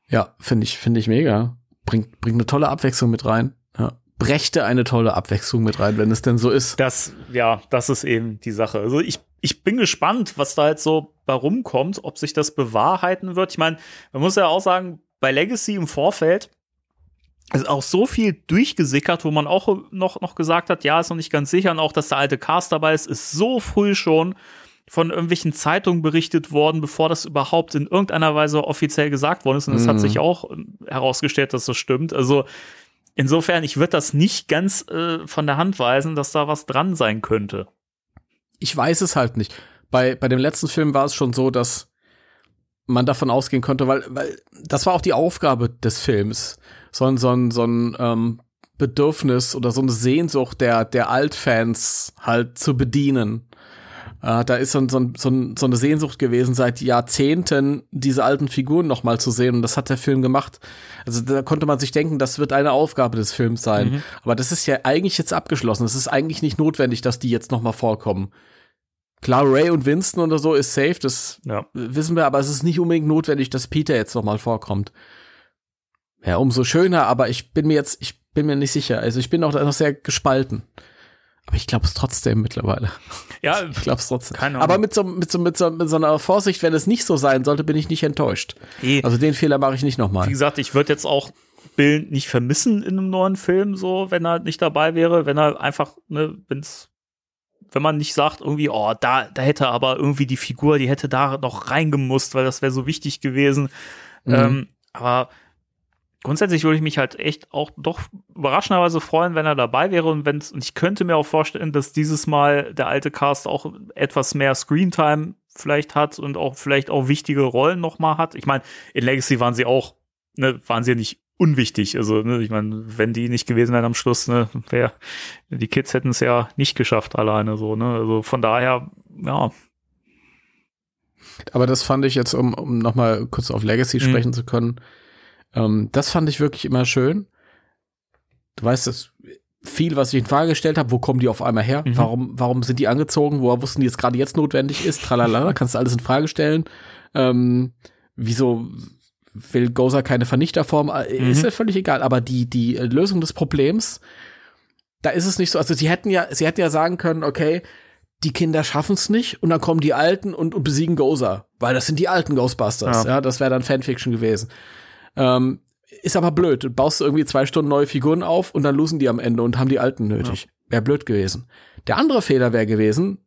E: Ja, finde ich, finde ich mega. Bringt, bringt eine tolle Abwechslung mit rein. Ja. Brächte eine tolle Abwechslung mit rein, wenn es denn so ist.
D: Das, ja, das ist eben die Sache. Also ich, ich bin gespannt, was da jetzt so bei rumkommt, ob sich das bewahrheiten wird. Ich meine, man muss ja auch sagen, bei Legacy im Vorfeld ist auch so viel durchgesickert, wo man auch noch, noch gesagt hat, ja, ist noch nicht ganz sicher. Und auch, dass der alte Cast dabei ist, ist so früh schon von irgendwelchen Zeitungen berichtet worden, bevor das überhaupt in irgendeiner Weise offiziell gesagt worden ist. Und es hat
E: Mhm.
D: sich auch herausgestellt, dass das stimmt. Also insofern, ich würde das nicht ganz äh, von der Hand weisen, dass da was dran sein könnte.
E: Ich weiß es halt nicht. Bei, bei dem letzten Film war es schon so, dass man davon ausgehen konnte, weil, weil das war auch die Aufgabe des Films, so ein, so ein, so ein ähm, Bedürfnis oder so eine Sehnsucht der, der Altfans halt zu bedienen. Äh, da ist so, so, so, so eine Sehnsucht gewesen, seit Jahrzehnten diese alten Figuren noch mal zu sehen und das hat der Film gemacht. Also da konnte man sich denken, das wird eine Aufgabe des Films sein. Aber das ist ja eigentlich jetzt abgeschlossen. Es ist eigentlich nicht notwendig, dass die jetzt noch mal vorkommen. Klar, Ray und Winston oder so ist safe, das
D: Ja.
E: wissen wir, aber es ist nicht unbedingt notwendig, dass Peter jetzt noch mal vorkommt. Ja, umso schöner, aber ich bin mir jetzt, ich bin mir nicht sicher. Also ich bin auch da noch sehr gespalten. Aber ich glaube es trotzdem mittlerweile.
D: Ja,
E: Ich glaube es trotzdem.
D: Keine Ahnung.
E: aber mit so, mit, so, mit, so, mit so einer Vorsicht, wenn es nicht so sein sollte, bin ich nicht enttäuscht.
D: eh,
E: Also den Fehler mache ich nicht
D: wie
E: nochmal.
D: gesagt, ich würde jetzt auch Bill nicht vermissen in einem neuen Film, so, wenn er nicht dabei wäre, wenn er einfach, ne, wenn's, wenn man nicht sagt, irgendwie, oh, da, da hätte aber irgendwie die Figur, die hätte da noch reingemusst, weil das wäre so wichtig gewesen.
E: Mhm.
D: Ähm, aber grundsätzlich würde ich mich halt echt auch doch überraschenderweise freuen, wenn er dabei wäre und wenn's, und ich könnte mir auch vorstellen, dass dieses Mal der alte Cast auch etwas mehr Screentime vielleicht hat und auch vielleicht auch wichtige Rollen noch mal hat. Ich meine, in Legacy waren sie auch, ne, waren sie ja nicht unwichtig. Also, ne, ich meine, wenn die nicht gewesen wären am Schluss, ne, wär, die Kids hätten es ja nicht geschafft alleine so, ne. Also von daher, ja,
E: Aber das fand ich jetzt, um, um nochmal kurz auf Legacy
D: Mhm.
E: sprechen zu können, ähm, das fand ich wirklich immer schön. Du weißt, das, viel, was ich in Frage gestellt habe. Wo kommen die auf einmal her?
D: Mhm.
E: Warum, warum sind die angezogen? Woher wussten die, dass gerade jetzt notwendig ist? Tralala, kannst du alles in Frage stellen. Ähm, wieso will Gozer keine Vernichterform? Äh,
D: Mhm.
E: Ist ja völlig egal. Aber die, die äh, Lösung des Problems, da ist es nicht so. Also sie hätten ja, sie hätten ja sagen können, okay, die Kinder schaffen es nicht und dann kommen die Alten und, und besiegen Gozer, weil das sind die alten Ghostbusters.
D: Ja.
E: Ja, das wäre dann Fanfiction gewesen. Ähm, ist aber blöd. Du baust irgendwie zwei Stunden neue Figuren auf und dann losen die am Ende und haben die alten nötig. Wäre blöd gewesen. Der andere Fehler wäre gewesen,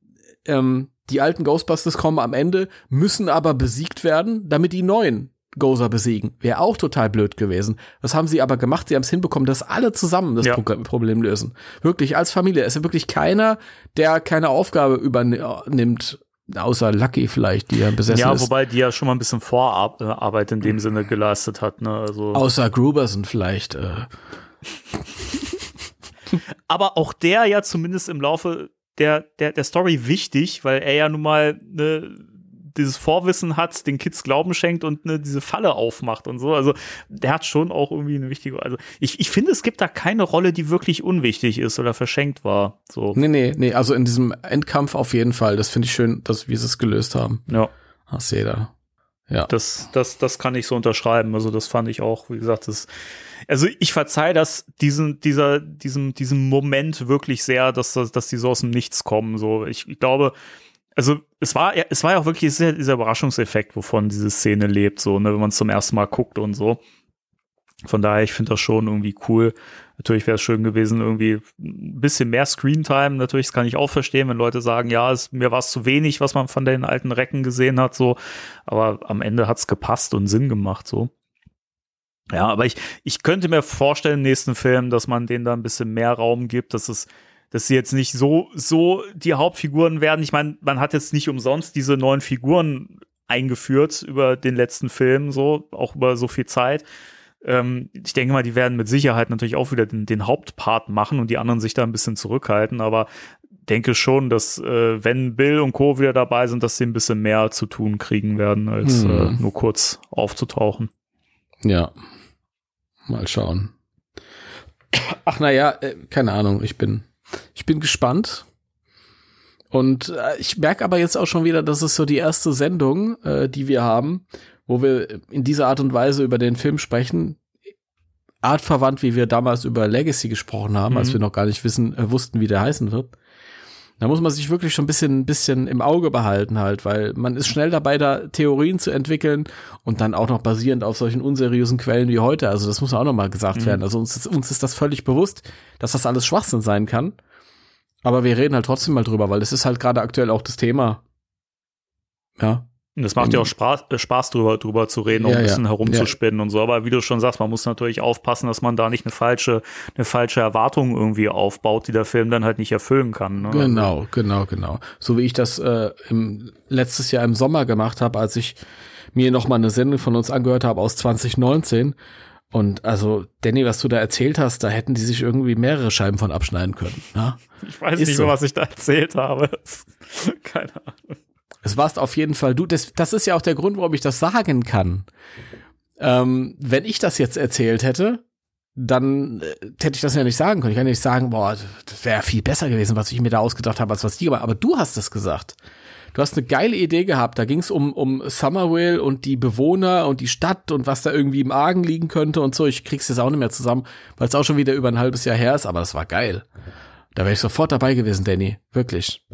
E: ähm, die alten Ghostbusters kommen am Ende, müssen aber besiegt werden, damit die neuen Gozer besiegen. Wäre auch total blöd gewesen. Das haben sie aber gemacht. Sie haben es hinbekommen, dass alle zusammen das
D: Ja.
E: Pro Problem lösen. Wirklich als Familie. Es ist wirklich keiner, der keine Aufgabe übernimmt, außer Lucky vielleicht, die ja besessen
D: Ja,
E: ist.
D: wobei die ja schon mal ein bisschen Vorarbeit in dem Sinne geleistet hat. Ne? Also,
E: Außer Gruberson vielleicht. Äh,
D: aber auch der ja zumindest im Laufe der, der, der Story wichtig, weil er ja nun mal ne, dieses Vorwissen hat, den Kids Glauben schenkt und ne, diese Falle aufmacht und so. Also der hat schon auch irgendwie eine wichtige. Also ich, ich finde, es gibt da keine Rolle, die wirklich unwichtig ist oder verschenkt war. So.
E: nee, nee, nee. Also in diesem Endkampf auf jeden Fall. Das finde ich schön, dass wir es gelöst haben.
D: Ja.
E: Hast jeder. Ja.
D: Das, das, das kann ich so unterschreiben. Also das fand ich auch, wie gesagt, das. Also ich verzeih das diesen, dieser, diesem, diesem Moment wirklich sehr, dass, das- dass die so aus dem Nichts kommen. So, ich, ich glaube, also es war, ja- es war ja auch wirklich sehr, dieser Überraschungseffekt, wovon diese Szene lebt, so, ne, wenn man es zum ersten Mal guckt und so. Von daher, ich finde das schon irgendwie cool. Natürlich wäre es schön gewesen, irgendwie ein bisschen mehr Screentime. Natürlich, das kann ich auch verstehen, wenn Leute sagen, ja, es, mir war es zu wenig, was man von den alten Recken gesehen hat, so. Aber am Ende hat's gepasst und Sinn gemacht, so. Ja, aber ich, ich könnte mir vorstellen im nächsten Film, dass man denen da ein bisschen mehr Raum gibt, dass es, dass sie jetzt nicht so, so die Hauptfiguren werden. Ich meine, man hat jetzt nicht umsonst diese neuen Figuren eingeführt über den letzten Film, so, auch über so viel Zeit. Ähm, ich denke mal, die werden mit Sicherheit natürlich auch wieder den, den Hauptpart machen und die anderen sich da ein bisschen zurückhalten, aber denke schon, dass äh, wenn Bill und Co. wieder dabei sind, dass sie ein bisschen mehr zu tun kriegen werden, als
E: Hm.
D: äh, nur kurz aufzutauchen.
E: Ja. Mal schauen. Ach naja, äh, keine Ahnung. Ich bin, ich bin gespannt. Und äh, ich merke aber jetzt auch schon wieder, dass es so die erste Sendung, äh, die wir haben, wo wir in dieser Art und Weise über den Film sprechen. Artverwandt, wie wir damals über Legacy gesprochen haben, als
D: Mhm.
E: wir noch gar nicht wissen, äh, wussten, wie der heißen wird. Da muss man sich wirklich schon ein bisschen, ein bisschen im Auge behalten halt, weil man ist schnell dabei, da Theorien zu entwickeln und dann auch noch basierend auf solchen unseriösen Quellen wie heute. Also das muss auch noch mal gesagt
D: Mhm.
E: werden. Also uns ist, uns ist das völlig bewusst, dass das alles Schwachsinn sein kann. Aber wir reden halt trotzdem mal drüber, weil es ist halt gerade aktuell auch das Thema. Ja.
D: Und das macht ja auch Spaß, äh, Spaß drüber, drüber zu reden,
E: Ja,
D: auch ein
E: ja.
D: bisschen herumzuspinnen und so. Aber wie du schon sagst, man muss natürlich aufpassen, dass man da nicht eine falsche, eine falsche Erwartung irgendwie aufbaut, die der Film dann halt nicht erfüllen kann. Ne?
E: Genau, genau, genau. So wie ich das äh, im, letztes Jahr im Sommer gemacht habe, als ich mir noch mal eine Sendung von uns angehört habe aus 2019. Und also, Danny, was du da erzählt hast, da hätten die sich irgendwie mehrere Scheiben von abschneiden können. Ne?
D: Ich weiß
E: Ist
D: nicht
E: so.
D: mehr, was ich da erzählt habe. Keine Ahnung.
E: Es warst auf jeden Fall du. Das, das ist ja auch der Grund, warum ich das sagen kann. Ähm, wenn ich das jetzt erzählt hätte, dann äh, hätte ich das ja nicht sagen können. Ich kann nicht sagen, boah, das wäre viel besser gewesen, was ich mir da ausgedacht habe, als was die gemacht haben. Aber du hast das gesagt. Du hast eine geile Idee gehabt. Da ging es um, um Summerville und die Bewohner und die Stadt und was da irgendwie im Argen liegen könnte und so. Ich krieg's jetzt auch nicht mehr zusammen, weil es auch schon wieder über ein halbes Jahr her ist, aber das war geil. Da wäre ich sofort dabei gewesen, Danny. Wirklich.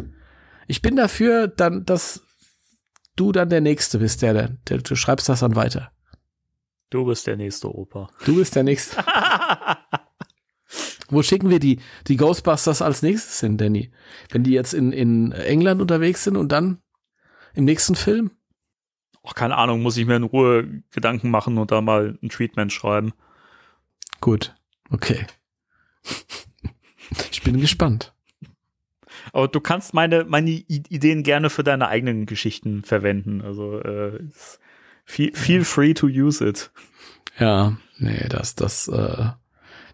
E: Ich bin dafür, dann, dass du dann der Nächste bist, der, der, der du schreibst das dann weiter.
D: Du bist der nächste Opa.
E: Du bist der Nächste. Wo schicken wir die, die Ghostbusters als nächstes hin, Danny? Wenn die jetzt in, in England unterwegs sind und dann im nächsten Film?
D: Auch keine Ahnung, muss ich mir in Ruhe Gedanken machen und da mal ein Treatment schreiben.
E: Gut, okay. Ich bin gespannt.
D: Aber du kannst meine, meine Ideen gerne für deine eigenen Geschichten verwenden. Also äh, feel, feel free to use it.
E: Ja, nee, das, das, äh,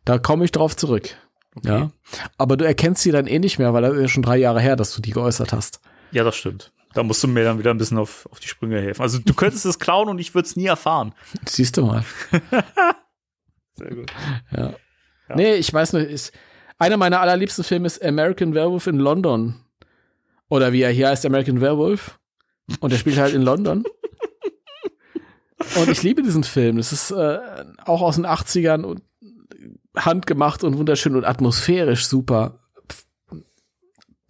E: da komme ich drauf zurück. Ja. Aber du erkennst sie dann eh nicht mehr, weil das ist ja schon drei Jahre her, dass du die geäußert hast.
D: Ja, das stimmt. Da musst du mir dann wieder ein bisschen auf, auf die Sprünge helfen. Also du könntest es klauen und ich würde es nie erfahren.
E: Siehst du mal.
D: Sehr gut.
E: Ja.
D: Ja.
E: Nee, ich weiß nicht, ist, Einer meiner allerliebsten Filme ist American Werewolf in London. Oder wie er hier heißt, American Werewolf. Und er spielt halt in London. Und ich liebe diesen Film. Das ist äh, auch aus den 80ern und handgemacht und wunderschön und atmosphärisch super.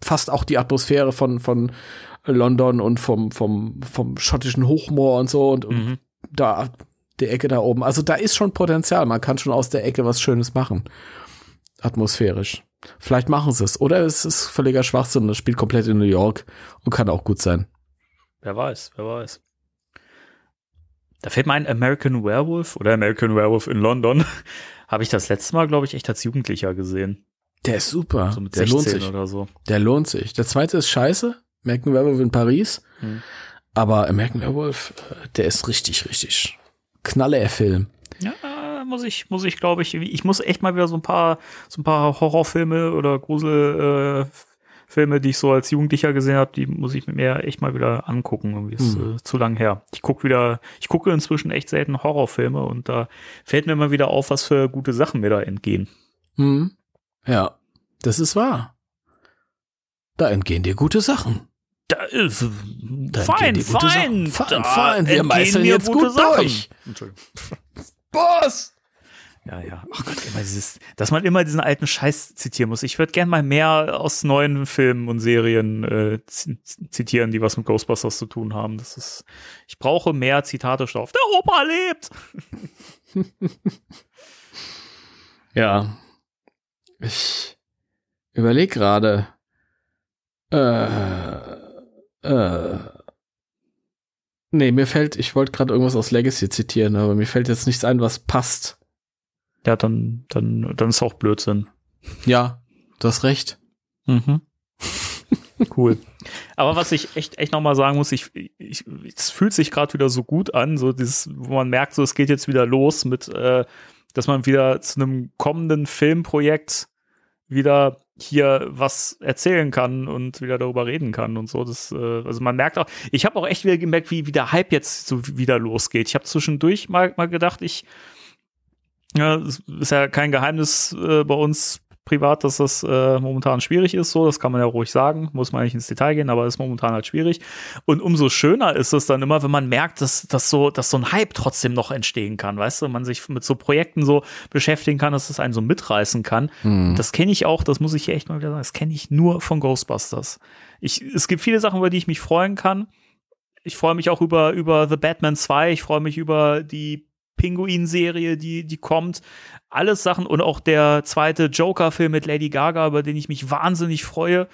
E: Fast auch die Atmosphäre von, von London und vom, vom, vom schottischen Hochmoor und so und, und
D: Mhm.
E: da, die Ecke da oben. Also da ist schon Potenzial. Man kann schon aus der Ecke was Schönes machen. Atmosphärisch. Vielleicht machen sie es. Oder es ist völliger Schwachsinn. Das spielt komplett in New York und kann auch gut sein.
D: Wer weiß, wer weiß. Da fällt mir ein American Werewolf oder American Werewolf in London. Habe ich das letzte Mal, glaube ich, echt als Jugendlicher gesehen.
E: Der ist super.
D: So
E: der
D: 16
E: lohnt sich.
D: oder so.
E: Der lohnt sich. Der zweite ist scheiße. American Werewolf in Paris.
D: Hm.
E: Aber American Werewolf, äh, der ist richtig, richtig knalle der Film.
D: Ja, muss ich, muss ich, glaube ich, ich muss echt mal wieder so ein paar, so ein paar Horrorfilme oder Gruselfilme, äh, Filme, die ich so als Jugendlicher gesehen habe, die muss ich mir echt mal wieder angucken. Irgendwie ist
E: Hm.
D: äh, zu lang her. Ich gucke wieder, ich gucke inzwischen echt selten Horrorfilme und da fällt mir immer wieder auf, was für gute Sachen mir da entgehen.
E: Hm. Ja, das ist wahr. Da entgehen dir gute Sachen.
D: Da ist
E: Da
D: fein, fein,
E: Sachen. Fein,
D: da
E: fein. Wir
D: mir
E: jetzt
D: gute
E: gut
D: Sachen.
E: durch.
D: Entschuldigung.
E: Boss!
D: Ja, ja. Ach Gott, immer dieses, dass man immer diesen alten Scheiß zitieren muss. Ich würde gern mal mehr aus neuen Filmen und Serien äh, zitieren, die was mit Ghostbusters zu tun haben. Das ist, ich brauche mehr Zitate drauf. Der Opa lebt!
E: Ja. Ich überleg gerade. Äh, äh. Nee, mir fällt, ich wollte gerade irgendwas aus Legacy zitieren, aber mir fällt jetzt nichts ein, was passt.
D: Ja, dann, dann, dann ist auch Blödsinn.
E: Ja, du hast recht.
D: Mhm. cool. Aber was ich echt, echt nochmal sagen muss, ich, ich, es fühlt sich gerade wieder so gut an, so dieses, wo man merkt, so es geht jetzt wieder los mit, äh, dass man wieder zu einem kommenden Filmprojekt wieder hier was erzählen kann und wieder darüber reden kann und so. Das, äh, also man merkt auch, ich habe auch echt wieder gemerkt, wie, wie der Hype jetzt so wieder losgeht. Ich habe zwischendurch mal, mal gedacht, ich ja, es ist ja kein Geheimnis äh, bei uns privat, dass das äh, momentan schwierig ist. So, das kann man ja ruhig sagen. Muss man nicht ins Detail gehen, aber ist momentan halt schwierig. Und umso schöner ist es dann immer, wenn man merkt, dass, dass, so, dass so ein Hype trotzdem noch entstehen kann. Weißt du, man sich mit so Projekten so beschäftigen kann, dass es einen so mitreißen kann.
E: Hm.
D: Das kenne ich auch, das muss ich hier echt mal wieder sagen, das kenne ich nur von Ghostbusters. Ich, es gibt viele Sachen, über die ich mich freuen kann. Ich freue mich auch über, über The Batman 2, ich freue mich über die Pinguin-Serie, die, die kommt. Alles Sachen und auch der zweite Joker-Film mit Lady Gaga, über den ich mich wahnsinnig freue.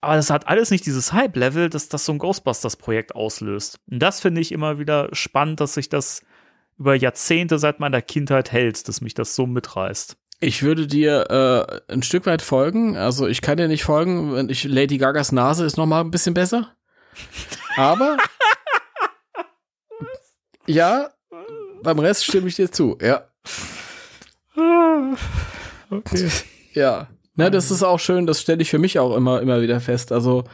D: Aber das hat alles nicht dieses Hype-Level, dass das so ein Ghostbusters-Projekt auslöst. Und das finde ich immer wieder spannend, dass sich das über Jahrzehnte seit meiner Kindheit hält, dass mich das so mitreißt.
E: Ich würde dir äh, ein Stück weit folgen. Also ich kann dir nicht folgen, wenn ich Lady Gagas Nase ist noch mal ein bisschen besser. Aber ja, beim Rest stimme ich dir zu. Ja,
D: Okay.
E: ja. Ne, das ist auch schön. Das stelle ich für mich auch immer immer wieder fest. Also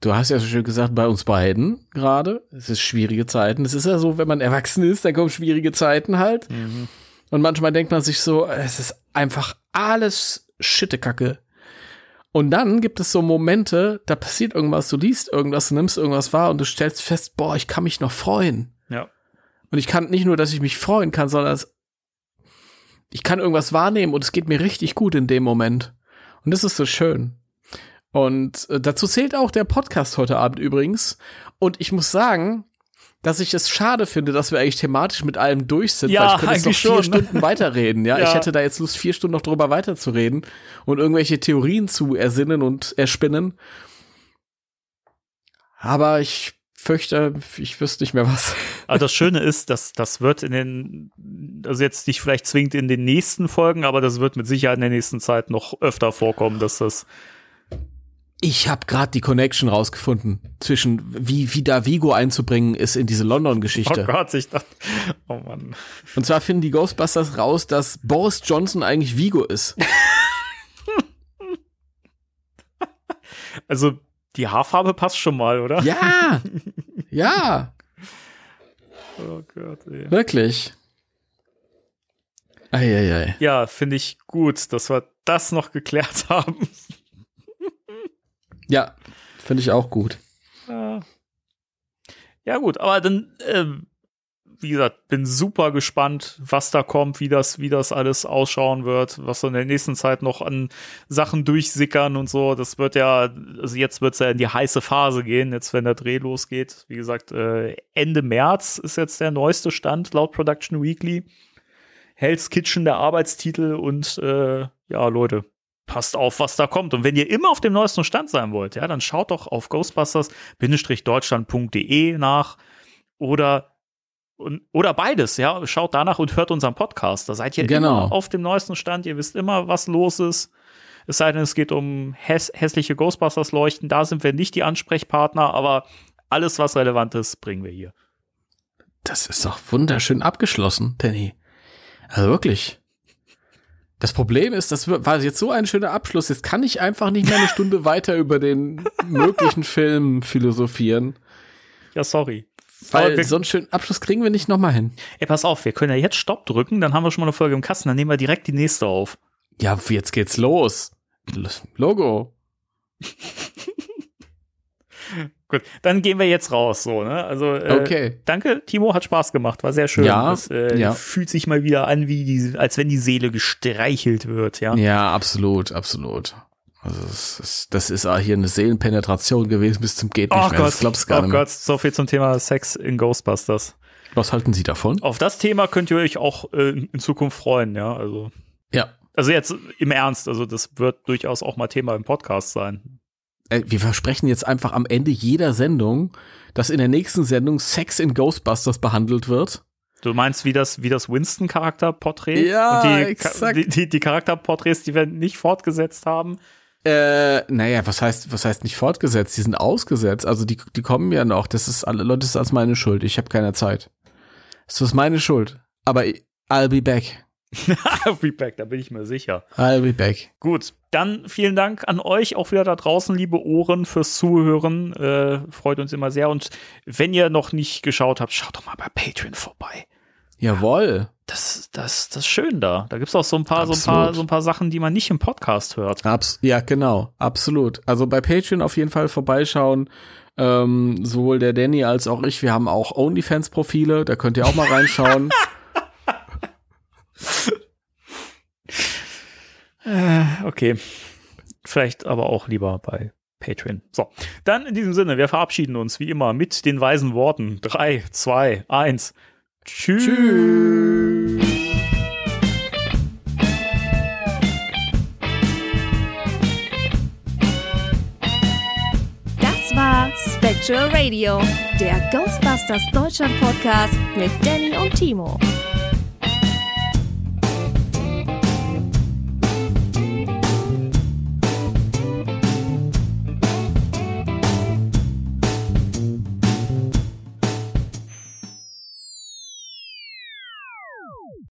E: du hast ja so schön gesagt, bei uns beiden gerade. Es ist schwierige Zeiten. Es ist ja so, wenn man erwachsen ist, dann kommen schwierige Zeiten halt.
D: Mhm.
E: Und manchmal denkt man sich so, es ist einfach alles Schittekacke. Und dann gibt es so Momente, da passiert irgendwas, du liest irgendwas, du nimmst irgendwas wahr und du stellst fest, boah, ich kann mich noch freuen. Und ich kann nicht nur, dass ich mich freuen kann, sondern ich kann irgendwas wahrnehmen und es geht mir richtig gut in dem Moment. Und das ist so schön. Und äh, dazu zählt auch der Podcast heute Abend übrigens. Und ich muss sagen, dass ich es schade finde, dass wir eigentlich thematisch mit allem durch sind,
D: Ja,
E: weil ich könnte jetzt noch
D: eigentlich
E: vier
D: schon.
E: Stunden weiterreden. Ja?
D: Ja.
E: ich hätte da jetzt Lust, vier Stunden noch drüber weiterzureden und irgendwelche Theorien zu ersinnen und erspinnen. Aber ich fürchte, ich wüsste nicht mehr was.
D: Aber das Schöne ist, dass das wird in den, also jetzt nicht vielleicht zwingend in den nächsten Folgen, aber das wird mit Sicherheit in der nächsten Zeit noch öfter vorkommen, dass das
E: Ich habe gerade die Connection rausgefunden zwischen wie, wie da Vigo einzubringen ist in diese
D: Oh
E: London-Geschichte.
D: Gott, ich dachte, oh Mann.
E: Und zwar finden die Ghostbusters raus, dass Boris Johnson eigentlich Vigo ist.
D: Also die Haarfarbe passt schon mal, oder?
E: Ja, ja,
D: Oh Gott, ey.
E: wirklich. Eieiei.
D: Ja, finde ich gut, dass wir das noch geklärt haben.
E: Ja, finde ich auch gut.
D: Ja. ja, gut, aber dann, ähm, wie gesagt, bin super gespannt, was da kommt, wie das, wie das alles ausschauen wird, was so in der nächsten Zeit noch an Sachen durchsickern und so. Das wird ja, also jetzt wird es ja in die heiße Phase gehen, jetzt wenn der Dreh losgeht. Wie gesagt, äh, Ende März ist jetzt der neueste Stand laut Production Weekly. Hell's Kitchen der Arbeitstitel und äh, ja, Leute, passt auf, was da kommt. Und wenn ihr immer auf dem neuesten Stand sein wollt, ja, dann schaut doch auf ghostbusters-deutschland.de nach oder und, oder beides, ja. Schaut danach und hört unseren Podcast. Da seid ihr
E: Genau.
D: immer auf dem neuesten Stand. Ihr wisst immer, was los ist. Es sei denn, es geht um häss hässliche Ghostbusters-Leuchten. Da sind wir nicht die Ansprechpartner, aber alles, was relevant ist, bringen wir hier.
E: Das ist doch wunderschön abgeschlossen, Danny. Also wirklich. Das Problem ist, das war jetzt so ein schöner Abschluss. Jetzt kann ich einfach nicht mehr eine Stunde weiter über den möglichen Film philosophieren.
D: Ja, sorry.
E: Weil
D: wir-
E: so einen schönen Abschluss kriegen wir nicht nochmal hin.
D: Ey, pass auf, wir können ja jetzt Stopp drücken, dann haben wir schon mal eine Folge im Kasten, dann nehmen wir direkt die nächste auf.
E: Ja, jetzt geht's los. Logo.
D: Gut, dann gehen wir jetzt raus, so, ne? Also, äh,
E: Okay.
D: danke, Timo, hat Spaß gemacht, war sehr schön.
E: Ja,
D: das, äh,
E: ja.
D: fühlt sich mal wieder an, wie die, als wenn die Seele gestreichelt wird, ja.
E: Ja, absolut, absolut. Also das ist, das ist auch hier eine Seelenpenetration gewesen bis zum geht nicht
D: Oh
E: mehr.
D: Gott,
E: das glaubst gar
D: oh
E: nicht mehr.
D: Gott, so viel zum Thema Sex in Ghostbusters.
E: Was halten Sie davon?
D: Auf das Thema könnt ihr euch auch äh, in Zukunft freuen, ja. Also,
E: Ja.
D: also jetzt im Ernst, also das wird durchaus auch mal Thema im Podcast sein.
E: Äh, Wir versprechen jetzt einfach am Ende jeder Sendung, dass in der nächsten Sendung Sex in Ghostbusters behandelt wird.
D: Du meinst wie das, wie das Winston-Charakterporträt?
E: Ja,
D: Und die,
E: exakt.
D: Die, die, die Charakterporträts, die wir nicht fortgesetzt haben.
E: Äh, naja, was heißt, was heißt nicht fortgesetzt? Die sind ausgesetzt. Also die, die kommen ja noch. Das ist alle Leute, das ist als meine Schuld. Ich habe keine Zeit. Das ist meine Schuld. Aber I'll be back.
D: Feedback, da bin ich mir sicher.
E: I'll be back.
D: Gut, dann vielen Dank an euch auch wieder da draußen, liebe Ohren, fürs Zuhören. Äh, freut uns immer sehr. Und wenn ihr noch nicht geschaut habt, schaut doch mal bei Patreon vorbei.
E: Jawohl.
D: Das, das, das ist schön da. Da gibt's auch so ein paar, so ein paar, so ein paar Sachen, die man nicht im Podcast hört.
E: Abs ja, genau. Absolut. Also bei Patreon auf jeden Fall vorbeischauen. Ähm, sowohl der Danny als auch ich. Wir haben auch OnlyFans-Profile. Da könnt ihr auch mal reinschauen.
D: Äh, okay. Vielleicht aber auch lieber bei Patreon. So, dann in diesem Sinne, wir verabschieden uns wie immer mit den weisen Worten. Drei, zwei, eins. Tschüss.
E: Tschüss.
A: Das war Spectral Radio, der Ghostbusters Deutschland Podcast mit Danny und Timo.